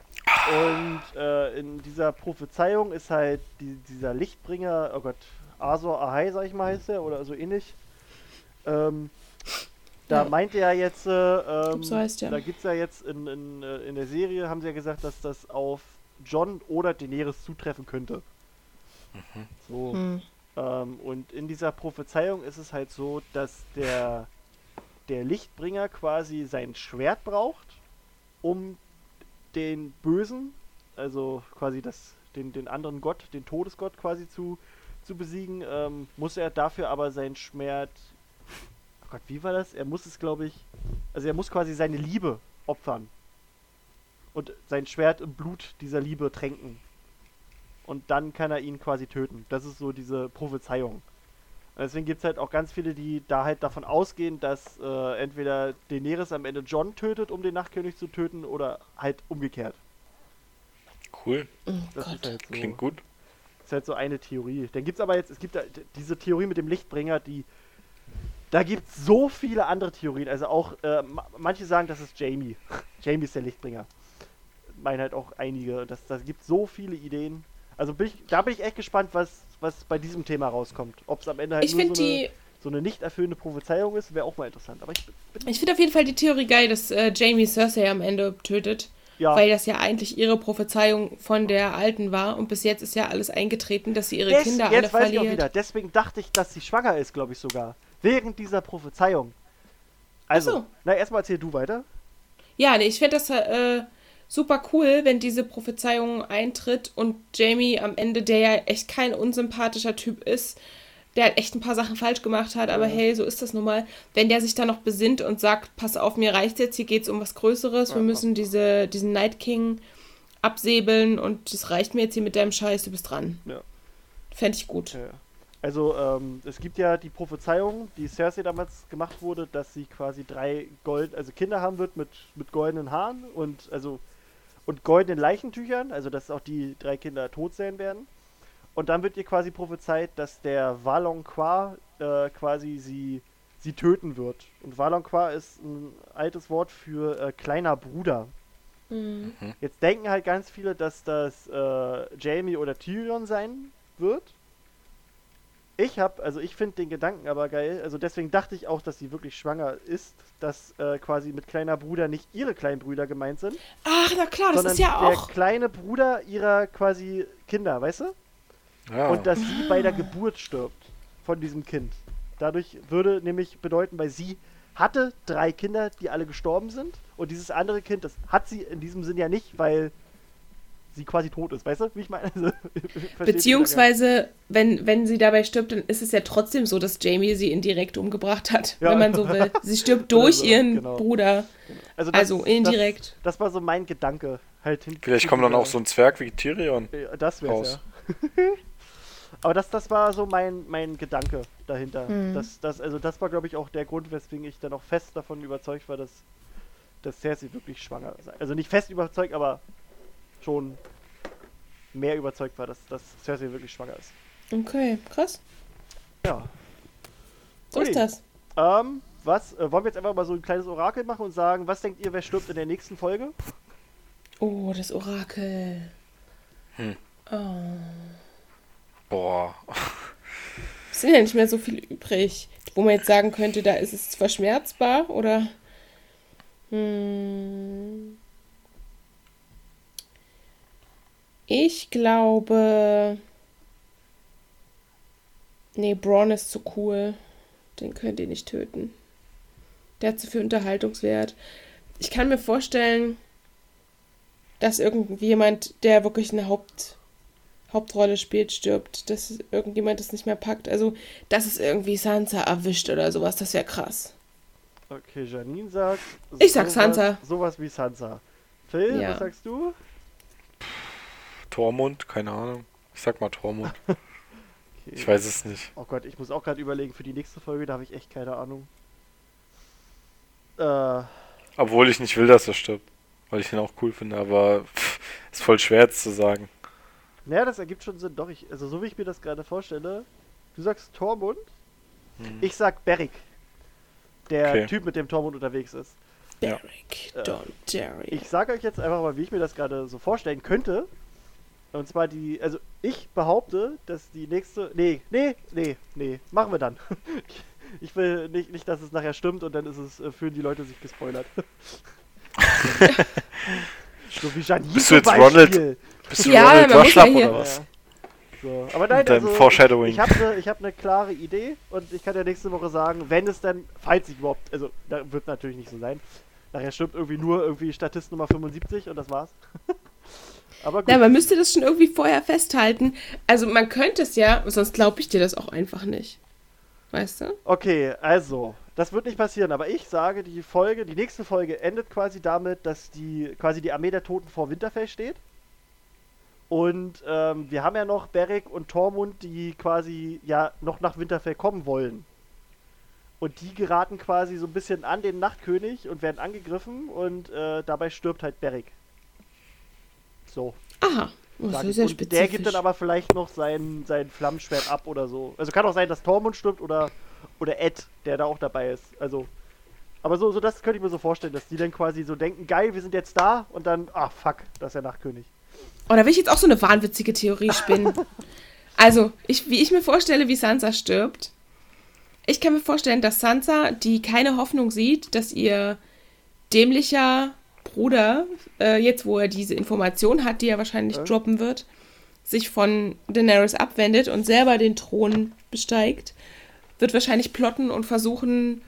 Speaker 1: Und äh, in dieser Prophezeiung ist halt die, dieser Lichtbringer, oh Gott, Azor Ahai, sag ich mal, heißt er, oder so ähnlich. Ähm, da
Speaker 3: Ja.
Speaker 1: meint er jetzt, äh, ähm,
Speaker 3: so heißt er.
Speaker 1: da gibt es ja jetzt in, in, äh, in der Serie, haben sie ja gesagt, dass das auf John oder Daenerys zutreffen könnte. So.
Speaker 3: Hm.
Speaker 1: Ähm, und in dieser Prophezeiung ist es halt so, dass der der Lichtbringer quasi sein Schwert braucht, um den Bösen, also quasi das, den, den anderen Gott, den Todesgott quasi zu, zu besiegen, ähm, muss er dafür aber sein Schwert. Oh Gott, wie war das? Er muss es, glaube ich. Also er muss quasi seine Liebe opfern. Und sein Schwert im Blut dieser Liebe tränken. Und dann kann er ihn quasi töten. Das ist so diese Prophezeiung. Und deswegen gibt es halt auch ganz viele, die da halt davon ausgehen, dass äh, entweder Daenerys am Ende John tötet, um den Nachtkönig zu töten, oder halt umgekehrt.
Speaker 2: Cool.
Speaker 3: Oh
Speaker 1: Das
Speaker 3: Gott.
Speaker 1: ist halt so.
Speaker 2: Klingt gut.
Speaker 1: ist halt so eine Theorie. Dann gibt es aber jetzt, es gibt da, diese Theorie mit dem Lichtbringer, die. Da gibt es so viele andere Theorien. Also auch, äh, ma- manche sagen, das ist Jamie. Jamie ist der Lichtbringer. Meinen halt auch einige. Das, das gibt so viele Ideen. Also bin ich, da bin ich echt gespannt, was, was bei diesem Thema rauskommt. Ob es am Ende halt
Speaker 3: Ich
Speaker 1: nur so, eine,
Speaker 3: die,
Speaker 1: so eine nicht erfüllende Prophezeiung ist, wäre auch mal interessant. Aber ich bin, bin
Speaker 3: ich finde auf jeden Fall die Theorie geil, dass äh, Jamie Cersei am Ende tötet.
Speaker 1: ja.
Speaker 3: Weil das ja eigentlich ihre Prophezeiung von der Alten war. Und bis jetzt ist ja alles eingetreten, dass sie ihre
Speaker 1: Des-
Speaker 3: Kinder alle
Speaker 1: jetzt weiß ich auch
Speaker 3: verliert.
Speaker 1: wieder. Deswegen dachte ich, dass sie schwanger ist, glaube ich sogar. Während dieser Prophezeiung. Also,
Speaker 3: so.
Speaker 1: na erstmal erzähl du weiter.
Speaker 3: Ja, nee, ich finde das äh, super cool, wenn diese Prophezeiung eintritt und Jamie am Ende, der ja echt kein unsympathischer Typ ist, der halt echt ein paar Sachen falsch gemacht hat, aber
Speaker 1: Ja.
Speaker 3: hey, so ist das nun mal. Wenn der sich dann noch besinnt und sagt, pass auf, mir reicht jetzt, hier geht's um was Größeres, wir
Speaker 1: Ja.
Speaker 3: müssen diese, diesen Night King absäbeln und das reicht mir jetzt hier mit deinem Scheiß, du bist dran.
Speaker 1: Ja.
Speaker 3: Fände ich gut.
Speaker 1: Ja. Also, ähm, es gibt ja die Prophezeiung, die Cersei damals gemacht wurde, dass sie quasi drei Gold, also Kinder haben wird mit, mit goldenen Haaren und also und goldenen Leichentüchern, also dass auch die drei Kinder tot sein werden. Und dann wird ihr quasi prophezeit, dass der Valonqua äh, quasi sie, sie töten wird. Und Valonqua ist ein altes Wort für äh, kleiner Bruder.
Speaker 3: Mhm.
Speaker 1: Jetzt denken halt ganz viele, dass das äh, Jamie oder Tyrion sein wird. Ich hab, also ich finde den Gedanken aber geil. Also deswegen dachte ich auch, dass sie wirklich schwanger ist, dass äh, quasi mit kleiner Bruder nicht ihre kleinen Brüder gemeint sind,
Speaker 3: Ach, na klar, das ist ja
Speaker 1: der
Speaker 3: auch.
Speaker 1: kleine Bruder ihrer quasi Kinder, weißt du?
Speaker 2: Ja.
Speaker 1: Und dass sie bei der Geburt stirbt von diesem Kind. Dadurch würde nämlich bedeuten, weil sie hatte drei Kinder, die alle gestorben sind. Und dieses andere Kind, das hat sie in diesem Sinn ja nicht, weil sie quasi tot ist. Weißt du, wie ich meine? Also,
Speaker 3: Beziehungsweise, wenn, wenn sie dabei stirbt, dann ist es ja trotzdem so, dass Jamie sie indirekt umgebracht hat,
Speaker 1: Ja.
Speaker 3: wenn man so will. Sie stirbt durch
Speaker 1: so,
Speaker 3: ihren
Speaker 1: genau.
Speaker 3: Bruder.
Speaker 1: Gedanken? Also, das-
Speaker 3: Also indirekt.
Speaker 1: Das, das war so mein Gedanke. Halt
Speaker 2: Vielleicht kommt dann auch so ein Zwerg wie Tyrion.
Speaker 1: Ja, Das
Speaker 2: raus.
Speaker 1: ja. Aber das, das war so mein, mein Gedanke dahinter.
Speaker 3: Mhm.
Speaker 1: Das, das, also das war, glaube ich, auch der Grund, weswegen ich dann auch fest davon überzeugt war, dass, dass Cersei wirklich schwanger sei. Also nicht fest überzeugt, aber schon mehr überzeugt war, dass, dass Cersei wirklich schwanger ist.
Speaker 3: Okay, krass.
Speaker 1: Ja.
Speaker 3: So
Speaker 1: Ui.
Speaker 3: ist das.
Speaker 1: Ähm, was? Äh, wollen wir jetzt einfach mal so ein kleines Orakel machen und sagen, was denkt ihr, wer stirbt in der nächsten Folge?
Speaker 3: Oh, das Orakel.
Speaker 2: Hm.
Speaker 3: Oh.
Speaker 2: Boah.
Speaker 3: Es sind ja nicht mehr so viel übrig, wo man jetzt sagen könnte, da ist es verschmerzbar oder. Hm. Ich glaube. Nee, Braun ist zu cool. Den könnt ihr nicht töten. Der hat zu viel Unterhaltungswert. Ich kann mir vorstellen, dass irgendwie jemand, der wirklich eine Haupt, Hauptrolle spielt, stirbt. Dass irgendjemand das nicht mehr packt. Also, dass es irgendwie Sansa erwischt oder sowas, das wäre krass.
Speaker 1: Okay, Janine sagt.
Speaker 3: Ich sag
Speaker 1: sowas-
Speaker 3: Sansa.
Speaker 1: Sowas wie Sansa. Phil,
Speaker 3: Ja.
Speaker 1: was sagst du?
Speaker 2: Tormund? Keine Ahnung. Ich sag mal Tormund.
Speaker 1: Okay.
Speaker 2: Ich weiß es nicht.
Speaker 1: Oh Gott, ich muss auch gerade überlegen für die nächste Folge, da habe ich echt keine Ahnung. Äh,
Speaker 2: Obwohl ich nicht will, dass er stirbt. Weil ich ihn auch cool finde, aber pff, ist voll schwer jetzt zu sagen.
Speaker 1: naja, das ergibt schon Sinn. Doch, ich, also so wie ich mir das gerade vorstelle, du sagst Tormund,
Speaker 2: Hm.
Speaker 1: ich sag Beric. Der
Speaker 2: Okay.
Speaker 1: Typ, mit dem Tormund unterwegs ist.
Speaker 2: Ja.
Speaker 3: Beric
Speaker 1: Äh,
Speaker 3: Dondarrion.
Speaker 1: Ich sage euch jetzt einfach mal, wie ich mir das gerade so vorstellen könnte. Und zwar die, also ich behaupte, dass die nächste, nee, nee, nee, nee, machen wir dann. Ich will nicht, nicht, dass es nachher stimmt und dann ist es, äh, fühlen die Leute sich gespoilert. so wie Janine
Speaker 2: Bist du jetzt. Ronald- Bist du
Speaker 3: Ja,
Speaker 2: Ronald
Speaker 3: ja
Speaker 2: Waschlapp oder was?
Speaker 1: Ja. So, aber nein,
Speaker 2: Mit deinem
Speaker 1: also,
Speaker 2: Foreshadowing.
Speaker 1: ich habe eine hab ne klare Idee und ich kann ja nächste Woche sagen, wenn es dann, falls ich überhaupt, also da wird natürlich nicht so sein. Nachher stimmt irgendwie nur irgendwie Statist Nummer 75 und das war's. aber gut.
Speaker 3: Ja, man müsste das schon irgendwie vorher festhalten. Also man könnte es ja, sonst glaube ich dir das auch einfach nicht. Weißt du?
Speaker 1: Okay, also, das wird nicht passieren, aber ich sage, die Folge, die nächste Folge endet quasi damit, dass die quasi die Armee der Toten vor Winterfell steht. Und ähm, wir haben ja noch Beric und Tormund, die quasi ja noch nach Winterfell kommen wollen. Und die geraten quasi so ein bisschen an den Nachtkönig und werden angegriffen und äh, dabei stirbt halt Beric. So.
Speaker 3: Aha. Oh, das ist sehr
Speaker 1: und der gibt dann aber vielleicht noch sein, sein Flammenschwert ab oder so. Also kann auch sein, dass Tormund stirbt oder, oder Ed, der da auch dabei ist. Also. Aber so, so das könnte ich mir so vorstellen, dass die dann quasi so denken, geil, wir sind jetzt da und dann, ah fuck, das ist der Nachtkönig.
Speaker 3: Oh, da will ich jetzt auch so eine wahnwitzige Theorie spinnen. also, ich, wie ich mir vorstelle, wie Sansa stirbt. Ich kann mir vorstellen, dass Sansa, die keine Hoffnung sieht, dass ihr dämlicher Bruder, äh, jetzt wo er diese Information hat, die er wahrscheinlich
Speaker 1: Ja.
Speaker 3: droppen wird, sich von Daenerys abwendet und selber den Thron besteigt, wird wahrscheinlich plotten und versuchen,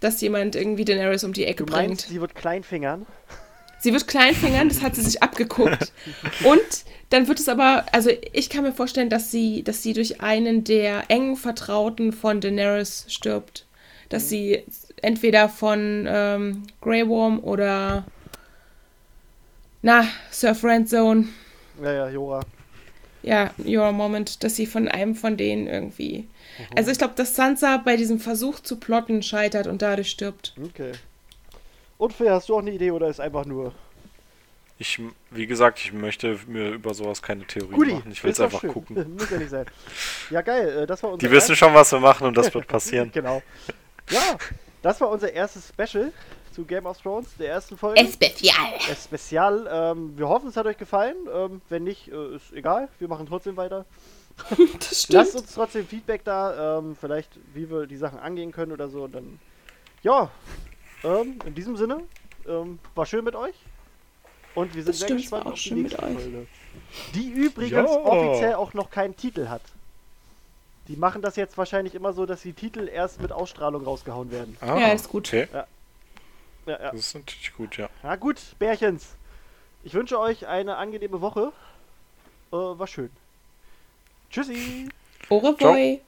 Speaker 3: dass jemand irgendwie Daenerys um die Ecke
Speaker 1: Du
Speaker 3: bringt.
Speaker 1: meinst, sie wird Kleinfingern?
Speaker 3: Sie wird kleinfingern, das hat sie sich abgeguckt. Und dann wird es aber, also ich kann mir vorstellen, dass sie, dass sie durch einen der engen Vertrauten von Daenerys stirbt. Dass sie entweder von ähm, Grey Worm oder na, Sir Friendzone,
Speaker 1: Ja, ja, Jora.
Speaker 3: ja, Your Moment, dass sie von einem von denen irgendwie. Also ich glaube, dass Sansa bei diesem Versuch zu plotten scheitert und dadurch stirbt.
Speaker 1: Okay. Und Phil, hast du auch eine Idee oder ist einfach nur.
Speaker 2: Ich, wie gesagt, ich möchte mir über sowas keine Theorie
Speaker 1: Guti,
Speaker 2: machen. Ich will es einfach
Speaker 1: schön.
Speaker 2: gucken.
Speaker 1: Muss ja nicht sein. Ja, geil, äh, das war unser
Speaker 2: Die wissen schon, was wir machen und das wird passieren.
Speaker 1: Genau. Ja, das war unser erstes Special zu Game of Thrones, der ersten Folge.
Speaker 3: Especial.
Speaker 1: Das Spezial. Ähm, wir hoffen, es hat euch gefallen. Ähm, wenn nicht, äh, ist egal. Wir machen trotzdem weiter.
Speaker 3: Das stimmt.
Speaker 1: Lasst uns trotzdem Feedback da. Ähm, vielleicht, wie wir die Sachen angehen können oder so. Und dann, ja, ähm, in diesem Sinne, ähm, war schön mit euch. Und wir sind
Speaker 3: Das
Speaker 1: sehr
Speaker 3: stimmt,
Speaker 1: gespannt auf die
Speaker 3: schön mit
Speaker 1: nächste
Speaker 3: euch.
Speaker 1: Folge. Die übrigens
Speaker 2: Ja.
Speaker 1: offiziell auch noch keinen Titel hat. Die machen das jetzt wahrscheinlich immer so, dass die Titel erst mit Ausstrahlung rausgehauen werden.
Speaker 2: Ah,
Speaker 3: Ja, ist gut.
Speaker 2: Okay,
Speaker 1: Ja, ja.
Speaker 2: das ist natürlich gut, ja.
Speaker 1: Na gut, Bärchens. Ich wünsche euch eine angenehme Woche. Äh, war schön. Tschüssi.
Speaker 3: Au revoir.